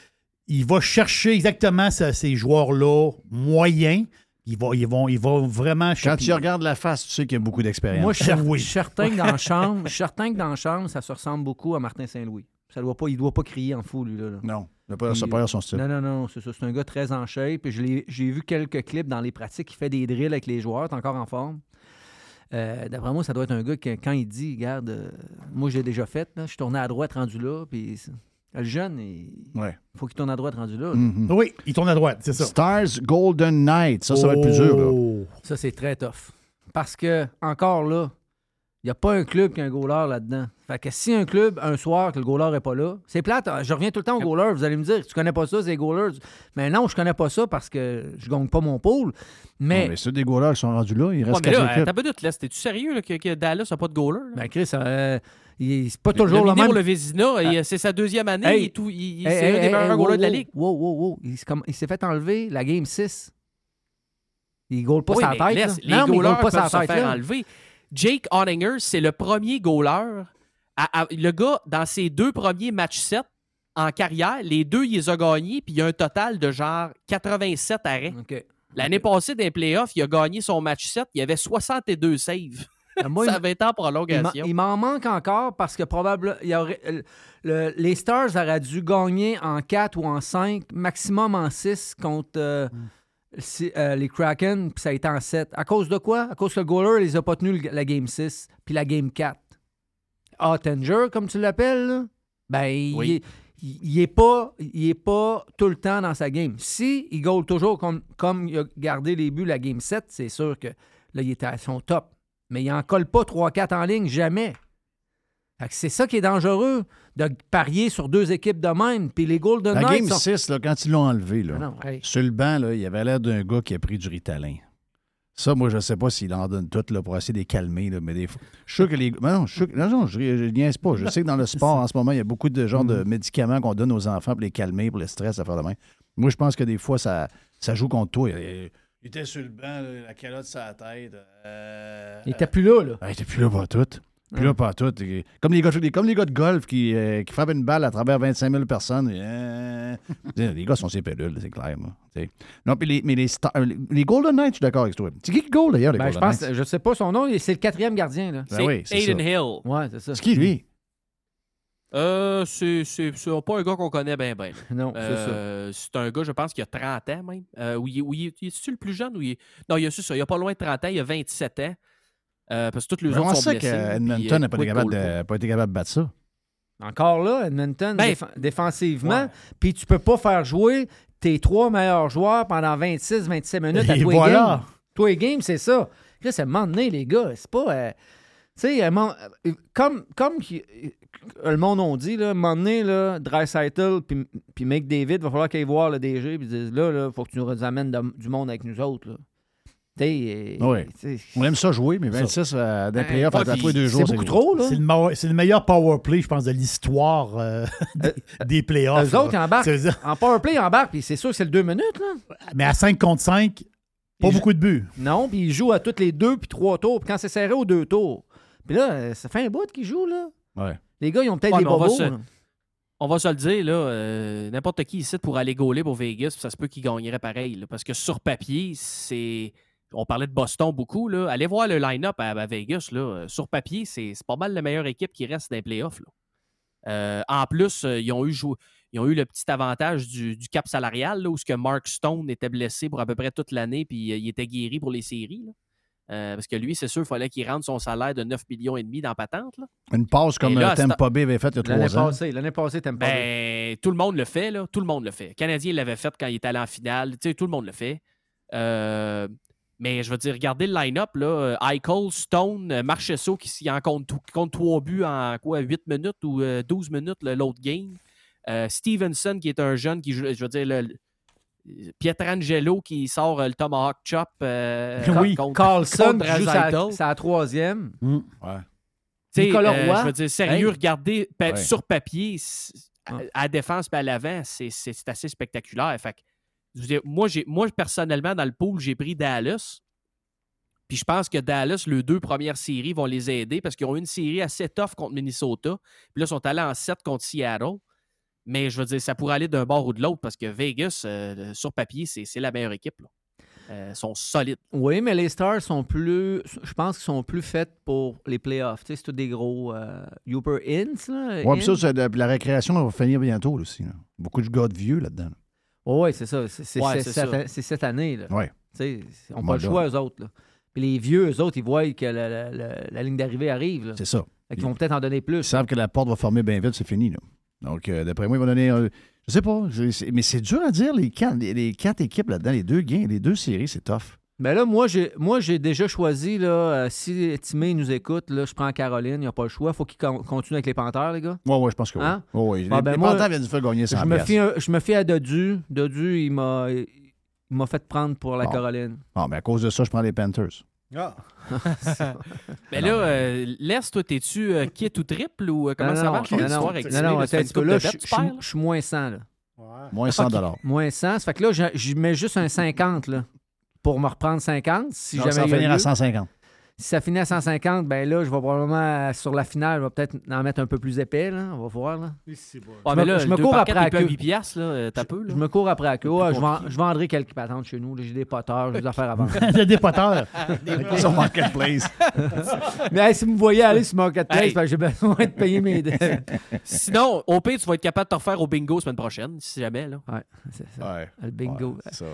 [SPEAKER 7] il va chercher exactement ce- ces joueurs-là moyens. Il va, ils, vont, ils vont vraiment
[SPEAKER 6] Quand tu regardes la face, tu sais qu'il y a beaucoup d'expérience.
[SPEAKER 18] Moi, je suis
[SPEAKER 7] Oui.
[SPEAKER 18] certain que dans la chambre, je suis certain que dans chambre, ça se ressemble beaucoup à Martin Saint-Louis. Ça doit pas, il doit pas crier en fou, lui. Là, là.
[SPEAKER 6] Non, il n'a pas, ça a pas son style.
[SPEAKER 18] Non, non, non, c'est ça. C'est un gars très en shape. Puis je l'ai- J'ai vu quelques clips dans les pratiques. Il fait des drills avec les joueurs. T'es encore en forme. Euh, D'après moi, ça doit être un gars que quand il dit, regarde, euh, moi j'ai déjà fait, là, je suis tourné à droite rendu là, puis le jeune, il
[SPEAKER 6] Ouais.
[SPEAKER 18] faut qu'il tourne à droite rendu là. là.
[SPEAKER 6] Mhm.
[SPEAKER 7] Oui, il tourne à droite, c'est ça.
[SPEAKER 6] Stars Golden Knight, ça, ça va être plus dur. là.
[SPEAKER 7] Oh.
[SPEAKER 18] Ça, c'est très tough. Parce que, encore là, Il n'y a pas un club qui a un goaler là-dedans. Fait que si un club, un soir, que le goaler n'est pas là, c'est plate. Je reviens tout le temps au goaler. Vous allez me dire, tu connais pas ça, c'est goalers? Mais non, je connais pas ça parce que je gagne pas mon pool. Mais.
[SPEAKER 6] Non, mais ceux des goalers qui sont rendus là, il
[SPEAKER 19] Ouais,
[SPEAKER 6] reste
[SPEAKER 19] mais là,
[SPEAKER 6] équipes.
[SPEAKER 19] t'as pas doute, là. T'es-tu sérieux là, que, que Dallas n'a pas de goaler? là?
[SPEAKER 18] Ben, Chris, euh, il- c'est pas toujours le, même.
[SPEAKER 19] pour le Vézina,
[SPEAKER 18] Ah.
[SPEAKER 19] euh, c'est sa deuxième année,
[SPEAKER 18] Hey.
[SPEAKER 19] et tout, il- il-
[SPEAKER 18] Hey,
[SPEAKER 19] c'est
[SPEAKER 18] hey,
[SPEAKER 19] un des meilleurs
[SPEAKER 18] hey,
[SPEAKER 19] goalers
[SPEAKER 18] wow,
[SPEAKER 19] de la ligue.
[SPEAKER 18] Wow, wow, wow. Il, s'est comme- il s'est fait enlever la game 6. Il goal pas
[SPEAKER 19] Oui,
[SPEAKER 18] sa tête.
[SPEAKER 19] laisse, les
[SPEAKER 18] non, mais il
[SPEAKER 19] goalers
[SPEAKER 18] goal pas
[SPEAKER 19] peuvent
[SPEAKER 18] sa
[SPEAKER 19] se
[SPEAKER 18] tête.
[SPEAKER 19] faire
[SPEAKER 18] là.
[SPEAKER 19] enlever. Jake Ottinger, c'est le premier goaler. à- à- le gars, dans ses deux premiers matchs 7 en carrière, les deux, il les a gagnés, puis il y a un total de genre 87 arrêts. L'année passée, dans les playoffs, il a gagné son match 7, il y avait 62 saves.
[SPEAKER 18] moi,
[SPEAKER 19] ça avait été en
[SPEAKER 18] Il m'en-
[SPEAKER 19] prolongation.
[SPEAKER 18] Il m'en manque encore parce que probablement il y aurait, le- le- les Stars auraient dû gagner en 4 ou en 5, maximum en 6 contre euh, si- euh, les Kraken, puis ça a été en 7. À cause de quoi? À cause que le goaler les a pas tenus le- la game 6, puis la game 4. Ottinger, comme tu l'appelles, ben, il,
[SPEAKER 19] Oui.
[SPEAKER 18] est, il- il est pas, il est pas tout le temps dans sa game. Si il goal toujours comme, comme il a gardé les buts la game 7, c'est sûr que là, il était à son top. Mais il en colle pas 3-4 en ligne, jamais. C'est ça qui est dangereux, de parier sur deux équipes de même. Puis les Golden
[SPEAKER 6] La
[SPEAKER 18] Knights
[SPEAKER 6] game
[SPEAKER 18] sont-
[SPEAKER 6] 6, là, quand ils l'ont enlevé, là,
[SPEAKER 18] Ah non, hey.
[SPEAKER 6] sur le banc, là, il avait l'air d'un gars qui a pris du Ritalin. Ça, moi, je ne sais pas s'il en donne tout là, pour essayer de les calmer. Là, mais des fois, je suis sûr que les. mais non, je que- non, non, je, je niaise pas. Je sais que dans le sport, en ce moment, il y a beaucoup de genres de médicaments qu'on donne aux enfants pour les calmer, pour le stress, à faire de même. Moi, je pense que des fois, ça, ça joue contre toi. Il, il était sur le banc, là, la calotte sur la tête. euh,
[SPEAKER 18] Il était plus là, là.
[SPEAKER 6] ah, il était plus là pas tout. Plus là pas tout. Comme les gars, comme les gars de golf qui, euh, qui frappent une balle à travers 25 000 personnes. euh, les gars sont ces pellules, c'est clair. moi, non, puis les, mais les, Star- les, les Golden Knights, je suis d'accord avec toi. C'est qui qui goal d'ailleurs, les
[SPEAKER 18] Ben, je
[SPEAKER 6] Golden
[SPEAKER 18] pense,
[SPEAKER 6] Knights?
[SPEAKER 18] je sais pas son nom, c'est le quatrième gardien. Là.
[SPEAKER 6] Ben oui, c'est
[SPEAKER 19] Aiden
[SPEAKER 6] ça.
[SPEAKER 19] Hill.
[SPEAKER 18] Ouais, c'est ça.
[SPEAKER 6] C'est qui lui?
[SPEAKER 19] Euh, c'est c'est- c'est pas un gars qu'on connaît bien, bien.
[SPEAKER 18] Non, c'est
[SPEAKER 19] Euh, C'est un gars, je pense, qui a 30 ans même. Euh, où il, est- où il est- est-tu le plus jeune? Ou il Non, il a, c'est ça, il a pas loin de 30 ans, il a 27 ans. Euh, parce que tous les autres sont blessés. puis, euh,
[SPEAKER 6] n'a pas, été
[SPEAKER 19] Quick
[SPEAKER 6] capable de- pas été capable de battre ça?
[SPEAKER 18] Encore là, Edmonton,
[SPEAKER 19] Ben,
[SPEAKER 18] déf- défensivement. Puis tu peux pas faire jouer tes trois meilleurs joueurs pendant 26-27 minutes à
[SPEAKER 7] Et
[SPEAKER 18] les
[SPEAKER 7] voilà.
[SPEAKER 18] Tous les games, c'est ça. Là, c'est un moment donné, les gars. C'est pas. euh, tu sais, un moment- euh, comme, comme qui- euh, le monde on dit, là, un moment donné, là, Dreisaitl puis puis McDavid, va falloir qu'ils voir le DG et disent là, là, faut que tu nous amènes de- du monde avec nous autres. Là. Sais,
[SPEAKER 6] On aime ça jouer, mais 26 euh, les playoffs à,
[SPEAKER 18] ouais,
[SPEAKER 6] à les deux jours,
[SPEAKER 18] c'est beaucoup trop, là.
[SPEAKER 7] C'est le, meilleur power play, je pense, de l'histoire euh, des, des playoffs.
[SPEAKER 18] Eux autres, ils embarquent. En powerplay, ils embarquent, puis c'est sûr que c'est le deux minutes. Là.
[SPEAKER 7] Mais à 5 contre 5, pas
[SPEAKER 18] Il
[SPEAKER 7] beaucoup de buts.
[SPEAKER 18] Non, puis ils jouent à toutes les deux puis trois tours. Puis quand c'est serré aux deux tours. Puis là, euh, ça fait un bout qu'ils jouent, là.
[SPEAKER 6] Ouais.
[SPEAKER 18] Les gars, ils ont peut-être
[SPEAKER 19] Ouais,
[SPEAKER 18] des
[SPEAKER 19] mais on va
[SPEAKER 18] bobos.
[SPEAKER 19] On va se le dire, là, euh, n'importe qui ici pour aller gauler pour Vegas, puis ça se peut qu'il gagnerait pareil. là, parce que sur papier, c'est. On parlait de Boston beaucoup. Là. Allez voir le line-up à, à Vegas. Là. Euh, Sur papier, c'est pas mal la meilleure équipe qui reste dans les playoffs. là. Euh, en plus, euh, ils, ont eu jou- ils ont eu le petit avantage du, du cap salarial, là, où ce que Mark Stone était blessé pour à peu près toute l'année, puis euh, il était guéri pour les séries. là. Euh, parce que lui, c'est sûr, il fallait qu'il rentre son salaire de 9 millions et demi dans patente. là.
[SPEAKER 6] Une passe comme
[SPEAKER 19] là,
[SPEAKER 6] Bay avait fait il y a
[SPEAKER 18] L'année
[SPEAKER 6] trois ans.
[SPEAKER 18] passée, l'année passée, t'aimes pas.
[SPEAKER 19] Ben, tout le monde le fait, là. Tout le monde le fait. Le Canadien l'avait fait quand il était allé en finale. Tu sais, tout le monde le fait. Euh, mais je veux dire, regardez le line-up, là. Euh, Eichel, Stone, euh, Marchesso qui s'y en compte, compte trois buts en quoi, 8 minutes ou euh, 12 minutes le- l'autre game. Euh, Stevenson, qui est un jeune qui joue, je veux dire, le, Pietrangelo qui sort euh, le Tomahawk Chop. euh,
[SPEAKER 18] oui,
[SPEAKER 19] contre-
[SPEAKER 18] Carlson
[SPEAKER 19] contre
[SPEAKER 18] qui joue sa,
[SPEAKER 19] Draisaitl.
[SPEAKER 18] sa troisième.
[SPEAKER 6] Ouais.
[SPEAKER 19] Tu sais,
[SPEAKER 18] Nicolas
[SPEAKER 19] euh,
[SPEAKER 18] Roy.
[SPEAKER 19] je veux dire, sérieux,
[SPEAKER 18] Hey.
[SPEAKER 19] regardez pa-
[SPEAKER 6] Ouais.
[SPEAKER 19] sur papier, à, à la défense et à l'avant, c'est assez spectaculaire. Fait que, je veux dire, moi, moi, personnellement, dans le pool, j'ai pris Dallas. Puis je pense que Dallas, les deux premières séries vont les aider parce qu'ils ont une série assez tough contre Minnesota. Puis là, ils sont allés en 7 contre Seattle. Mais je veux dire, ça pourrait aller d'un bord ou de l'autre parce que Vegas, euh, sur papier, c'est c'est la meilleure équipe. là. Euh, ils sont solides.
[SPEAKER 18] Oui, mais les Stars sont plus. Je pense qu'ils sont plus faits pour les playoffs. Tu sais, c'est tous des gros euh, Uber Inns.
[SPEAKER 6] Ouais, puis ça, la récréation va finir bientôt là, aussi. là. Beaucoup de gars de vieux là-dedans. là.
[SPEAKER 18] Oui, c'est ça. C'est
[SPEAKER 19] Ouais,
[SPEAKER 18] cette,
[SPEAKER 19] ça.
[SPEAKER 18] c'est cette année. Là.
[SPEAKER 6] Ouais.
[SPEAKER 18] Tu sais, ils n'ont
[SPEAKER 6] Moi,
[SPEAKER 18] pas le choix, eux autres. Là. Puis les vieux, eux autres, ils voient que la, la- la- la ligne d'arrivée arrive. là.
[SPEAKER 6] C'est ça.
[SPEAKER 18] Fait qu'ils vont peut-être en donner
[SPEAKER 6] Ils
[SPEAKER 18] plus.
[SPEAKER 6] savent que la porte va former bien vite, c'est fini. Là. Donc, euh, d'après moi, ils vont donner. euh, je sais pas. je- mais c'est dur à dire, les quatre, les, les quatre équipes là-dedans, les deux gains, les deux séries, c'est tough.
[SPEAKER 18] Ben là, moi, j'ai, moi, j'ai déjà choisi, là, euh, si Timé nous écoute, là, je prends Caroline, il n'y a pas le choix. faut qu'il con- continue avec les Panthers, les gars.
[SPEAKER 6] Ouais, ouais, je pense que oui.
[SPEAKER 18] Hein? Ah,
[SPEAKER 6] Les-
[SPEAKER 18] ben
[SPEAKER 6] les
[SPEAKER 18] moi,
[SPEAKER 6] Panthers viennent de faire gagner 100
[SPEAKER 18] je me, fie, je me fie à Dodu. Dodu, il m'a, il m'a fait prendre pour la
[SPEAKER 6] Bon.
[SPEAKER 18] Caroline.
[SPEAKER 6] Bon, ben à cause de ça, je prends les Panthers.
[SPEAKER 8] Ah.
[SPEAKER 19] Mais là, euh, laisse, toi, t'es-tu euh, kit ou triple ou euh, comment
[SPEAKER 18] Non,
[SPEAKER 19] ça marche
[SPEAKER 18] non, non, non, non,
[SPEAKER 19] là?
[SPEAKER 18] Je suis moins 100, là.
[SPEAKER 6] Moins 100
[SPEAKER 18] Ok. Moins 100. Ça fait que là, je, je mets juste un 50, là, pour me reprendre 50. Si
[SPEAKER 6] Donc,
[SPEAKER 18] jamais
[SPEAKER 6] ça va finir à
[SPEAKER 18] lieu.
[SPEAKER 6] 150.
[SPEAKER 18] Si ça finit à 150, ben là, je vais probablement, euh, sur la finale, je vais peut-être en mettre un peu plus épais, là. On va voir, là.
[SPEAKER 19] Ouais,
[SPEAKER 18] Je
[SPEAKER 19] mais
[SPEAKER 18] me-
[SPEAKER 19] là,
[SPEAKER 18] je me cours après
[SPEAKER 19] à
[SPEAKER 18] queue.
[SPEAKER 19] 8 piastres, là, t'as peu, là.
[SPEAKER 18] Je me cours après la queue. Ouais, je, je vendrai quelques patentes chez nous. J'ai des poteurs, j'ai des affaires à vendre.
[SPEAKER 7] Des dépoteurs.
[SPEAKER 18] Des
[SPEAKER 6] Sur Marketplace.
[SPEAKER 18] Mais hey, si vous me voyez aller sur Marketplace,
[SPEAKER 19] Hey.
[SPEAKER 18] ben, j'ai besoin de payer mes dettes.
[SPEAKER 19] Sinon, au pire, tu vas être capable de te refaire au bingo semaine prochaine, si jamais. Là.
[SPEAKER 18] Ouais, c'est ça.
[SPEAKER 6] Ouais.
[SPEAKER 18] Le bingo.
[SPEAKER 6] Ouais, ça.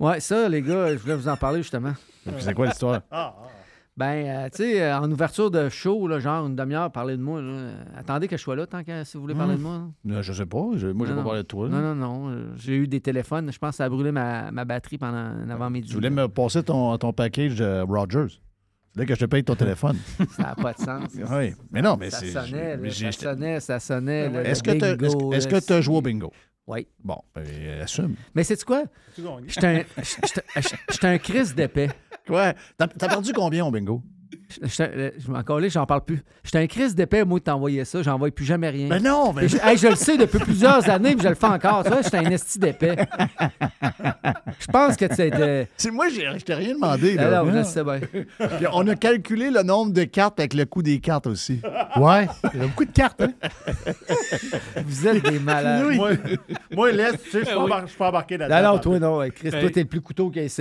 [SPEAKER 18] Ouais, ça, les gars, je voulais vous en parler justement.
[SPEAKER 6] C'est quoi l'histoire?
[SPEAKER 18] Ben, euh, tu sais, euh, en ouverture de show, là, genre une demi-heure, parler de moi. là. Attendez que je sois là tant que si vous voulez parler de moi. là.
[SPEAKER 6] Euh, Je sais pas. je- moi, je vais
[SPEAKER 18] Non,
[SPEAKER 6] pas parler de toi. là.
[SPEAKER 18] Non, non, non. euh, J'ai eu des téléphones. Je pense que ça a brûlé ma, ma batterie pendant un avant-midi.
[SPEAKER 6] Tu voulais me passer ton, ton package euh, Rogers. Dès que je te paye ton téléphone.
[SPEAKER 18] Ça n'a pas de sens.
[SPEAKER 6] oui. Mais non, mais
[SPEAKER 18] ça
[SPEAKER 6] c'est.
[SPEAKER 18] sonnait, là,
[SPEAKER 6] j'ai-
[SPEAKER 18] ça sonnait, ça sonnait. le-
[SPEAKER 6] Est-ce que
[SPEAKER 18] bingo, là,
[SPEAKER 6] tu as joué au bingo?
[SPEAKER 18] Oui.
[SPEAKER 6] Bon, euh, assume.
[SPEAKER 18] Mais c'est quoi? J'étais un, j'étais- un Chris d'épais.
[SPEAKER 6] Ouais. T'as t'as perdu combien au bingo?
[SPEAKER 18] Euh, Je m'en collais, j'en parle plus. J'étais un Chris d'épais, moi, de t'envoyer ça. J'envoie plus jamais rien.
[SPEAKER 6] Mais non, mais-
[SPEAKER 18] Et Je, hey, je le sais depuis plusieurs années, puis je le fais encore. Tu vois, j'étais un esti d'épais. Je pense que tu étais.
[SPEAKER 6] C'est moi, j'ai- je t'ai rien demandé. Là.
[SPEAKER 18] non, je sais bien.
[SPEAKER 6] Puis on a calculé le nombre de cartes avec le coût des cartes aussi.
[SPEAKER 7] Ouais, il y a beaucoup de cartes, hein?
[SPEAKER 18] Vous êtes des malades.
[SPEAKER 8] Oui. Moi, moi, laisse, tu sais, je suis pas embar- je suis pas embarqué
[SPEAKER 18] Non,
[SPEAKER 8] là-dedans.
[SPEAKER 18] non, toi, non. hey, Chris, toi,
[SPEAKER 8] Hey.
[SPEAKER 18] t'es le plus couteau qu'il y a ici.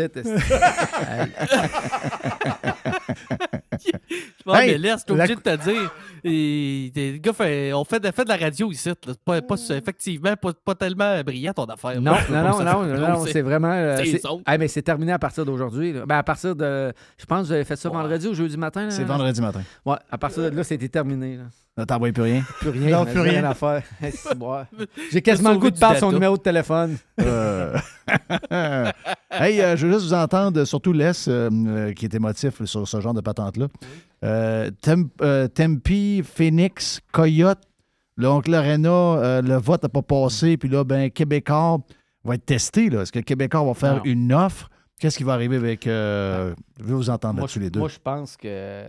[SPEAKER 19] Je pense
[SPEAKER 18] Hey,
[SPEAKER 19] mais laisse, t'es
[SPEAKER 18] la-
[SPEAKER 19] obligé de te dire. Et, les gars, fait- on fait de, fait de la radio ici. Pas, pas, effectivement, pas, pas tellement brillant ton affaire.
[SPEAKER 18] Non, non, non, non, c'est vraiment. euh,
[SPEAKER 19] C'est
[SPEAKER 18] c'est-. Ah, mais terminé à partir d'aujourd'hui. Ben, à partir de. Je pense que vous avez fait ça vendredi ou jeudi matin.
[SPEAKER 6] C'est vendredi matin.
[SPEAKER 18] Ouais, à partir de là, c'était terminé. Là.
[SPEAKER 6] Là, t'envoies plus rien?
[SPEAKER 18] Plus rien.
[SPEAKER 6] Non, plus
[SPEAKER 18] j'ai
[SPEAKER 6] rien.
[SPEAKER 18] à faire. J'ai quasiment le goût de perdre son numéro de téléphone.
[SPEAKER 6] Euh, hey, euh, je veux juste vous entendre, surtout Les, euh, euh, qui est émotif sur ce genre de patente-là. Euh, Tem- euh, Tempe, Phoenix, Coyote, l'oncle Arena, euh, le vote n'a pas passé, puis là, ben, Québécois va être testé. là. Est-ce que Québécois va faire
[SPEAKER 18] Non.
[SPEAKER 6] une offre? Qu'est-ce qui va arriver avec. euh, je veux vous entendre là-dessus les deux.
[SPEAKER 18] Moi, je pense que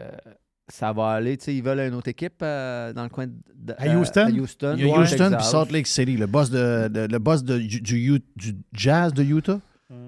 [SPEAKER 18] ça va aller. Tu sais, ils veulent une autre équipe euh, dans le coin de.
[SPEAKER 7] À Houston?
[SPEAKER 18] à Houston.
[SPEAKER 6] Il y a Houston puis. Salt Lake City, le boss, de, de- le boss de- du, du U- du Jazz de Utah.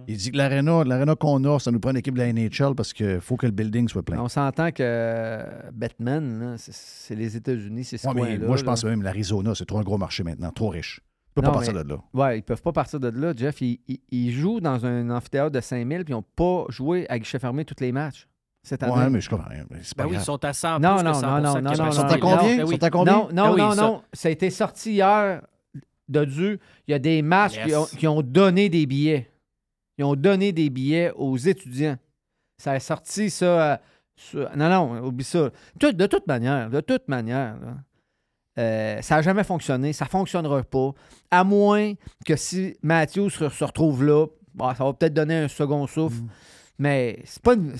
[SPEAKER 6] Il dit que l'aréna l'aréna qu'on a, ça nous prend une équipe de la NHL parce qu'il faut que le building soit plein.
[SPEAKER 18] On s'entend que euh, Batman, là, c'est- les États-Unis, c'est ce
[SPEAKER 6] Ouais, mais
[SPEAKER 18] coin-là.
[SPEAKER 6] moi, je
[SPEAKER 18] là.
[SPEAKER 6] pense même l'Arizona, c'est trop un gros marché maintenant, trop riche. Peux
[SPEAKER 18] Non,
[SPEAKER 6] pas partir
[SPEAKER 18] mais-
[SPEAKER 6] de là.
[SPEAKER 18] Ouais, ils peuvent pas partir de là. Jeff, ils, ils- ils jouent dans un amphithéâtre de 5000 puis ils n'ont pas joué à guichet fermé tous les matchs cette année?
[SPEAKER 6] Ouais, mais je comprends rien.
[SPEAKER 19] Ben oui, ils sont à 100
[SPEAKER 18] Non,
[SPEAKER 19] plus
[SPEAKER 18] non,
[SPEAKER 19] que
[SPEAKER 18] non,
[SPEAKER 19] 100
[SPEAKER 18] non, non, non,
[SPEAKER 6] Ils sont à
[SPEAKER 18] non,
[SPEAKER 6] combien?
[SPEAKER 19] Ben oui.
[SPEAKER 6] Ils sont à combien?
[SPEAKER 18] Non, non,
[SPEAKER 19] oui,
[SPEAKER 18] non,
[SPEAKER 19] ça.
[SPEAKER 18] non. Ça a été sorti hier de Dieu. Il y a des matchs
[SPEAKER 19] Yes.
[SPEAKER 18] qui, ont, qui ont donné des billets. Ils ont donné des billets aux étudiants. Ça a sorti ça. euh, sur- Non, non, oublie ça. Tout- de toute manière, de toute manière, là, euh, ça n'a jamais fonctionné. Ça ne fonctionnera pas. À moins que si Matthew se, se retrouve là, bon, ça va peut-être donner un second souffle. Mais c'est pas une,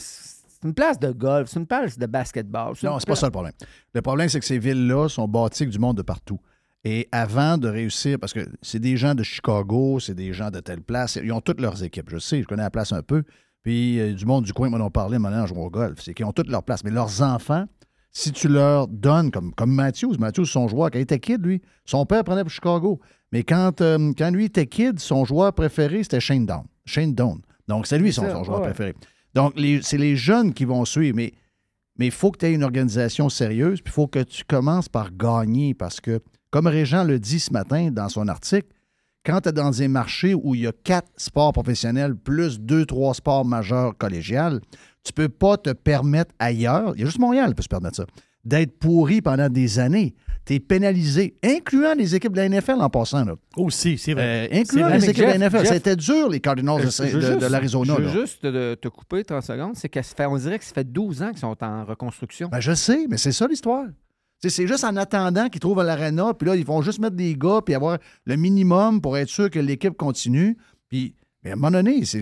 [SPEAKER 18] c'est une place de golf, c'est une place de basketball.
[SPEAKER 6] Non, c'est pas ça le problème. Le problème, c'est que ces villes-là sont bâties du monde de partout. Et avant de réussir, parce que c'est des gens de Chicago, c'est des gens de telle place, ils ont toutes leurs équipes. Je sais, je connais la place un peu. Puis euh, du monde du coin, m'en ont parlé maintenant en jouant au golf. C'est qu'ils ont toutes leurs places. Mais leurs enfants, si tu leur donnes, comme, comme Matthews, Matthews, son joueur, quand il était kid, lui, son père prenait pour Chicago. Mais quand, euh, quand lui était kid, son joueur préféré, c'était Shane Down. Shane Down. Donc, c'est lui son, son joueur
[SPEAKER 18] ouais.
[SPEAKER 6] préféré. Donc, c'est les jeunes qui vont suivre. Mais il faut que tu aies une organisation sérieuse, puis il faut que tu commences par gagner parce que, comme Régent le dit ce matin dans son article, quand tu es dans un marché où il y a quatre sports professionnels plus deux, trois sports majeurs collégiales, tu peux pas te permettre ailleurs, il y a juste Montréal qui peut se permettre ça, d'être pourri pendant des années. Tu es pénalisé, incluant les équipes de la NFL en passant. Là.
[SPEAKER 7] Aussi, c'est vrai.
[SPEAKER 6] Euh,
[SPEAKER 7] C'est
[SPEAKER 6] incluant
[SPEAKER 7] vrai,
[SPEAKER 6] les équipes
[SPEAKER 7] Jeff-
[SPEAKER 6] de la NFL. C'était dur, les Cardinals de,
[SPEAKER 18] juste-
[SPEAKER 6] l'Arizona.
[SPEAKER 18] Je veux
[SPEAKER 6] là.
[SPEAKER 18] juste te, te couper 30 secondes. C'est que ça fait, on dirait que ça fait 12 ans qu'ils sont en reconstruction.
[SPEAKER 6] Ben, je sais, mais c'est ça l'histoire. C'est juste en attendant qu'ils trouvent à l'aréna, puis là, ils vont juste mettre des gars, puis avoir le minimum pour être sûr que l'équipe continue. Puis, mais à un moment donné, c'est.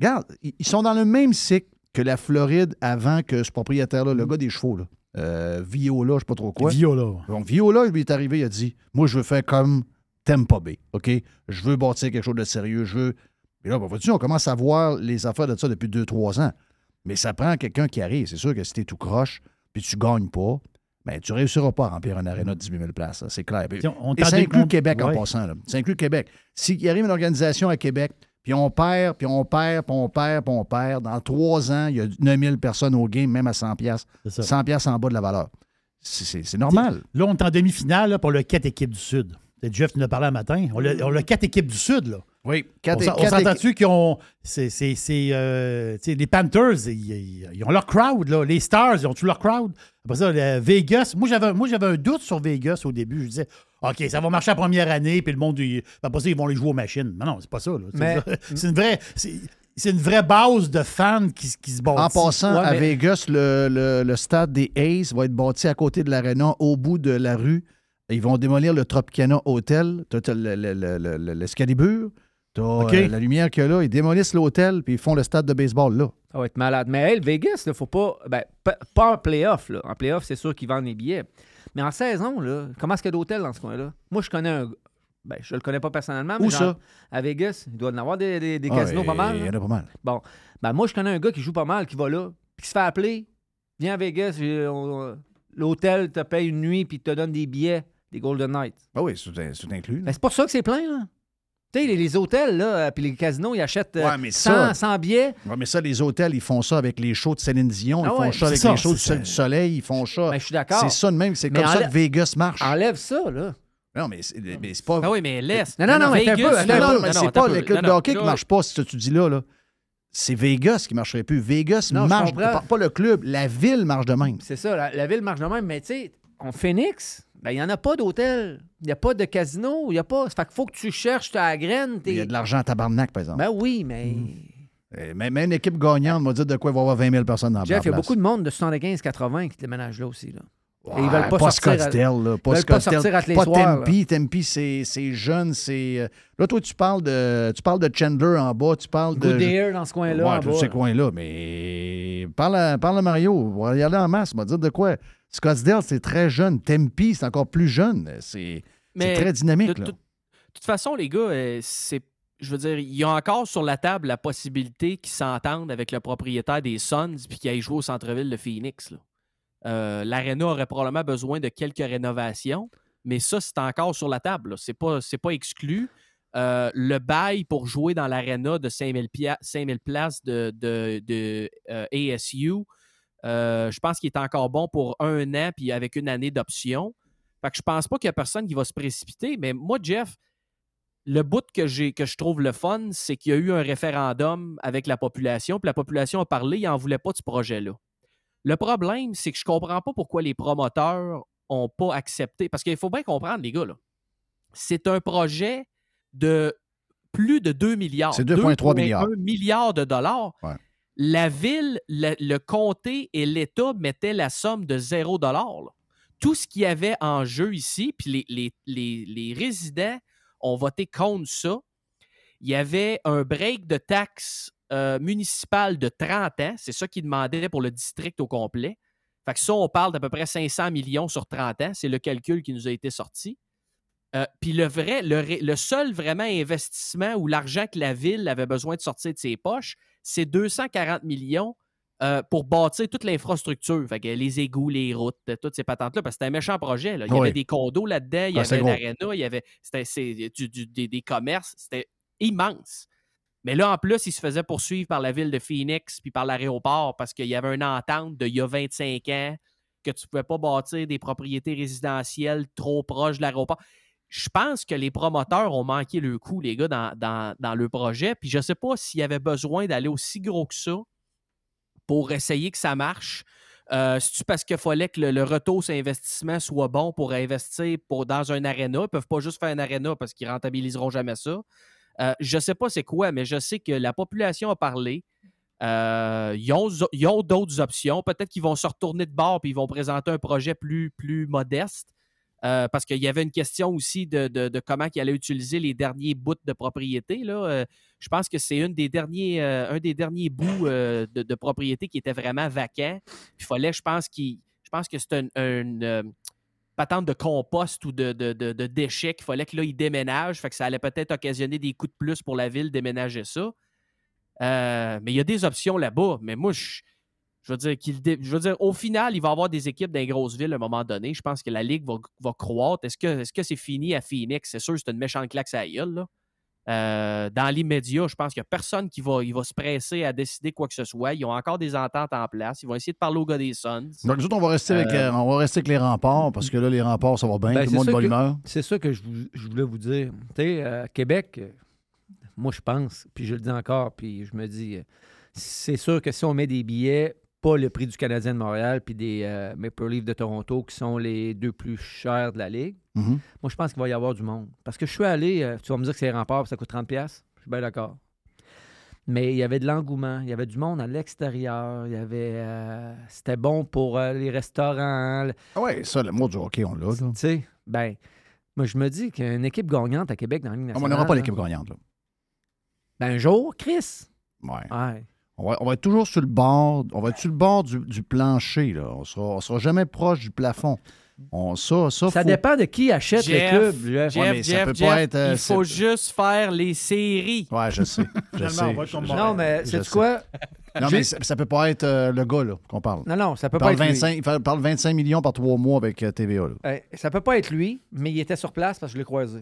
[SPEAKER 6] Regarde, ils ils sont dans le même cycle que la Floride avant que ce propriétaire-là, le gars des chevaux, là, euh, Viola, je sais pas trop quoi.
[SPEAKER 7] Viola.
[SPEAKER 6] Donc, Viola, lui est arrivé, il a dit Moi, je veux faire comme Tampa Bay, OK? Je veux bâtir quelque chose de sérieux, je veux. Et là, ben, vois-tu, on commence à voir les affaires de ça depuis 2-3 ans. Mais ça prend quelqu'un qui arrive. C'est sûr que si t'es tout croche, puis tu gagnes pas, ben, tu réussiras pas à remplir un aréna de 18 000 places, c'est clair.
[SPEAKER 7] On
[SPEAKER 6] Et ça inclut
[SPEAKER 7] on-
[SPEAKER 6] Québec en passant. là. Ça inclut Québec. S'il arrive une organisation à Québec, puis on perd, puis on perd, puis on perd, puis on perd, dans trois ans, il y a 9000 personnes au game, même à 100 pièces,
[SPEAKER 7] ça.
[SPEAKER 6] 100 pièces en bas de la valeur. C'est- normal.
[SPEAKER 7] Là, on est en demi-finale pour le quatre équipes du Sud. Jeff nous a parlé un matin. On a, on a quatre équipes du Sud, là.
[SPEAKER 6] Oui,
[SPEAKER 7] On
[SPEAKER 6] quatre-
[SPEAKER 7] on s'entend-tu qu'ils ont. C'est. euh, les Panthers, ils, ont leur crowd, là. Les Stars, ils ont-tu leur crowd? Après ça, Vegas. Moi, j'avais moi, j'avais un doute sur Vegas au début. Je disais, OK, ça va marcher la première année, puis le monde, il- après ça, ils vont les jouer aux machines. Mais non, c'est pas ça, là. C'est-
[SPEAKER 6] Mais-
[SPEAKER 7] C'est une vraie. C'est c'est une vraie base de fans qui, qui se
[SPEAKER 6] En
[SPEAKER 7] bâtit.
[SPEAKER 6] passant,
[SPEAKER 7] Ouais,
[SPEAKER 6] à
[SPEAKER 7] mais-
[SPEAKER 6] Vegas, le, le- le stade des Aces va être bâti à côté de l'aréna, au bout de la rue. Ils vont démolir le Tropicana Hotel. Tu as l'Escalibur, tu as
[SPEAKER 18] OK.
[SPEAKER 6] la lumière qu'il y a là. Ils démolissent l'hôtel, puis ils font le stade de baseball là.
[SPEAKER 18] Ça va être malade. Mais hey, le Vegas, il faut pas. Ben, pas, pas en playoff. Là. En playoff, c'est sûr qu'ils vendent les billets. Mais en saison, là, comment est-ce qu'il y a d'hôtels dans ce coin-là? Moi, je connais un. Ben, je le connais pas personnellement, mais
[SPEAKER 6] Où
[SPEAKER 18] genre,
[SPEAKER 6] ça?
[SPEAKER 18] à Vegas, il doit y en avoir des, des- des
[SPEAKER 6] Ah,
[SPEAKER 18] casinos pas mal.
[SPEAKER 6] il y en a pas mal.
[SPEAKER 18] Bon. Ben, moi, je connais un gars qui joue pas mal, qui va là, puis qui se fait appeler. Viens à Vegas, l'hôtel te paye une nuit, puis te donne des billets, des Golden Knights.
[SPEAKER 6] Ah oui, c'est inclus. là.
[SPEAKER 18] Ben, c'est pour ça que c'est plein, là. Tu sais, les, les hôtels, là, euh, puis les casinos, ils achètent euh,
[SPEAKER 6] Ouais, mais
[SPEAKER 18] 100,
[SPEAKER 6] ça-
[SPEAKER 18] 100 billets.
[SPEAKER 6] Ouais, mais ça, les hôtels, ils font ça avec les shows de Céline Dion, ils
[SPEAKER 18] Ah
[SPEAKER 6] font ça avec
[SPEAKER 18] ça,
[SPEAKER 6] les shows du Soleil, ils font ça.
[SPEAKER 18] Ben, je suis d'accord.
[SPEAKER 6] C'est ça de même, c'est comme ça que Vegas marche.
[SPEAKER 18] Enlève ça, là.
[SPEAKER 6] Non, mais c'est mais c'est pas.
[SPEAKER 19] Ah oui, mais laisse.
[SPEAKER 18] Non, non, non, mais
[SPEAKER 19] Vegas,
[SPEAKER 18] attends un peu, attends
[SPEAKER 6] Non,
[SPEAKER 18] un
[SPEAKER 6] non,
[SPEAKER 18] peu.
[SPEAKER 6] mais
[SPEAKER 19] non,
[SPEAKER 6] c'est pas le club de hockey qui marche pas, si tu dis là. là. C'est Vegas qui marcherait plus. Vegas marche, pas, pas le club, la ville marche de même.
[SPEAKER 18] C'est ça, la, la ville marche de même, mais tu sais, en Phoenix, ben, il n'y en a pas d'hôtel. Il n'y a pas de casino. Il y a pas. Fait qu'il faut que tu cherches ta graine.
[SPEAKER 6] Il y a de l'argent à tabarnak, par exemple.
[SPEAKER 18] Ben oui, mais.
[SPEAKER 6] Euh, Même même une équipe gagnante m'a dit de quoi il va y avoir 20 000 personnes dans
[SPEAKER 18] Jeff, il y a
[SPEAKER 6] place.
[SPEAKER 18] beaucoup de monde de 75-80 qui déménage là aussi. Là. Et
[SPEAKER 6] Ouais,
[SPEAKER 18] ils veulent pas, sortir. à-
[SPEAKER 6] Scottsdale, là,
[SPEAKER 18] ils
[SPEAKER 6] pas
[SPEAKER 18] veulent pas sortir à tous les
[SPEAKER 6] pas
[SPEAKER 18] soirs, là.
[SPEAKER 6] Tempe. Tempe, c'est c'est jeune, c'est... euh, Là, toi, tu parles de tu parles de Chandler en bas, tu parles de...
[SPEAKER 18] Goodyear dans ce coin-là,
[SPEAKER 6] Ouais,
[SPEAKER 18] en
[SPEAKER 6] tous
[SPEAKER 18] bas,
[SPEAKER 6] ces
[SPEAKER 18] là.
[SPEAKER 6] coins-là, mais... Parle à, parle à Mario, on va y aller en masse, m'a dire de quoi. Scottsdale, c'est très jeune. Tempe, c'est encore plus jeune. C'est très dynamique,
[SPEAKER 19] de
[SPEAKER 6] là.
[SPEAKER 19] toute- De toute façon, les gars, euh, c'est. Je veux dire, il y a encore sur la table la possibilité qu'ils s'entendent avec le propriétaire des Suns puis qu'ils aillent jouer au centre-ville de Phoenix. là. Euh, L'aréna aurait probablement besoin de quelques rénovations, mais ça, c'est encore sur la table. là. C'est pas, pas exclu. Euh, le bail pour jouer dans l'aréna de 5000 pia- 5000 places de, euh, ASU, euh, je pense qu'il est encore bon pour un an puis avec une année d'option. Fait que je pense pas qu'il y a personne qui va se précipiter. Mais moi, Jeff, le bout que, que je trouve le fun, c'est qu'il y a eu un référendum avec la population, puis la population a parlé, ils n'en voulaient pas de ce projet-là. Le problème, c'est que je comprends pas pourquoi les promoteurs n'ont pas accepté. Parce qu'il faut bien comprendre, les gars, là. C'est un projet de plus de 2 milliards.
[SPEAKER 6] C'est 2,3 milliards.
[SPEAKER 19] 2,1 milliards de dollars.
[SPEAKER 6] Ouais.
[SPEAKER 19] La ville, le, le comté et l'État mettaient la somme de 0 dollars. Tout ce qu'il y avait en jeu ici, puis les, les- les- les résidents ont voté contre ça. Il y avait un break de taxes euh, municipales de 30 ans. C'est ça qu'ils demandaient pour le district au complet. Fait que ça, on parle d'à peu près 500 millions sur 30 ans. C'est le calcul qui nous a été sorti. Euh, Puis le vrai, le, seul vraiment investissement ou l'argent que la ville avait besoin de sortir de ses poches, c'est 240 millions euh, pour bâtir toute l'infrastructure. Fait que les égouts, les routes, toutes ces patentes-là, parce que c'était un méchant projet. là. Il y
[SPEAKER 6] Oui.
[SPEAKER 19] avait des condos là-dedans, il y
[SPEAKER 6] Ah,
[SPEAKER 19] avait
[SPEAKER 6] gros.
[SPEAKER 19] l'aréna, il y avait c'était- c'est du- du- des, des commerces. C'était immense. Mais là, en plus, il se faisait poursuivre par la ville de Phoenix puis par l'aéroport parce qu'il y avait une entente d'il y a 25 ans que tu ne pouvais pas bâtir des propriétés résidentielles trop proches de l'aéroport. Je pense que les promoteurs ont manqué le coup, les gars, dans, dans- le projet. Puis je ne sais pas s'il y avait besoin d'aller aussi gros que ça pour essayer que ça marche. Euh, C'est-tu parce qu'il fallait que le, le retour sur investissement soit bon pour investir pour, dans un aréna? Ils ne peuvent pas juste faire un aréna parce qu'ils rentabiliseront jamais ça. Euh, je ne sais pas c'est quoi, mais je sais que la population a parlé. Euh, ils ont, ils d'autres options. Peut-être qu'ils vont se retourner de bord et ils vont présenter un projet plus, plus modeste. Euh, parce qu'il y avait une question aussi de, de- comment il allait utiliser les derniers bouts de propriété. Là. Je pense que c'est un des derniers bouts de, propriété qui était vraiment vacant. Il fallait, je pense, je pense que c'est un, patente de compost ou de, de- de- déchets qu'il fallait que là, il déménage. Fait que ça allait peut-être occasionner des coûts de plus pour la ville déménager ça. Euh, mais il y a des options là-bas. Mais moi, je, je veux dire qu'il je veux dire, au final, il va y avoir des équipes dans les grosses villes à un moment donné. Je pense que la Ligue va, va croître. Est-ce que est-ce que c'est fini à Phoenix? C'est sûr, c'est une méchante claque à la gueule, là. Euh, dans l'immédiat, je pense qu'il n'y a personne qui va, il va se presser à décider quoi que ce soit. Ils ont encore des ententes en place. Ils vont essayer de parler au gars des Suns.
[SPEAKER 6] Donc, nous autres, on va rester avec,
[SPEAKER 19] Euh,
[SPEAKER 6] on va rester avec les remparts parce que là, les remparts, ça va bien.
[SPEAKER 18] Ben,
[SPEAKER 6] tout
[SPEAKER 18] c'est
[SPEAKER 6] le monde
[SPEAKER 18] ça
[SPEAKER 6] de bonne
[SPEAKER 18] que-
[SPEAKER 6] humeur.
[SPEAKER 18] C'est ça que je, vou- je voulais vous dire. Tu sais, euh, Québec, moi, je pense, puis je le dis encore, puis je me dis, c'est sûr que si on met des billets, pas le prix du Canadien de Montréal, puis des euh, Maple Leafs de Toronto, qui sont les deux plus chers de la Ligue,
[SPEAKER 6] Mhm.
[SPEAKER 18] moi, je pense qu'il va y avoir du monde. Parce que je suis allé, euh, tu vas me dire que c'est les remparts, puis ça coûte 30$. Je suis bien d'accord. Mais il y avait de l'engouement, il y avait du monde à l'extérieur, il y avait. euh, C'était bon pour les restaurants. le-
[SPEAKER 6] Ah ouais, ça, le mot du hockey, on l'a.
[SPEAKER 18] Tu sais, ben, moi, je me dis qu'une équipe gagnante à Québec dans la Ligue
[SPEAKER 6] Ah, mais on
[SPEAKER 18] nationale.
[SPEAKER 6] n'aura pas l'équipe gagnante. Là.
[SPEAKER 18] Ben, un jour, Chris.
[SPEAKER 6] Ouais.
[SPEAKER 18] Ouais.
[SPEAKER 6] On va, on va être toujours sur le bord, on va être sur le bord du, du plancher. Là. On sera, on sera jamais proche du plafond. On, ça, ça,
[SPEAKER 18] Ça
[SPEAKER 6] faut-
[SPEAKER 18] dépend de qui achète le
[SPEAKER 19] Jeff,
[SPEAKER 18] club.
[SPEAKER 19] Jeff,
[SPEAKER 6] Ouais, mais ça
[SPEAKER 19] Jeff,
[SPEAKER 6] peut pas être, euh,
[SPEAKER 19] il faut
[SPEAKER 6] c'est-
[SPEAKER 19] juste faire les séries.
[SPEAKER 6] Ouais, je sais. Je sais.
[SPEAKER 8] Finalement, on va
[SPEAKER 6] je-
[SPEAKER 18] Non, mais c'est quoi?
[SPEAKER 6] Non, mais ça, ça peut pas être euh, le gars qu'on parle.
[SPEAKER 18] Non, non, ça peut
[SPEAKER 6] il
[SPEAKER 18] pas
[SPEAKER 6] parle
[SPEAKER 18] être lui.
[SPEAKER 6] 25, Il parle 25 millions par trois mois avec euh, TVA. Là.
[SPEAKER 18] Euh, ça peut pas être lui, mais il était sur place parce que je l'ai croisé.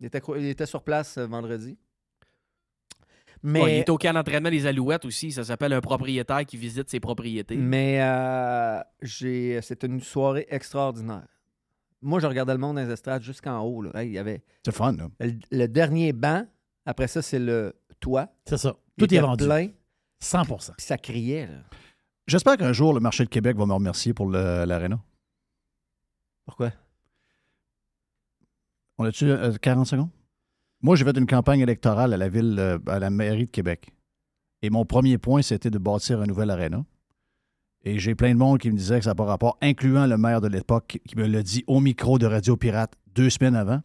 [SPEAKER 18] Était, il était sur place euh, vendredi. Mais,
[SPEAKER 19] Ouais, il est au camp d'entraînement des Alouettes aussi. Ça s'appelle un propriétaire qui visite ses propriétés.
[SPEAKER 18] mais euh, j'ai, c'était une soirée extraordinaire. Moi, je regardais le monde dans les estrades jusqu'en haut. là. Hey, il y avait
[SPEAKER 6] C'est fun. Là.
[SPEAKER 18] le, le dernier banc. Après ça, c'est le toit.
[SPEAKER 7] C'est ça. Tout est vendu.
[SPEAKER 18] plein.
[SPEAKER 7] 100
[SPEAKER 18] Puis ça criait. Là.
[SPEAKER 6] J'espère qu'un jour, le marché de Québec va me remercier pour le- l'aréna.
[SPEAKER 18] Pourquoi?
[SPEAKER 6] On a-tu euh, 40 secondes? Moi, j'ai fait une campagne électorale à la ville, euh, à la mairie de Québec. Et mon premier point, c'était de bâtir un nouvel aréna. Et j'ai plein de monde qui me disait que ça n'a pas rapport, incluant le maire de l'époque qui me l'a dit au micro de Radio Pirate deux semaines avant.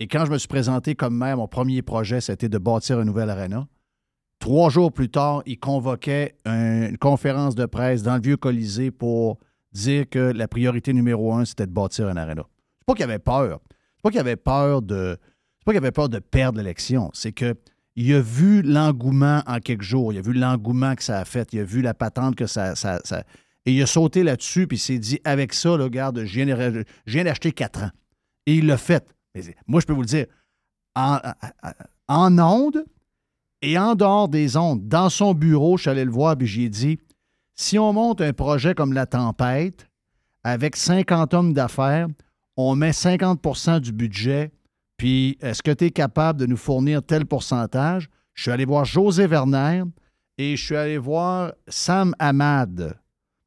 [SPEAKER 6] Et quand je me suis présenté comme maire, mon premier projet, c'était de bâtir un nouvel aréna. Trois jours plus tard, il convoquait un- une conférence de presse dans le vieux Colisée pour dire que la priorité numéro un, c'était de bâtir un aréna. C'est pas qu'il avait peur. C'est pas qu'il avait peur de. Pas qu'il avait peur de perdre l'élection. C'est que il a vu l'engouement en quelques jours. Il a vu l'engouement que ça a fait. Il a vu la patente que ça. ça- ça- Et il a sauté là-dessus, puis il s'est dit avec ça, là, regarde, je viens, d'acheter quatre ans. Et il l'a fait. Moi, je peux vous le dire, en, en ondes et en dehors des ondes, dans son bureau, je suis le voir, puis j'ai dit si on monte un projet comme La Tempête, avec 50 hommes d'affaires, on met 50% du budget, puis est-ce que tu es capable de nous fournir tel pourcentage? Je suis allé voir José Werner et je suis allé voir Sam Ahmad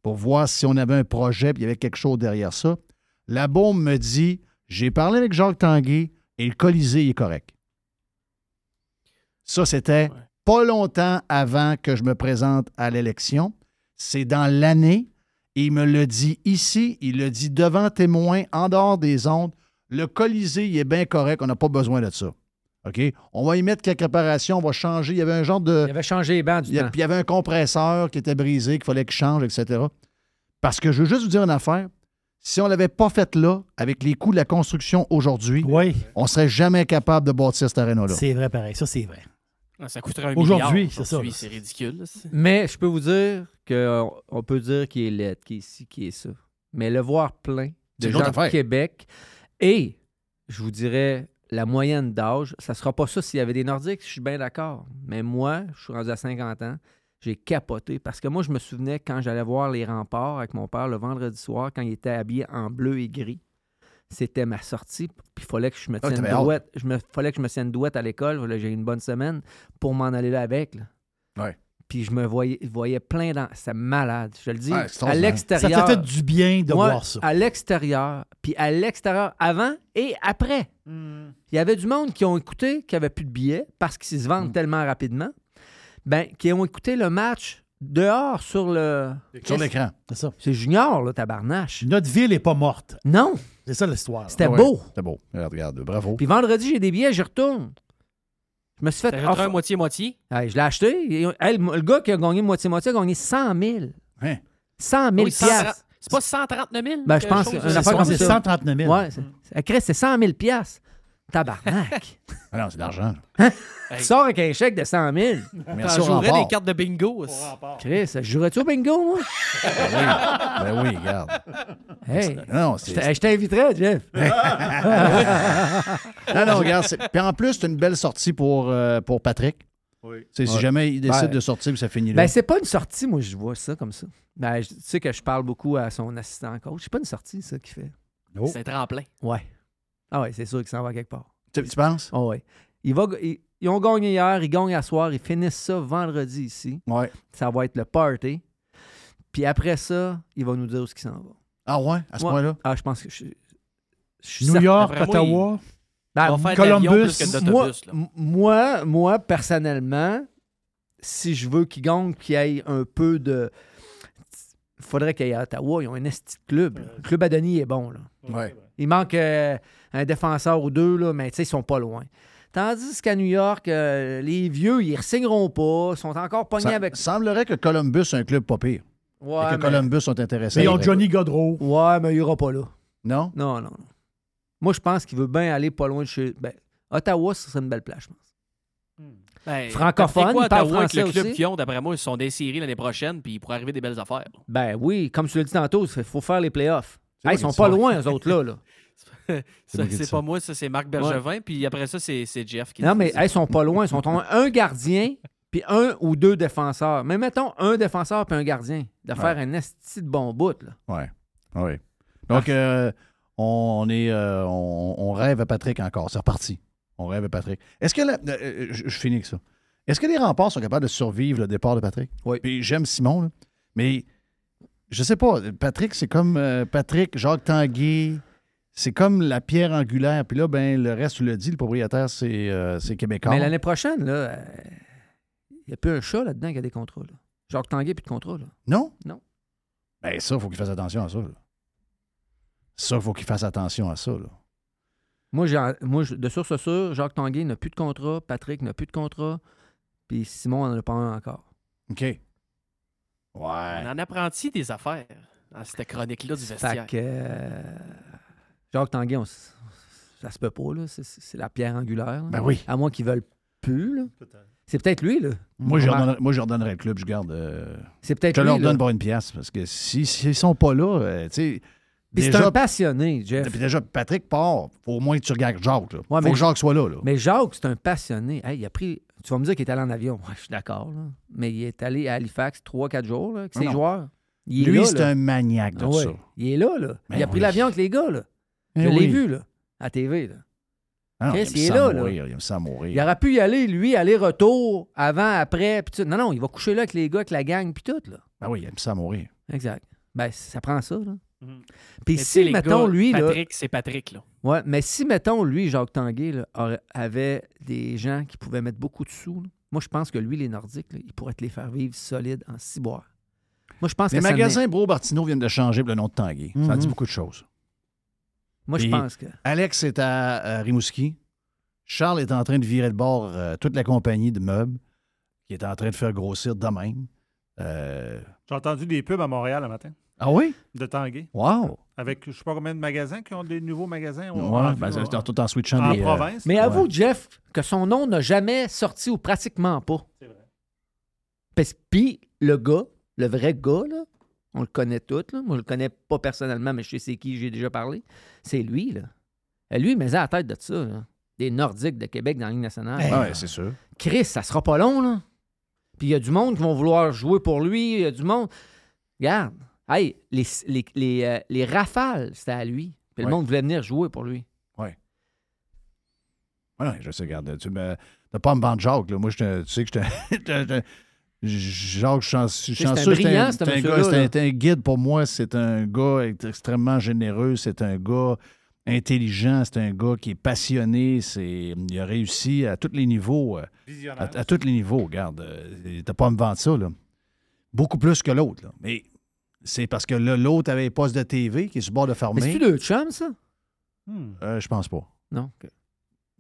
[SPEAKER 6] pour voir si on avait un projet, puis il y avait quelque chose derrière ça. La bombe me dit j'ai parlé avec Jacques Tanguay et le Colisée il est correct. Ça, c'était pas longtemps avant que je me présente à l'élection. C'est dans l'année. Il me l'a dit ici, il l'a dit devant témoin, en dehors des ondes. Le Colisée, il est bien correct, on n'a pas besoin de ça. OK? On va y mettre quelques réparations, on va changer. Il y avait un genre de.
[SPEAKER 18] Il avait changé les bancs du
[SPEAKER 6] Il y, a-
[SPEAKER 18] temps.
[SPEAKER 6] puis il y avait un compresseur qui était brisé, qu'il fallait qu'il change, etc. Parce que je veux juste vous dire une affaire. Si on ne l'avait pas fait là, avec les coûts de la construction aujourd'hui, on ne serait jamais capable de bâtir cet aréna-là.
[SPEAKER 7] C'est vrai, pareil. Ça, c'est vrai.
[SPEAKER 19] Ah, Ça coûterait un
[SPEAKER 7] Aujourd'hui,
[SPEAKER 19] milliard.
[SPEAKER 7] c'est ça,
[SPEAKER 19] c'est ridicule.
[SPEAKER 18] Mais je peux vous dire qu'on on peut dire qu'il est laid, qu'il est ci, qu'il est ça. Mais le voir plein de gens
[SPEAKER 6] affaire.
[SPEAKER 18] Québec et, je vous dirais, la moyenne d'âge, ça sera pas ça s'il y avait des Nordiques, je suis bien d'accord. Mais moi, je suis rendu à 50 ans, j'ai capoté parce que moi, je me souvenais quand j'allais voir les remparts avec mon père le vendredi soir, quand il était habillé en bleu et gris. C'était ma sortie, puis il fallait que je me
[SPEAKER 6] Ah,
[SPEAKER 18] tienne douette. Je me, fallait que je me tienne douette à l'école. Là, J'ai eu une bonne semaine pour m'en aller là avec. là.
[SPEAKER 6] Ouais.
[SPEAKER 18] Puis je me voyais, voyais plein dans. C'est malade, je le dis.
[SPEAKER 6] Ouais,
[SPEAKER 18] à
[SPEAKER 6] extraordinaire.
[SPEAKER 18] l'extérieur.
[SPEAKER 7] Ça t'a fait du bien de
[SPEAKER 18] Moi,
[SPEAKER 7] voir ça.
[SPEAKER 18] À l'extérieur, puis à l'extérieur, avant et après.
[SPEAKER 7] Hmm.
[SPEAKER 18] Il y avait du monde qui ont écouté, qui n'avait plus de billets parce qu'ils se
[SPEAKER 7] Hmm.
[SPEAKER 18] vendent tellement rapidement. Ben, qui ont écouté le match dehors sur le.
[SPEAKER 6] Sur l'écran.
[SPEAKER 7] C'est ça.
[SPEAKER 18] C'est Junior, là, tabarnache.
[SPEAKER 7] Notre ville n'est pas morte.
[SPEAKER 18] Non.
[SPEAKER 7] C'est ça l'histoire.
[SPEAKER 18] C'était
[SPEAKER 6] Ah ouais,
[SPEAKER 18] beau.
[SPEAKER 6] C'était beau. Regarde, regarde, bravo.
[SPEAKER 18] Puis vendredi, j'ai des billets, j'y retourne. Je me suis fait.
[SPEAKER 19] Retrouvé un moitié-moitié?
[SPEAKER 18] Je l'ai acheté. Et, le, gars qui a gagné moitié-moitié a gagné 100 000.
[SPEAKER 6] Hein?
[SPEAKER 18] 100 000
[SPEAKER 19] Oui, 130
[SPEAKER 18] piastres.
[SPEAKER 19] C'est pas 139 000?
[SPEAKER 18] Ben, je pense que
[SPEAKER 7] c'est
[SPEAKER 18] ça.
[SPEAKER 7] 139 000.
[SPEAKER 18] Ouais, c'est- ça crée, c'est 100 000 piastres. Tabarnak.
[SPEAKER 6] Ah non, c'est de l'argent.
[SPEAKER 18] Tu sors avec un chèque de 100 000.
[SPEAKER 6] Merci
[SPEAKER 19] T'en jouerais des cartes de bingo.
[SPEAKER 18] Chris, jouerais-tu au bingo, moi?
[SPEAKER 6] Ben oui, regarde.
[SPEAKER 18] Hey,
[SPEAKER 6] Non,
[SPEAKER 18] je
[SPEAKER 6] c'est.
[SPEAKER 18] je t'inviterais, Jeff.
[SPEAKER 6] non, non, regarde. Puis en plus, c'est une belle sortie pour, euh, pour Patrick.
[SPEAKER 8] Oui.
[SPEAKER 6] Si
[SPEAKER 18] Ouais.
[SPEAKER 6] jamais il décide
[SPEAKER 18] Ben-
[SPEAKER 6] de sortir, ça finit là.
[SPEAKER 18] Ben, c'est pas une sortie, moi, je vois ça comme ça. Ben, je- tu sais que je parle beaucoup à son assistant coach. C'est pas une sortie, ça, qu'il fait.
[SPEAKER 19] C'est un tremplin.
[SPEAKER 18] Ouais. Ah ouais, c'est sûr qu'il s'en va quelque part.
[SPEAKER 6] tu, tu penses?
[SPEAKER 18] Ah ouais. Il va, ils, ils ont gagné hier, ils gagnent à soir, ils finissent ça vendredi ici.
[SPEAKER 6] Ouais.
[SPEAKER 18] Ça va être le party. Puis après ça, il va nous dire où ce qu'il s'en va.
[SPEAKER 6] Ah ouais, à ce
[SPEAKER 18] Ouais.
[SPEAKER 6] point-là?
[SPEAKER 18] Ah, je pense que je, je suis
[SPEAKER 7] New
[SPEAKER 18] certain.
[SPEAKER 7] York, Ottawa?
[SPEAKER 18] Ben,
[SPEAKER 19] Il va faire de l'avion
[SPEAKER 7] Columbus,
[SPEAKER 19] plus que
[SPEAKER 18] moi,
[SPEAKER 19] là.
[SPEAKER 18] moi, moi, personnellement, si je veux qu'il gagne, qu'il y ait un peu de. Il faudrait qu'il y ait à Ottawa, ils ont un esti de club. là. Le club à Denis est bon. Là.
[SPEAKER 6] Ouais.
[SPEAKER 18] Il manque euh, un défenseur ou deux, là, mais tu sais, ils sont pas loin. Tandis qu'à New York, euh, les vieux, ils ne signeront pas, ils sont encore pognés
[SPEAKER 6] Ça
[SPEAKER 18] avec.
[SPEAKER 6] semblerait que Columbus est un club pas pire.
[SPEAKER 18] Ouais,
[SPEAKER 6] et que
[SPEAKER 18] mais-
[SPEAKER 6] Columbus sont intéressés.
[SPEAKER 7] Mais ils ont. Johnny Godreau.
[SPEAKER 18] Ouais, mais il ira pas là.
[SPEAKER 6] Non?
[SPEAKER 18] Non, non, non. Moi, je pense qu'il veut bien aller pas loin de chez. Ben, Ottawa, ce serait une belle place, je pense.
[SPEAKER 19] Ben,
[SPEAKER 18] Francophone,
[SPEAKER 19] quoi,
[SPEAKER 18] parle
[SPEAKER 19] Ottawa, avec le
[SPEAKER 18] français
[SPEAKER 19] club qu'ils ont, d'après moi, ils sont des séries l'année prochaine, puis il pourrait arriver des belles affaires.
[SPEAKER 18] Ben oui, comme tu l'as dit tantôt, il faut faire les playoffs. Hey, ils sont
[SPEAKER 6] qui
[SPEAKER 18] pas loin, eux autres, là.
[SPEAKER 6] qui
[SPEAKER 19] c'est pas moi, ça, c'est Marc Bergevin, puis après ça, c'est c'est Jeff qui
[SPEAKER 18] Non, mais hey, ils sont pas loin. Ils sont ont un gardien, puis un ou deux défenseurs. Mais mettons un défenseur puis un gardien. De faire un esti de bon bout, là.
[SPEAKER 6] Ouais. Oui. Donc, euh, on, est, euh, on, on rêve à Patrick encore. C'est reparti. On rêve à Patrick. Est-ce que. la- euh, je, je finis avec ça. Est-ce que les remparts sont capables de survivre le départ de Patrick?
[SPEAKER 18] Oui.
[SPEAKER 6] Puis j'aime Simon, là, mais je sais pas. Patrick, c'est comme euh, Patrick, Jacques Tanguay. C'est comme la pierre angulaire. Puis là, ben, le reste, tu l'as dit, le propriétaire, c'est euh, Québécois.
[SPEAKER 18] Mais l'année prochaine, là, il n'y a plus un chat là-dedans qui a des contrats. Là. Jacques Tanguay plus de contrat. Là.
[SPEAKER 6] Non?
[SPEAKER 18] Non.
[SPEAKER 6] Ben, ça, il faut qu'il fasse attention à ça. là. Ça, il faut qu'il fasse attention à ça. Là.
[SPEAKER 18] Moi, j'ai- moi de source sûre, Jacques Tanguay n'a plus de contrat, Patrick n'a plus de contrat, puis Simon n'en a pas un encore.
[SPEAKER 6] OK. Ouais.
[SPEAKER 19] On en apprend-tu des affaires dans cette chronique-là du
[SPEAKER 18] Fait
[SPEAKER 19] vestiaire?
[SPEAKER 18] que euh, Jacques Tanguay, on ça se peut pas, là. C'est, c'est la pierre angulaire. là.
[SPEAKER 6] Ben oui.
[SPEAKER 18] À moins qu'ils veulent plus, là. C'est peut-être lui, là.
[SPEAKER 6] Moi, je leur
[SPEAKER 18] Remarque.
[SPEAKER 6] donnerais- moi, je le club, je garde. euh,
[SPEAKER 18] C'est peut-être
[SPEAKER 6] Je
[SPEAKER 18] lui,
[SPEAKER 6] leur
[SPEAKER 18] là.
[SPEAKER 6] donne pour une pièce parce que si- s'ils sont pas là, euh, tu sais.
[SPEAKER 18] Puis c'est un passionné, Jeff.
[SPEAKER 6] Puis déjà, Patrick part. Faut au moins que tu regardes Jacques. Là.
[SPEAKER 18] Ouais,
[SPEAKER 6] faut
[SPEAKER 18] mais-
[SPEAKER 6] que Jacques soit là. là.
[SPEAKER 18] Mais Jacques, c'est un passionné. Hey, il a pris. Tu vas me dire qu'il est allé en avion. Ouais, je suis d'accord. Mais il est allé à Halifax 3-4 jours là, avec ses
[SPEAKER 6] non.
[SPEAKER 18] joueurs. Il est
[SPEAKER 6] Lui,
[SPEAKER 18] là,
[SPEAKER 6] c'est un maniaque de
[SPEAKER 18] Ah ouais.
[SPEAKER 6] ça.
[SPEAKER 18] Il est là, là.
[SPEAKER 6] Ben
[SPEAKER 18] il a pris l'avion avec les gars, là.
[SPEAKER 6] Ben
[SPEAKER 18] Je l'ai
[SPEAKER 6] oui.
[SPEAKER 18] vu, là, à TV, là.
[SPEAKER 6] Ah
[SPEAKER 18] est là,
[SPEAKER 6] mourir, Il aime ça mourir.
[SPEAKER 18] Il aurait pu y aller, lui, aller-retour, avant, après. puis tout. Non, non, il va coucher là avec les gars, avec la gang, puis tout, là.
[SPEAKER 6] Ben oui, il aime ça mourir.
[SPEAKER 18] Exact. Ben, ça prend ça, là.
[SPEAKER 19] Mhm.
[SPEAKER 18] Puis si,
[SPEAKER 19] les
[SPEAKER 18] mettons,
[SPEAKER 19] gars,
[SPEAKER 18] lui.
[SPEAKER 19] Patrick, c'est Patrick, là.
[SPEAKER 18] Ouais, mais si, mettons, lui, Jacques Tanguay, là, aurait- avait des gens qui pouvaient mettre beaucoup de sous, là, moi, je pense que lui, les Nordiques, là, il pourrait te les faire vivre solides en ciboire. Moi, je pense
[SPEAKER 6] Les
[SPEAKER 18] que ça
[SPEAKER 6] magasins Bro Bartino viennent de changer le nom de Tanguay. Ça
[SPEAKER 18] Mhm.
[SPEAKER 6] dit beaucoup de choses.
[SPEAKER 18] Moi, je pense que.
[SPEAKER 6] Alex est à, Rimouski. Charles est en train de virer de bord euh, toute la compagnie de meubles qui est en train de faire grossir de même. Euh,
[SPEAKER 8] J'ai entendu des pubs à Montréal le matin.
[SPEAKER 6] Ah oui?
[SPEAKER 8] De Tanguay.
[SPEAKER 6] Wow!
[SPEAKER 8] Avec je sais pas combien de magasins qui ont des nouveaux magasins.
[SPEAKER 6] Ouais,
[SPEAKER 8] en-
[SPEAKER 6] ben, c'est
[SPEAKER 8] en-
[SPEAKER 6] tout en switchant
[SPEAKER 8] en
[SPEAKER 6] des, euh,
[SPEAKER 8] province.
[SPEAKER 18] Mais avoue, Jeff, que son nom n'a jamais sorti ou pratiquement pas.
[SPEAKER 8] C'est vrai.
[SPEAKER 18] Parce- Puis le gars, le vrai gars, là, on le connaît tous. Là. Moi, je le connais pas personnellement, mais je sais c'est qui j'ai déjà parlé. C'est lui, là. Euh, Lui, il met à la tête de ça, là. Des Nordiques de Québec dans la Ligue nationale.
[SPEAKER 6] Ah ouais, c'est sûr.
[SPEAKER 18] Chris, ça sera pas long, là. Puis il y a du monde qui vont vouloir jouer pour lui. Il y a du monde. Regarde. Hey, les, les, les, euh, les rafales, c'était à lui. Puis
[SPEAKER 6] Ouais.
[SPEAKER 18] le monde voulait venir jouer pour lui.
[SPEAKER 6] Ouais. Ouais, je sais, regarde. Tu me. T'as pas à me vendre Jacques, là. Moi, je te- tu sais que je te. Jacques, je suis chance- je suis
[SPEAKER 18] C'est un
[SPEAKER 6] chanceux.
[SPEAKER 18] brillant, ce
[SPEAKER 6] c'est un
[SPEAKER 18] monsieur-là,
[SPEAKER 6] gars, c'est un-
[SPEAKER 18] là.
[SPEAKER 6] c'est un guide pour moi. C'est un gars ex- extrêmement généreux. C'est un gars intelligent. C'est un gars qui est passionné. C'est, il a réussi à tous les niveaux. euh, À,
[SPEAKER 8] Visionnaire.
[SPEAKER 6] à tous les niveaux, regarde. euh, T'as pas à me vendre ça, là. Beaucoup plus que l'autre. là. Mais c'est parce que là, l'autre avait un poste de TV qui est sur le bord de fermer.
[SPEAKER 18] Mais c'est-tu deux chums, ça?
[SPEAKER 6] Euh, je pense pas.
[SPEAKER 18] Non. ok.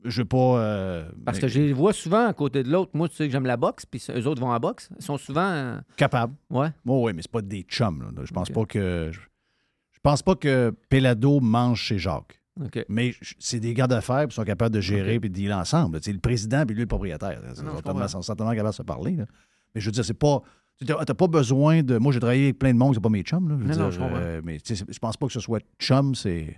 [SPEAKER 6] Je veux pas. euh,
[SPEAKER 18] Parce
[SPEAKER 6] mais-
[SPEAKER 18] que je les vois souvent à côté de l'autre. Moi, tu sais que j'aime la boxe, puis eux autres vont à la boxe. Ils sont souvent. euh,
[SPEAKER 6] Capable.
[SPEAKER 18] Ouais.
[SPEAKER 6] oui, mais c'est pas des chums. là. Je pense pas que. Je, pense pas que Pelado mange chez Jacques.
[SPEAKER 18] OK.
[SPEAKER 6] Mais c'est des gars d'affaires qui sont capables de gérer et de dealer ensemble. C'est le président puis lui le propriétaire. Ils sont certainement,
[SPEAKER 18] comprends.
[SPEAKER 6] sont certainement capables de se parler. là. Mais je veux dire, c'est pas. Tu n'as pas besoin de. Moi, j'ai travaillé avec plein de monde, c'est pas mes chums. Là, je veux
[SPEAKER 18] Non, non,
[SPEAKER 6] dire,
[SPEAKER 18] je comprends.
[SPEAKER 6] euh, mais je pense pas que ce soit chum, c'est.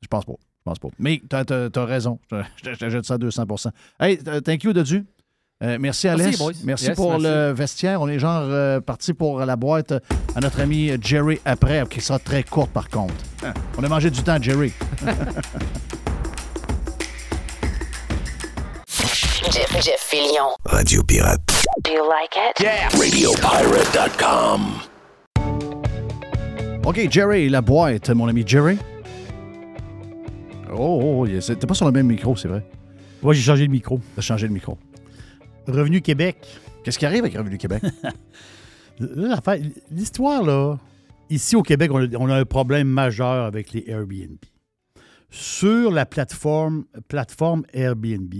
[SPEAKER 6] Je pense pas. Je pense pas. Mais tu as, raison. Je te- je te je te jette ça à 200% Hey, th- thank you, Dodu. Euh, merci,
[SPEAKER 18] boys.
[SPEAKER 6] Merci
[SPEAKER 18] Yes,
[SPEAKER 6] pour
[SPEAKER 18] merci.
[SPEAKER 6] le vestiaire. On est genre euh, parti pour la boîte à notre ami Jerry après, qui sera très courte par contre. Hein, On a mangé du temps, Jerry.
[SPEAKER 4] Jeff, Jeff Fillion.
[SPEAKER 5] Radio Pirate.
[SPEAKER 4] Do you like it? Yeah.
[SPEAKER 5] RadioPirate.com.
[SPEAKER 6] OK, Jerry, la boîte, mon ami Jerry. Oh, oh, il- t'es pas sur le même micro, c'est vrai.
[SPEAKER 7] Moi, j'ai changé le micro.
[SPEAKER 6] T'as changé le micro.
[SPEAKER 7] Revenu Québec.
[SPEAKER 6] Qu'est-ce qui arrive avec Revenu Québec?
[SPEAKER 7] L'affaire- L'histoire, là, ici au Québec, on a, on a un problème majeur avec les Airbnb. Sur la plateforme, plateforme Airbnb,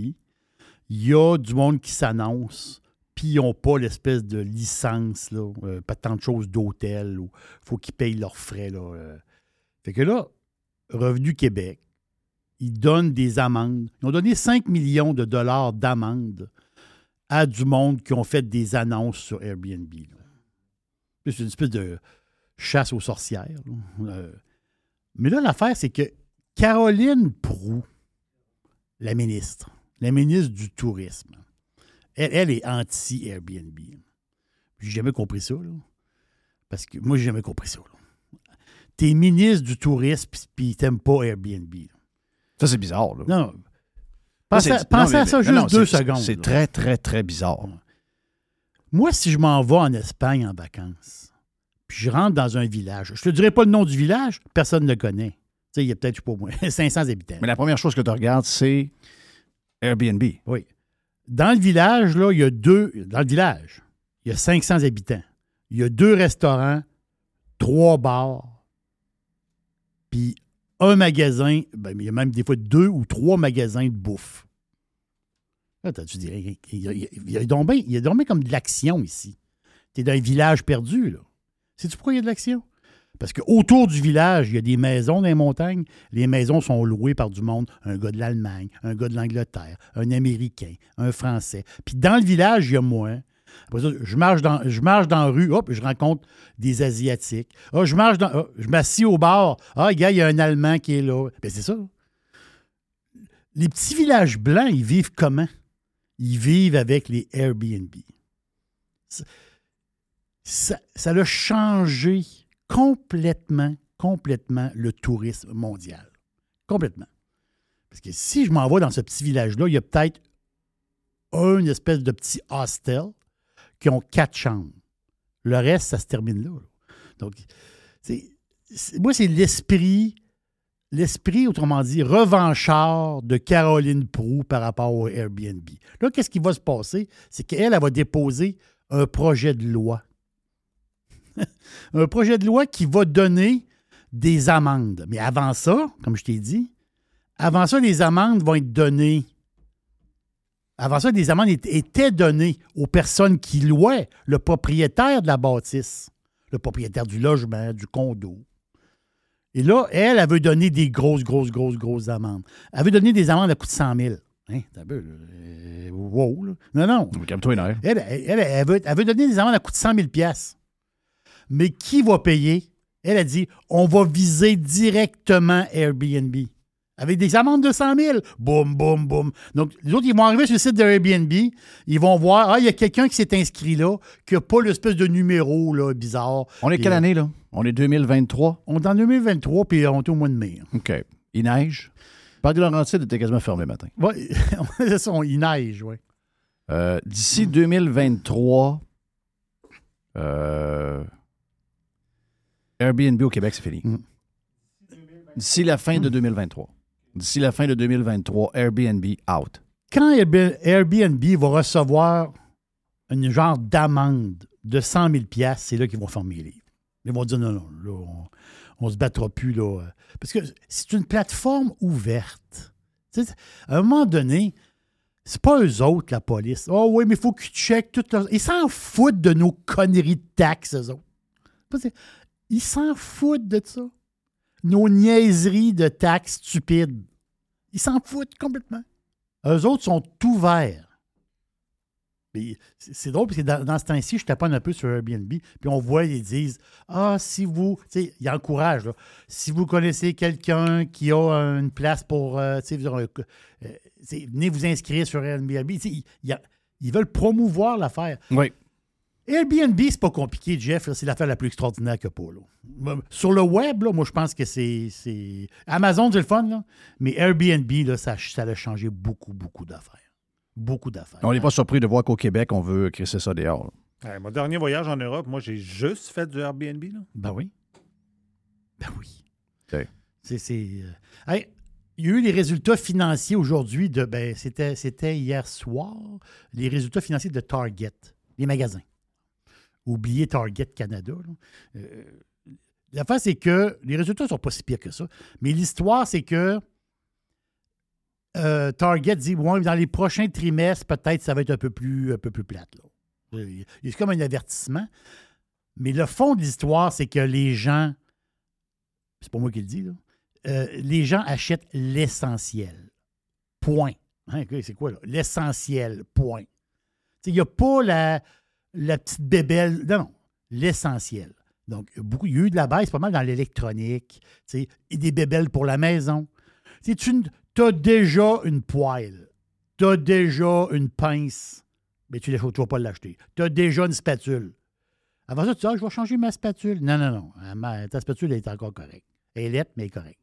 [SPEAKER 7] il y a du monde qui s'annonce, puis ils n'ont pas l'espèce de licence, là, euh, pas tant de choses d'hôtel, ou faut qu'ils payent leurs frais. Là, euh. Fait que là, Revenu Québec, ils donnent des amendes. Ils ont donné 5 millions de dollars d'amendes à du monde qui ont fait des annonces sur Airbnb. C'est une espèce de chasse aux sorcières. Euh, mais là, l'affaire, c'est que Caroline Proux, la ministre, la ministre du Tourisme, elle, elle est anti-Airbnb. J'ai jamais compris ça. là. Parce que moi, j'ai jamais compris ça. là. T'es ministre du Tourisme, puis- t'aimes pas Airbnb. là.
[SPEAKER 6] Ça, c'est bizarre. Là.
[SPEAKER 7] Non. Pensez, à- pensez
[SPEAKER 6] non,
[SPEAKER 7] à
[SPEAKER 6] mais-
[SPEAKER 7] ça juste
[SPEAKER 6] non,
[SPEAKER 7] deux secondes.
[SPEAKER 6] C'est très, très, très bizarre.
[SPEAKER 7] Moi, si je m'en vais en Espagne en vacances, puis je rentre dans un village, je te dirai pas le nom du village, personne ne le connaît. Tu sais, il y a peut-être, je sais pas moi, 500 habitants.
[SPEAKER 6] Mais la première chose que tu regardes, c'est Airbnb.
[SPEAKER 7] Oui. Dans le village, là, il y a deux. Dans le village, il y a 500 habitants. Il y a deux restaurants, trois bars, puis un magasin. Ben, il y a même des fois deux ou trois magasins de bouffe. Là, tu dirais, il y a, il y il comme de l'action ici. Tu es dans un village perdu, là. Sais-tu pourquoi il y a de l'action? Parce qu'autour du village, il y a des maisons dans les montagnes. Les maisons sont louées par du monde. Un gars de l'Allemagne, un gars de l'Angleterre, un Américain, un Français. Puis dans le village, il y a moi. Après ça, je marche dans, je marche dans la rue, hop, je rencontre des Asiatiques. Ah, je marche ah, je m'assis au bar. Ah, gars, il y a un Allemand qui est là. Ben, c'est ça. Les petits villages blancs, ils vivent comment? Ils vivent avec les Airbnb. Ça- Ça, changé complètement, complètement le tourisme mondial. Complètement. Parce que si je m'en vais dans ce petit village-là, il y a peut-être une espèce de petit hostel qui ont quatre chambres. Le reste, ça se termine là. Donc, moi, c'est l'esprit, l'esprit, autrement dit, revanchard de Caroline Proux par rapport au Airbnb. Là, qu'est-ce qui va se passer? C'est qu'elle, elle va déposer un projet de loi. un projet de loi qui va donner des amendes. Mais avant ça, comme je t'ai dit, avant ça, les amendes vont être données. Avant ça, des amendes étaient- données aux personnes qui louaient le propriétaire de la bâtisse, le propriétaire du logement, du condo. Et là, elle, elle veut donner des grosses, grosses, grosses, grosses amendes. Elle veut donner des amendes à coût de 100 000. Hein, t'as peu, là. Euh, wow, là. Non, non.
[SPEAKER 6] Calme-toi, heure.
[SPEAKER 7] Elle, elle, elle, elle veut, elle veut donner des amendes à coût de 100 000 Mais qui va payer? Elle a dit, on va viser directement Airbnb. Avec des amendes de 100 000. Boum, boum, boum. Donc, les autres, ils vont arriver sur le site de Airbnb. Ils vont voir, ah, il y a quelqu'un qui s'est inscrit là, qui n'a pas l'espèce de numéro là, bizarre.
[SPEAKER 6] On est quelle année, là? On est 2023.
[SPEAKER 7] On est en 2023, puis on est au mois de mai.
[SPEAKER 6] OK. Il neige? Parc de Laurentide était quasiment fermé le matin.
[SPEAKER 7] Ça, il neige, oui.
[SPEAKER 6] Euh, D'ici 2023, euh, Airbnb au Québec, c'est fini. D'ici la fin de 2023. D'ici la fin de 2023, Airbnb out.
[SPEAKER 7] quand Airb- Airbnb va recevoir une genre d'amende de 100 000 c'est là qu'ils vont fermer les livres. Ils vont dire non, non, là, on, ne se battra plus. Là, parce que c'est une plateforme ouverte. À un moment donné, c'est pas eux autres, la police. Oh oui, mais il faut qu'ils checkent tout. Ils s'en foutent de nos conneries de taxes, eux autres. Ils s'en foutent de ça. Nos niaiseries de taxes stupides. Ils s'en foutent complètement. Eux autres sont ouverts. C'est drôle parce que dans, ce temps-ci, je tape un peu sur Airbnb, puis on voit, ils disent Ah, si vous. Tu sais, ils encouragent. Là, si vous connaissez quelqu'un qui a une place pour. Euh, tu sais, euh, venez vous inscrire sur Airbnb. Ils, ils, veulent promouvoir l'affaire.
[SPEAKER 6] Oui.
[SPEAKER 7] Airbnb, c'est pas compliqué, Jeff. C'est l'affaire la plus extraordinaire que pas. Là. Sur le web, là, moi, je pense que c'est. Amazon, c'est le fun, là, mais Airbnb, là, ça, ça a changé beaucoup, beaucoup d'affaires. Beaucoup d'affaires.
[SPEAKER 6] On n'est pas surpris de voir qu'au Québec, on veut crisser ça dehors.
[SPEAKER 8] mon dernier voyage en Europe, moi, j'ai juste fait du Airbnb. Là.
[SPEAKER 7] Ben oui. Ben oui. C'est. Euh, il y a eu les résultats financiers aujourd'hui de. Ben, c'était, c'était hier soir. Les résultats financiers de Target, les magasins. Oubliez Target Canada. Euh, la face, c'est que les résultats ne sont pas si pires que ça. Mais l'histoire, c'est que euh, Target dit bon, dans les prochains trimestres, peut-être ça va être un peu plus, un peu plus plate. C'est comme un avertissement. Mais le fond de l'histoire, c'est que les gens, c'est pas moi qui le dis, euh, les gens achètent l'essentiel. Point. Hein, c'est quoi, là? L'essentiel. Point. Il n'y a pas la, la petite bébelle. Non, non. L'essentiel. Donc, beaucoup, il y a eu de la baisse pas mal dans l'électronique, et des bébelles pour la maison. Tu as déjà une poêle, tu as déjà une pince, mais tu ne vas pas l'acheter. Tu as déjà une spatule. Avant ça, tu dis, ah, je vais changer ma spatule. Non, non, non. ta spatule est encore correcte. Elle est mais correcte.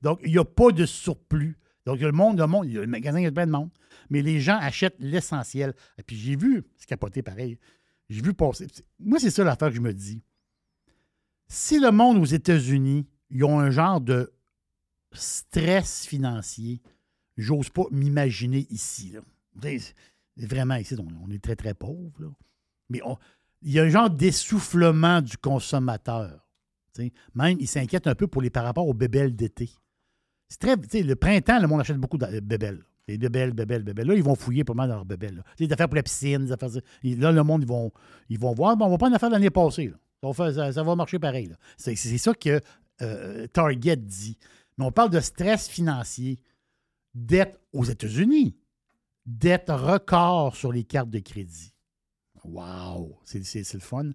[SPEAKER 7] donc, il n'y a pas de surplus. Donc, le monde, le monde, le magasin, il y a plein de monde. Mais les gens achètent l'essentiel. Et puis, j'ai vu, c'est capoté pareil. J'ai vu passer. Moi, c'est ça l'affaire que je me dis. Si le monde aux États-Unis, ils ont un genre de stress financier, j'ose pas m'imaginer ici. Vraiment, ici, on, est très, très pauvre. Mais il y a un genre d'essoufflement du consommateur. Même, il s'inquiète un peu pour les par rapport aux bébelles d'été. C'est très. Le printemps, le monde achète beaucoup de bébelles. Les bébelles, bébelles, bébelles. Là, ils vont fouiller pas mal dans leurs bébelles. Des affaires pour la piscine, des affaires. Là, le monde, ils vont, ils vont voir. Bon, on va pas une affaire l'année passée. Ça, va marcher pareil. C'est ça que euh, Target dit. Mais on parle de stress financier, dette aux États-Unis, dette record sur les cartes de crédit. Wow, c'est le fun.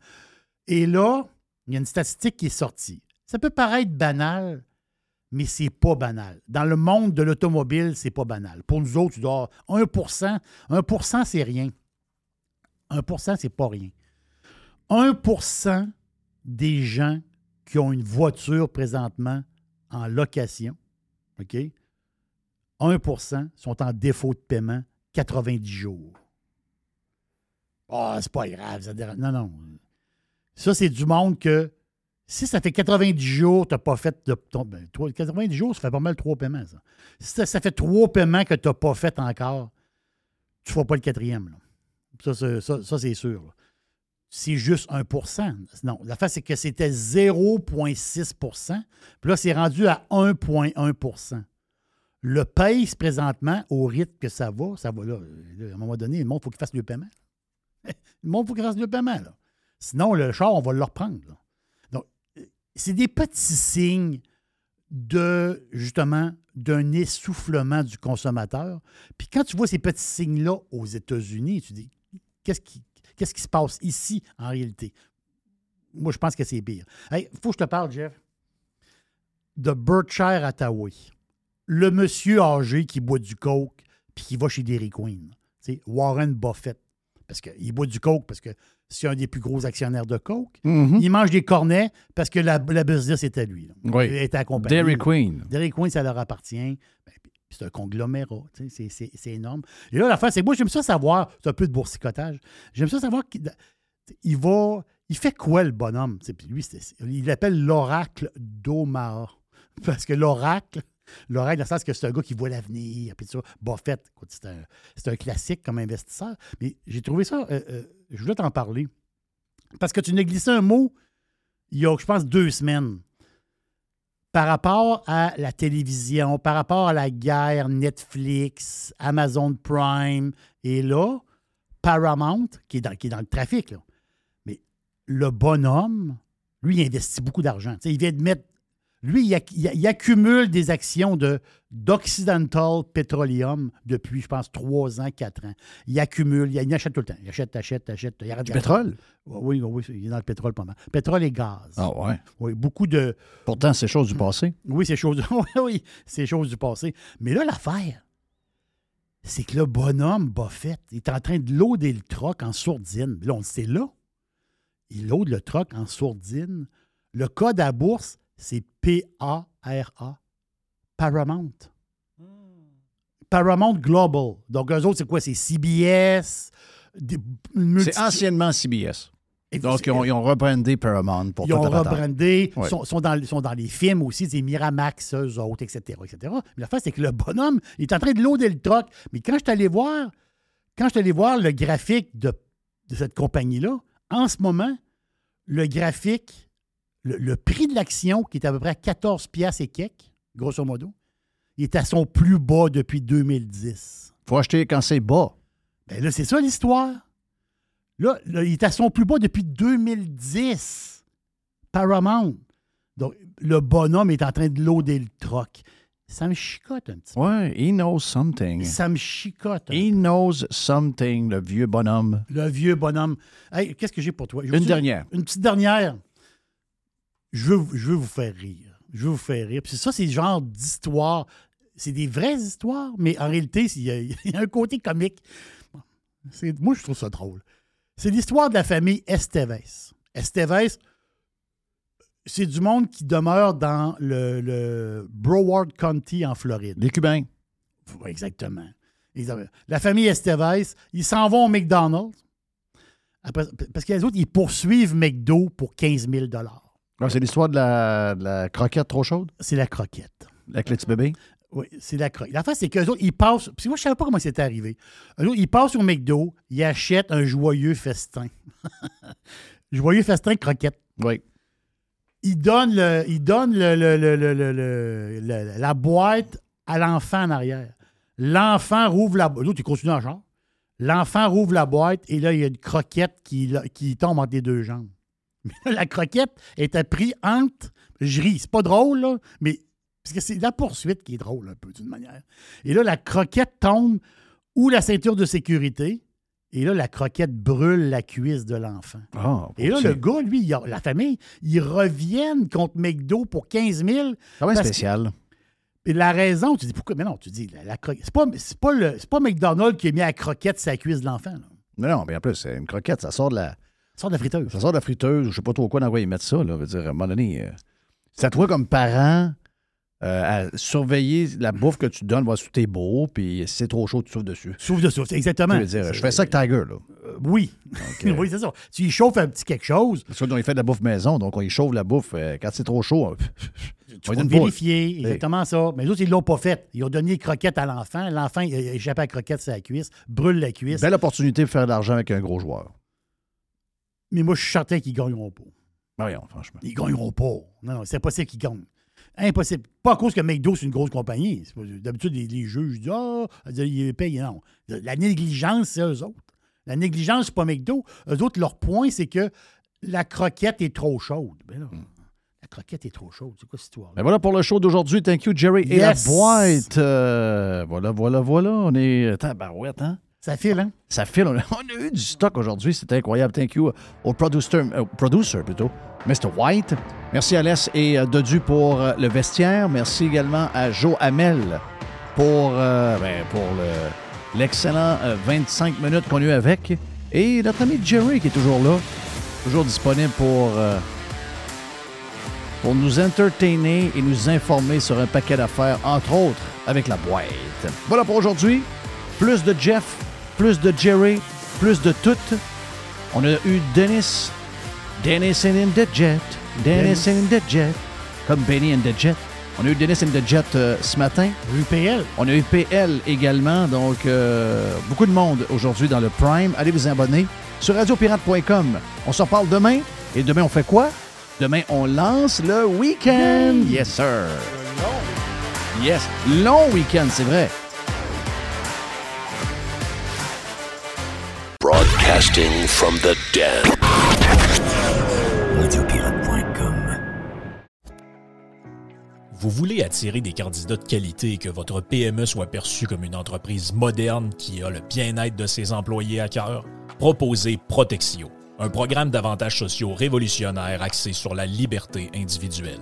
[SPEAKER 7] Et là, il y a une statistique qui est sortie. Ça peut paraître banal, mais c'est pas banal. Dans le monde de l'automobile, c'est pas banal. Pour nous autres, tu dois 1% 1% c'est rien. 1% c'est pas rien. 1% des gens qui ont une voiture présentement en location, OK? 1% sont en défaut de paiement 90 jours. Ah, c'est pas grave. Non, non. Ça, c'est du monde que si ça fait 90 jours, tu n'as pas fait de. 90 ben, jours, ça fait pas mal trois paiements, ça. Si ça, fait trois paiements que tu n'as pas fait encore, tu ne feras pas le quatrième. Ça, c'est sûr c'est juste 1% Non, la face, c'est que c'était 0,6% Puis là, c'est rendu à 1,1% Le pace présentement, au rythme que ça va, ça va là. À un moment donné, le monde, faut qu'il fasse le paiement. Le monde, faut qu'il fasse le paiement. Sinon, le char, on va le reprendre. C'est des petits signes de, justement, d'un essoufflement du consommateur. Puis quand tu vois ces petits signes-là aux États-Unis, tu dis, qu'est-ce qui, se passe ici en réalité? Moi, je pense que c'est pire. Il faut que je te parle, Jeff, de Berkshire Hathaway. Le monsieur âgé qui boit du coke puis qui va chez Dairy Queen. Warren Buffett. Parce qu'il boit du coke parce que c'est un des plus gros actionnaires de coke.
[SPEAKER 6] Mm-hmm.
[SPEAKER 7] Il mange des cornets parce que la, la business est à lui.
[SPEAKER 6] Oui.
[SPEAKER 7] Il est accompagné.
[SPEAKER 6] Dairy Queen.
[SPEAKER 7] Dairy Queen, ça leur appartient. Ben, c'est un conglomérat. C'est énorme. Et là, la fin, c'est moi, j'aime ça savoir. C'est un peu de boursicotage. J'aime ça savoir qu'il il va. Il fait quoi, le bonhomme? lui, il l'appelle l'oracle d'Omaha. Parce que l'oracle, l'oracle, dans le sens que c'est un gars qui voit l'avenir. Puis ça, c'est un, classique comme investisseur. Mais j'ai trouvé ça. Euh, euh, je voulais t'en parler. Parce que tu nous glissé un mot il y a, je pense, deux semaines. Par rapport à la télévision, par rapport à la guerre Netflix, Amazon Prime, et là, Paramount, qui est dans, qui est dans le trafic, là. Mais le bonhomme, lui, il investit beaucoup d'argent. Il vient de mettre. Lui, il, ac- il- il accumule des actions de d'Occidental Petroleum depuis, je pense, trois ans, quatre ans. Il accumule, il, il achète tout le temps. Il achète, achète, achète. Il arrête
[SPEAKER 6] Du pétrole?
[SPEAKER 7] Oui, oui, oui, il est dans le pétrole pas mal. Pétrole et gaz.
[SPEAKER 6] Ah ouais.
[SPEAKER 7] Oui, beaucoup de.
[SPEAKER 6] Pourtant, c'est chose du passé.
[SPEAKER 7] Oui, c'est chose, oui, oui, c'est chose du passé. Mais là, l'affaire, c'est que le bonhomme Buffett il est en train de loader le troc en sourdine. Là, on le sait là. Il load le troc en sourdine. Le code à bourse, c'est P-A-R-A. Paramount. Paramount Global. Donc, eux autres, c'est quoi? C'est CBS. multi-
[SPEAKER 6] C'est anciennement CBS.
[SPEAKER 7] Et
[SPEAKER 6] Donc,
[SPEAKER 7] c'est-
[SPEAKER 6] ils ont, ils ont rebrandé Paramount pour
[SPEAKER 7] Ils ont rebrandé,
[SPEAKER 6] Ouais.
[SPEAKER 7] sont, sont dans, sont dans les films aussi, des Miramax, eux autres, etc., etc. Mais la face, c'est que le bonhomme, il est en train de loader le troc. Mais quand je suis allé voir, quand je suis allé voir le graphique de, de cette compagnie-là, en ce moment, le graphique, le, le prix de l'action, qui est à peu près à 14 piastres et quelques, grosso modo, il est à son plus bas depuis 2010.
[SPEAKER 6] faut acheter quand c'est bas.
[SPEAKER 7] Ben là, c'est ça l'histoire. Là, là, il est à son plus bas depuis 2010. Paramount. Donc, le bonhomme est en train de loader le troc. Ça me chicote un petit peu.
[SPEAKER 6] Ouais, he knows something.
[SPEAKER 7] Ça me chicote. un
[SPEAKER 6] He knows something, le vieux bonhomme.
[SPEAKER 7] Le vieux bonhomme. Hey, qu'est-ce que j'ai pour toi?
[SPEAKER 6] Une dernière.
[SPEAKER 7] Une petite dernière. Je veux, je veux vous faire rire. Je veux vous faire rire. Puis ça, c'est le genre d'histoire. C'est des vraies histoires, mais en réalité, il y, a, il y a un côté comique. Moi, je trouve ça drôle. C'est l'histoire de la famille Estevez. Estevez, c'est du monde qui demeure dans le, le Broward County en Floride.
[SPEAKER 6] Les Cubains.
[SPEAKER 7] Exactement. Exactement. La famille Estevez, ils s'en vont au McDonald's. Après- parce que les autres, ils poursuivent McDo pour 15 000
[SPEAKER 6] Ah, c'est l'histoire de la, de la croquette trop chaude?
[SPEAKER 7] C'est la croquette.
[SPEAKER 6] La clé de bébé?
[SPEAKER 7] Oui, c'est la croquette. La face, c'est qu'eux autres, ils passent. Puis moi, je ne savais pas comment c'était arrivé. Eux autres, ils passent au McDo, ils achètent un joyeux festin. joyeux festin croquette.
[SPEAKER 6] Oui.
[SPEAKER 7] Ils donnent, le, ils donnent le- le- le- le- le- le- le- la boîte à l'enfant en arrière. L'enfant rouvre la boîte. L'autre, il continue en genre. L'enfant rouvre la boîte et là, il y a une croquette qui, qui tombe entre les deux jambes. La croquette est prise entre. Je ris, c'est pas drôle, là, mais. Parce que c'est la poursuite qui est drôle, un peu, d'une manière. Et là, la croquette tombe ou la ceinture de sécurité. Et là, la croquette brûle la cuisse de l'enfant.
[SPEAKER 6] Ah,
[SPEAKER 7] Et là, le gars, lui, il a- la famille, ils reviennent contre McDo pour 15 000.
[SPEAKER 6] Ah ouais,
[SPEAKER 7] parce
[SPEAKER 6] spécial.
[SPEAKER 7] que- et la raison, tu dis pourquoi? Mais non, tu dis, la, la croquette. C'est pas, c'est pas, le- c'est pas McDonald's qui a mis la croquette sur la cuisse de l'enfant.
[SPEAKER 6] Non, non, mais en plus, c'est une croquette, ça sort de la.
[SPEAKER 7] Ça sort de la friteuse.
[SPEAKER 6] Ça sort de la friteuse, je sais pas trop quoi dans quoi ils mettent ça, là. Je veux dire, à un moment donné, euh, c'est à toi comme parent euh, à surveiller la bouffe que tu donnes, voir si est beau, puis si c'est trop chaud, tu souffles dessus.
[SPEAKER 7] Souffle de souffle, exactement.
[SPEAKER 6] Je veux dire, je fais ça avec Tiger, là.
[SPEAKER 7] Euh, oui. oui, c'est ça. Tu y chauffes un petit quelque chose.
[SPEAKER 6] Parce que on fait de la bouffe maison, donc on y chauffe la bouffe. quand c'est trop chaud,
[SPEAKER 7] Tu vas vérifier, exactement ça. Mais les autres, ils l'ont pas fait. Ils ont donné les croquettes à l'enfant. L'enfant, il a échappé à la croquette sur la cuisse, brûle la cuisse.
[SPEAKER 6] Belle opportunité de faire de l'argent avec un gros joueur.
[SPEAKER 7] Mais moi, je suis certain qu'ils gagneront pas.
[SPEAKER 6] Voyons, franchement.
[SPEAKER 7] Ils gagneront pas. Non, non, c'est impossible qu'ils gagnent. Impossible. Pas à cause que McDo, c'est une grosse compagnie. D'habitude, les, les juges disent Ah, ils payent. Non. La négligence, c'est eux autres. La négligence, c'est pas McDo. Eux autres, leur point, c'est que la croquette est trop chaude. Ben là, la croquette est trop chaude. C'est quoi cette histoire?
[SPEAKER 6] Ben voilà pour le show d'aujourd'hui. Thank you, Jerry. Et la
[SPEAKER 7] Yes!
[SPEAKER 6] boîte. euh, voilà, voilà, voilà. On est. Attends, barouette, hein?
[SPEAKER 7] Ça file, hein?
[SPEAKER 6] Ça file. On a, on a eu du stock aujourd'hui. C'était incroyable. Thank you au producer, euh, producer plutôt, Mr. White. Merci à Les et euh, Dodu pour euh, le vestiaire. Merci également à Joe Hamel pour, euh, ben, pour le- l'excellent euh, 25 minutes qu'on a eu avec. Et notre ami Jerry qui est toujours là, toujours disponible pour, euh, pour nous entertainer et nous informer sur un paquet d'affaires, entre autres avec la boîte. Voilà pour aujourd'hui. Plus de Jeff, plus de Jerry, plus de tout. On a eu Dennis, Dennis and the Jet, Dennis and the Jet, comme Benny and the Jet. On a eu Dennis and the Jet euh, ce matin.
[SPEAKER 7] UPL.
[SPEAKER 6] On a eu PL également. Donc, euh, beaucoup de monde aujourd'hui dans le Prime. Allez vous abonner sur radiopirate.com. On s'en parle demain. Et demain, on fait quoi? Demain, on lance le week-end. Yes, sir. Yes. Long week-end, c'est vrai.
[SPEAKER 5] Broadcasting from the den.
[SPEAKER 2] Radiopirate.com Vous voulez attirer des candidats de qualité et que votre PME soit perçue comme une entreprise moderne qui a le bien-être de ses employés à cœur? Proposez Protexio, un programme d'avantages sociaux révolutionnaire axé sur la liberté individuelle.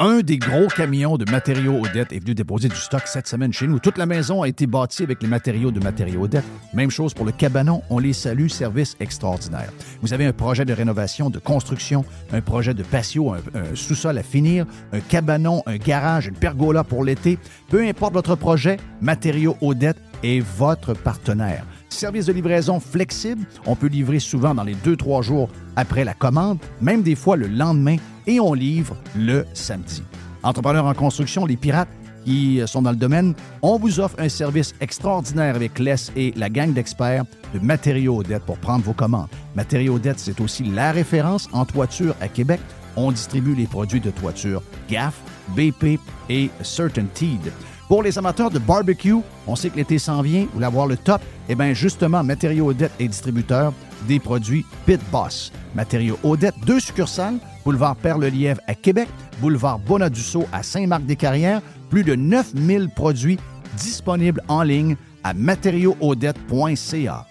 [SPEAKER 6] Un des gros camions de matériaux Odette est venu déposer du stock cette semaine chez nous. Toute la maison a été bâtie avec les matériaux de matériaux Odette. Même chose pour le cabanon. On les salue. Service extraordinaire. Vous avez un projet de rénovation, de construction, un projet de patio, un, sous-sol à finir, un cabanon, un garage, une pergola pour l'été. Peu importe votre projet, Matériaux Odette est votre partenaire. Service de livraison flexible. On peut livrer souvent dans les 2-3 jours après la commande, même des fois le lendemain, et on livre le samedi. Entrepreneurs en construction, les pirates qui sont dans le domaine, on vous offre un service extraordinaire avec Les et la gang d'experts de Matériaux Odette pour prendre vos commandes. Matériaux Odette, c'est aussi la référence en toiture à Québec. On distribue les produits de toiture GAF, BP et CertainTeed. Pour les amateurs de barbecue, on sait que l'été s'en vient, vous voulez avoir le top, eh bien justement, Matériaux Odette est distributeur des produits Pit Boss. Matériaux Odette, deux succursales, boulevard Père-le-Lièvre à Québec, boulevard Bonadusseau à Saint-Marc-des-Carrières, plus de 9000 produits disponibles en ligne à matériauxaudette.ca.